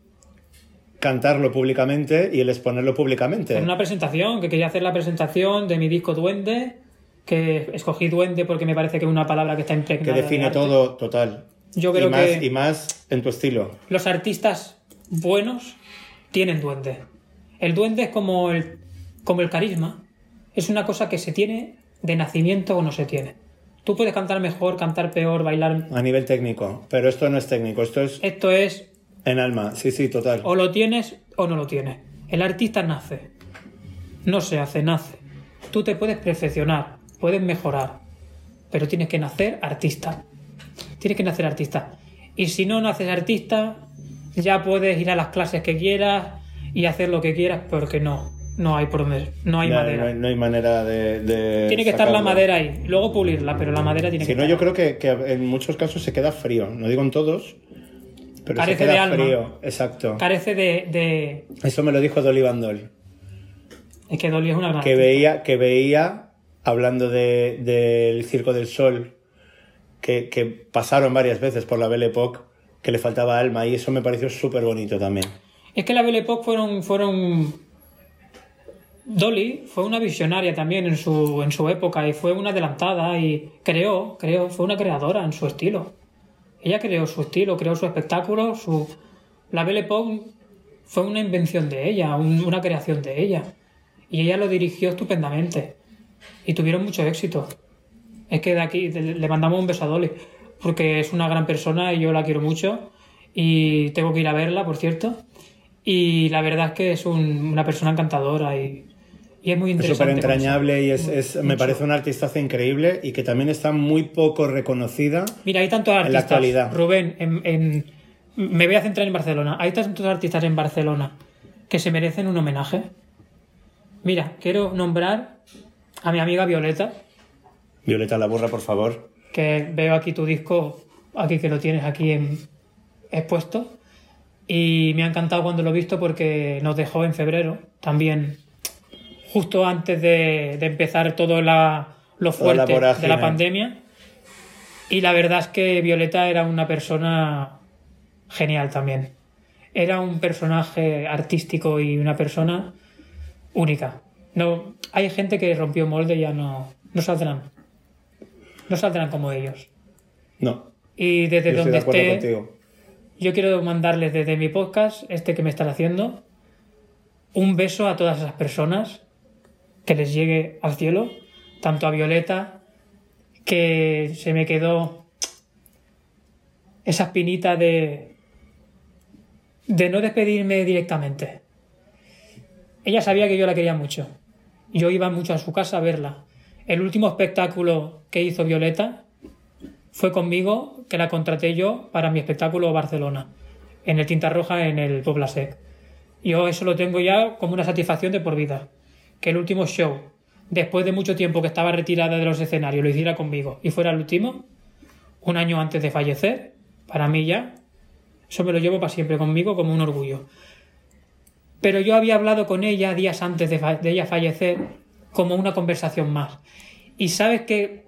cantarlo públicamente y el exponerlo públicamente. En una presentación, que quería hacer la presentación de mi disco Duende, que escogí Duende porque me parece que es una palabra que está que impregnada. de define todo total. Yo creo y más, que- y más en tu estilo. Los artistas buenos tienen duende. El duende es como el, como el carisma. Es una cosa que se tiene de nacimiento o no se tiene. Tú puedes cantar mejor, cantar peor, bailar. A nivel técnico. Pero esto no es técnico, esto es Esto es en alma. Sí, sí, total. o lo tienes o no lo tienes. El artista nace. No se hace, nace. Tú te puedes perfeccionar, puedes mejorar, pero tienes que nacer artista. Tienes que nacer artista. Y si no naces artista, ya puedes ir a las clases que quieras y hacer lo que quieras, porque no. no hay por dónde, no hay Ya, madera. No, hay, no hay manera de. de tiene que estar la madera ahí, luego pulirla, pero la madera tiene Si que no, estar. yo creo que, que en muchos casos se queda frío. No digo en todos, pero Carece de alma. frío. Exacto. Carece de, de- Eso me lo dijo Dolly Bandol. Es que Dolly es una gran Que artista. veía, que veía hablando de- del Circo del Sol, que, que pasaron varias veces por la Belle Époque, que le faltaba alma, y eso me pareció súper bonito también. Es que la Belle Époque fueron, fueron... Dolly fue una visionaria también en su, en su época y fue una adelantada y creó, creó, fue una creadora en su estilo. Ella creó su estilo, creó su espectáculo, su... La Belle Époque fue una invención de ella, un- una creación de ella. Y ella lo dirigió estupendamente. Y tuvieron mucho éxito. Es que de aquí le mandamos un beso a Dolly, porque es una gran persona y yo la quiero mucho. Y tengo que ir a verla, por cierto. Y la verdad es que es un- una persona encantadora y, y es muy Es interesante. súper entrañable y es, es- me Mucho. parece una artistaza increíble y que también está muy poco reconocida. Mira, hay tantos En la artistas. actualidad. Rubén, en, en- me voy a centrar en Barcelona. Hay tantos artistas en Barcelona que se merecen un homenaje. Mira, quiero nombrar a mi amiga Violeta, Violeta la burra, por favor. que veo aquí tu disco, aquí que lo tienes aquí en, expuesto. Y me ha encantado cuando lo he visto porque nos dejó en febrero, también justo antes de, de empezar todo la, lo la fuerte de la pandemia. Y la verdad es que Violeta era una persona genial también. Era un personaje artístico y una persona única. No, hay gente que rompió molde y ya no, no saldrán. No saldrán como ellos. No, Y desde yo estoy donde de acuerdo esté, contigo. yo quiero mandarles desde mi podcast, este que me están haciendo, un beso a todas esas personas que les llegue al cielo, tanto a Violeta, que se me quedó esa espinita de, de no despedirme directamente. Ella sabía que yo la quería mucho. Yo iba mucho a su casa a verla. El último espectáculo que hizo Violeta fue conmigo, que la contraté yo para mi espectáculo Barcelona, en el Tinta Roja en el Poblasec. Yo eso lo tengo ya como una satisfacción de por vida. Que el último show, después de mucho tiempo que estaba retirada de los escenarios, lo hiciera conmigo y fuera el último, un año antes de fallecer, para mí ya, eso me lo llevo para siempre conmigo como un orgullo. Pero yo había hablado con ella días antes de, fa- de ella fallecer como una conversación más. Y sabes que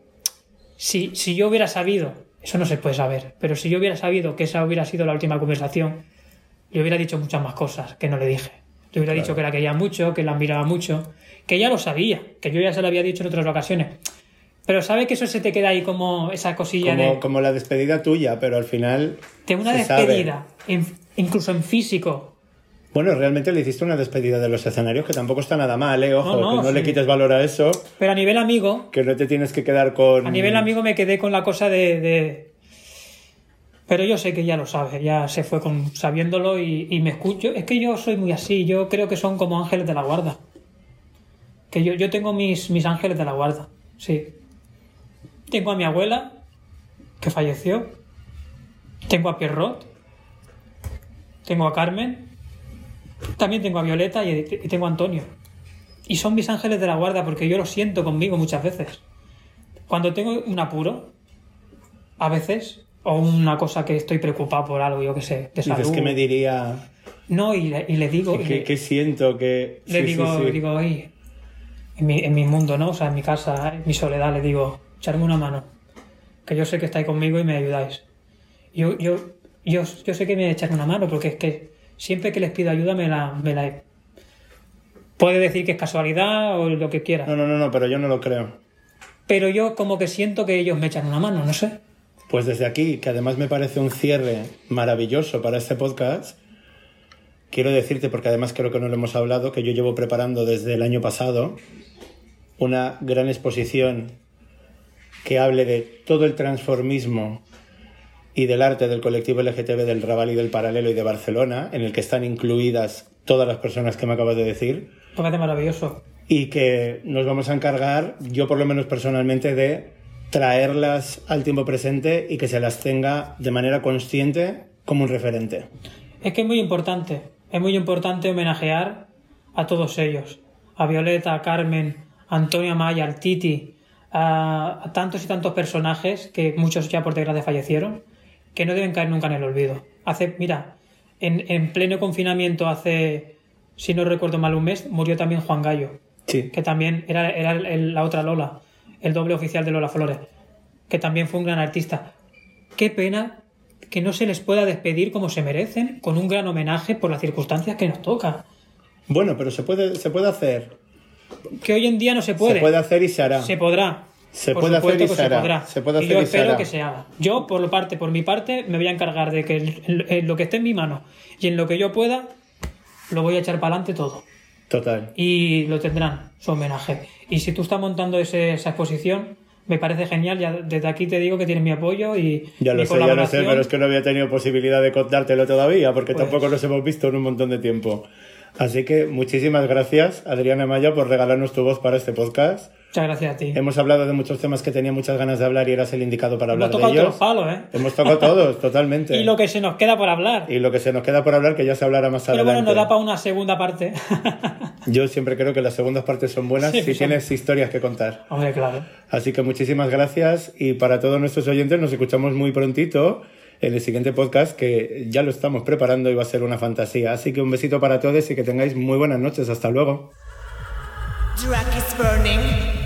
si, si yo hubiera sabido, eso no se puede saber, pero si yo hubiera sabido que esa hubiera sido la última conversación, le hubiera dicho muchas más cosas que no le dije. Le hubiera dicho que la quería mucho, que la admiraba mucho, que ella lo sabía, que yo ya se lo había dicho en otras ocasiones. Pero sabe que eso se te queda ahí como esa cosilla Como, de, como la despedida tuya, pero al final. de una despedida, en- incluso en físico. Bueno, realmente le hiciste una despedida de los escenarios que tampoco está nada mal, ¿eh? Ojo, No, no, que no sí. le quites valor a eso, Pero a nivel amigo, que no te tienes que quedar con. A nivel amigo me quedé con la cosa de, de- Pero yo sé que ya lo sabe, ya se fue con sabiéndolo y, y me escucho. Es que yo soy muy así, yo creo que son como ángeles de la guarda. Que yo, yo tengo mis, mis ángeles de la guarda, sí. Tengo a mi abuela, que falleció. Tengo a Pierrot. Tengo a Carmen. También tengo a Violeta y, y tengo a Antonio. Y son mis ángeles de la guarda porque yo lo siento conmigo muchas veces. Cuando tengo un apuro, a veces, o una cosa que estoy preocupado por algo, yo que sé, de salud. Dices que me diría. No, y le, y le digo, y que, le, que siento que. le sí, digo, sí, sí. le digo, oye, en mi, en mi mundo, ¿no? O sea, en mi casa, en mi soledad, le digo, echarme una mano. Que yo sé que estáis conmigo y me ayudáis. Yo, yo, yo, yo sé que me echan una mano, porque es que siempre que les pido ayuda me la, me la... Puede decir que es casualidad o lo que quiera. No, no, no, no, pero yo no lo creo. Pero yo como que siento que ellos me echan una mano, no sé. Pues desde aquí, que además me parece un cierre maravilloso para este podcast, quiero decirte, porque además creo que no lo hemos hablado, que yo llevo preparando desde el año pasado una gran exposición que hable de todo el transformismo y del arte del colectivo LGTB del Raval y del Paralelo y de Barcelona, en el que están incluidas todas las personas que me acabas de decir, parece maravilloso. y que nos vamos a encargar, yo por lo menos personalmente, de traerlas al tiempo presente y que se las tenga de manera consciente como un referente. Es que es muy importante, es muy importante homenajear a todos ellos. a Violeta, a Carmen, a Antonio Maya, al Titi, a, a tantos y tantos personajes que muchos ya por desgracia fallecieron, que no deben caer nunca en el olvido. Hace, mira, en, en pleno confinamiento hace, si no recuerdo mal, un mes, murió también Juan Gallo, Sí. que también era, era el- la otra Lola, el doble oficial de Lola Flores, que también fue un gran artista. Qué pena que no se les pueda despedir como se merecen, con un gran homenaje por las circunstancias que nos toca. Bueno, pero se puede, se puede hacer. Que hoy en día no se puede. Se puede hacer y se hará. Se podrá. Se Por puede hacer y se hará. podrá. Se puede y hacer yo y se espero hará. que se haga. Yo, por lo parte, por mi parte, me voy a encargar de que en- en lo que esté en mi mano y en lo que yo pueda, lo voy a echar para adelante todo. Total. Y lo tendrán, su homenaje. Y si tú estás montando ese- esa exposición, me parece genial. Ya desde aquí te digo que tienes mi apoyo y Ya lo mi sé, ya lo sé, pero es que no había tenido posibilidad de contártelo todavía, porque Pues- tampoco nos hemos visto en un montón de tiempo. Así que muchísimas gracias, Adriana Maya, por regalarnos tu voz para este podcast. Muchas gracias a ti. Hemos hablado de muchos temas que tenía muchas ganas de hablar y eras el indicado para Hemos hablar de tocado todos ellos. los palos, ¿eh? Hemos tocado todos, [laughs] totalmente. Y lo que se nos queda por hablar. Y lo que se nos queda por hablar, que ya se hablará más Pero adelante. bueno, nos da para una segunda parte. [laughs] Yo siempre creo que las segundas partes son buenas Sí, si son- tienes historias que contar. Hombre, claro. Así que muchísimas gracias y para todos nuestros oyentes nos escuchamos muy prontito en el siguiente podcast que ya lo estamos preparando y va a ser una fantasía. Así que un besito para todos y que tengáis muy buenas noches. Hasta luego. Drag is burning.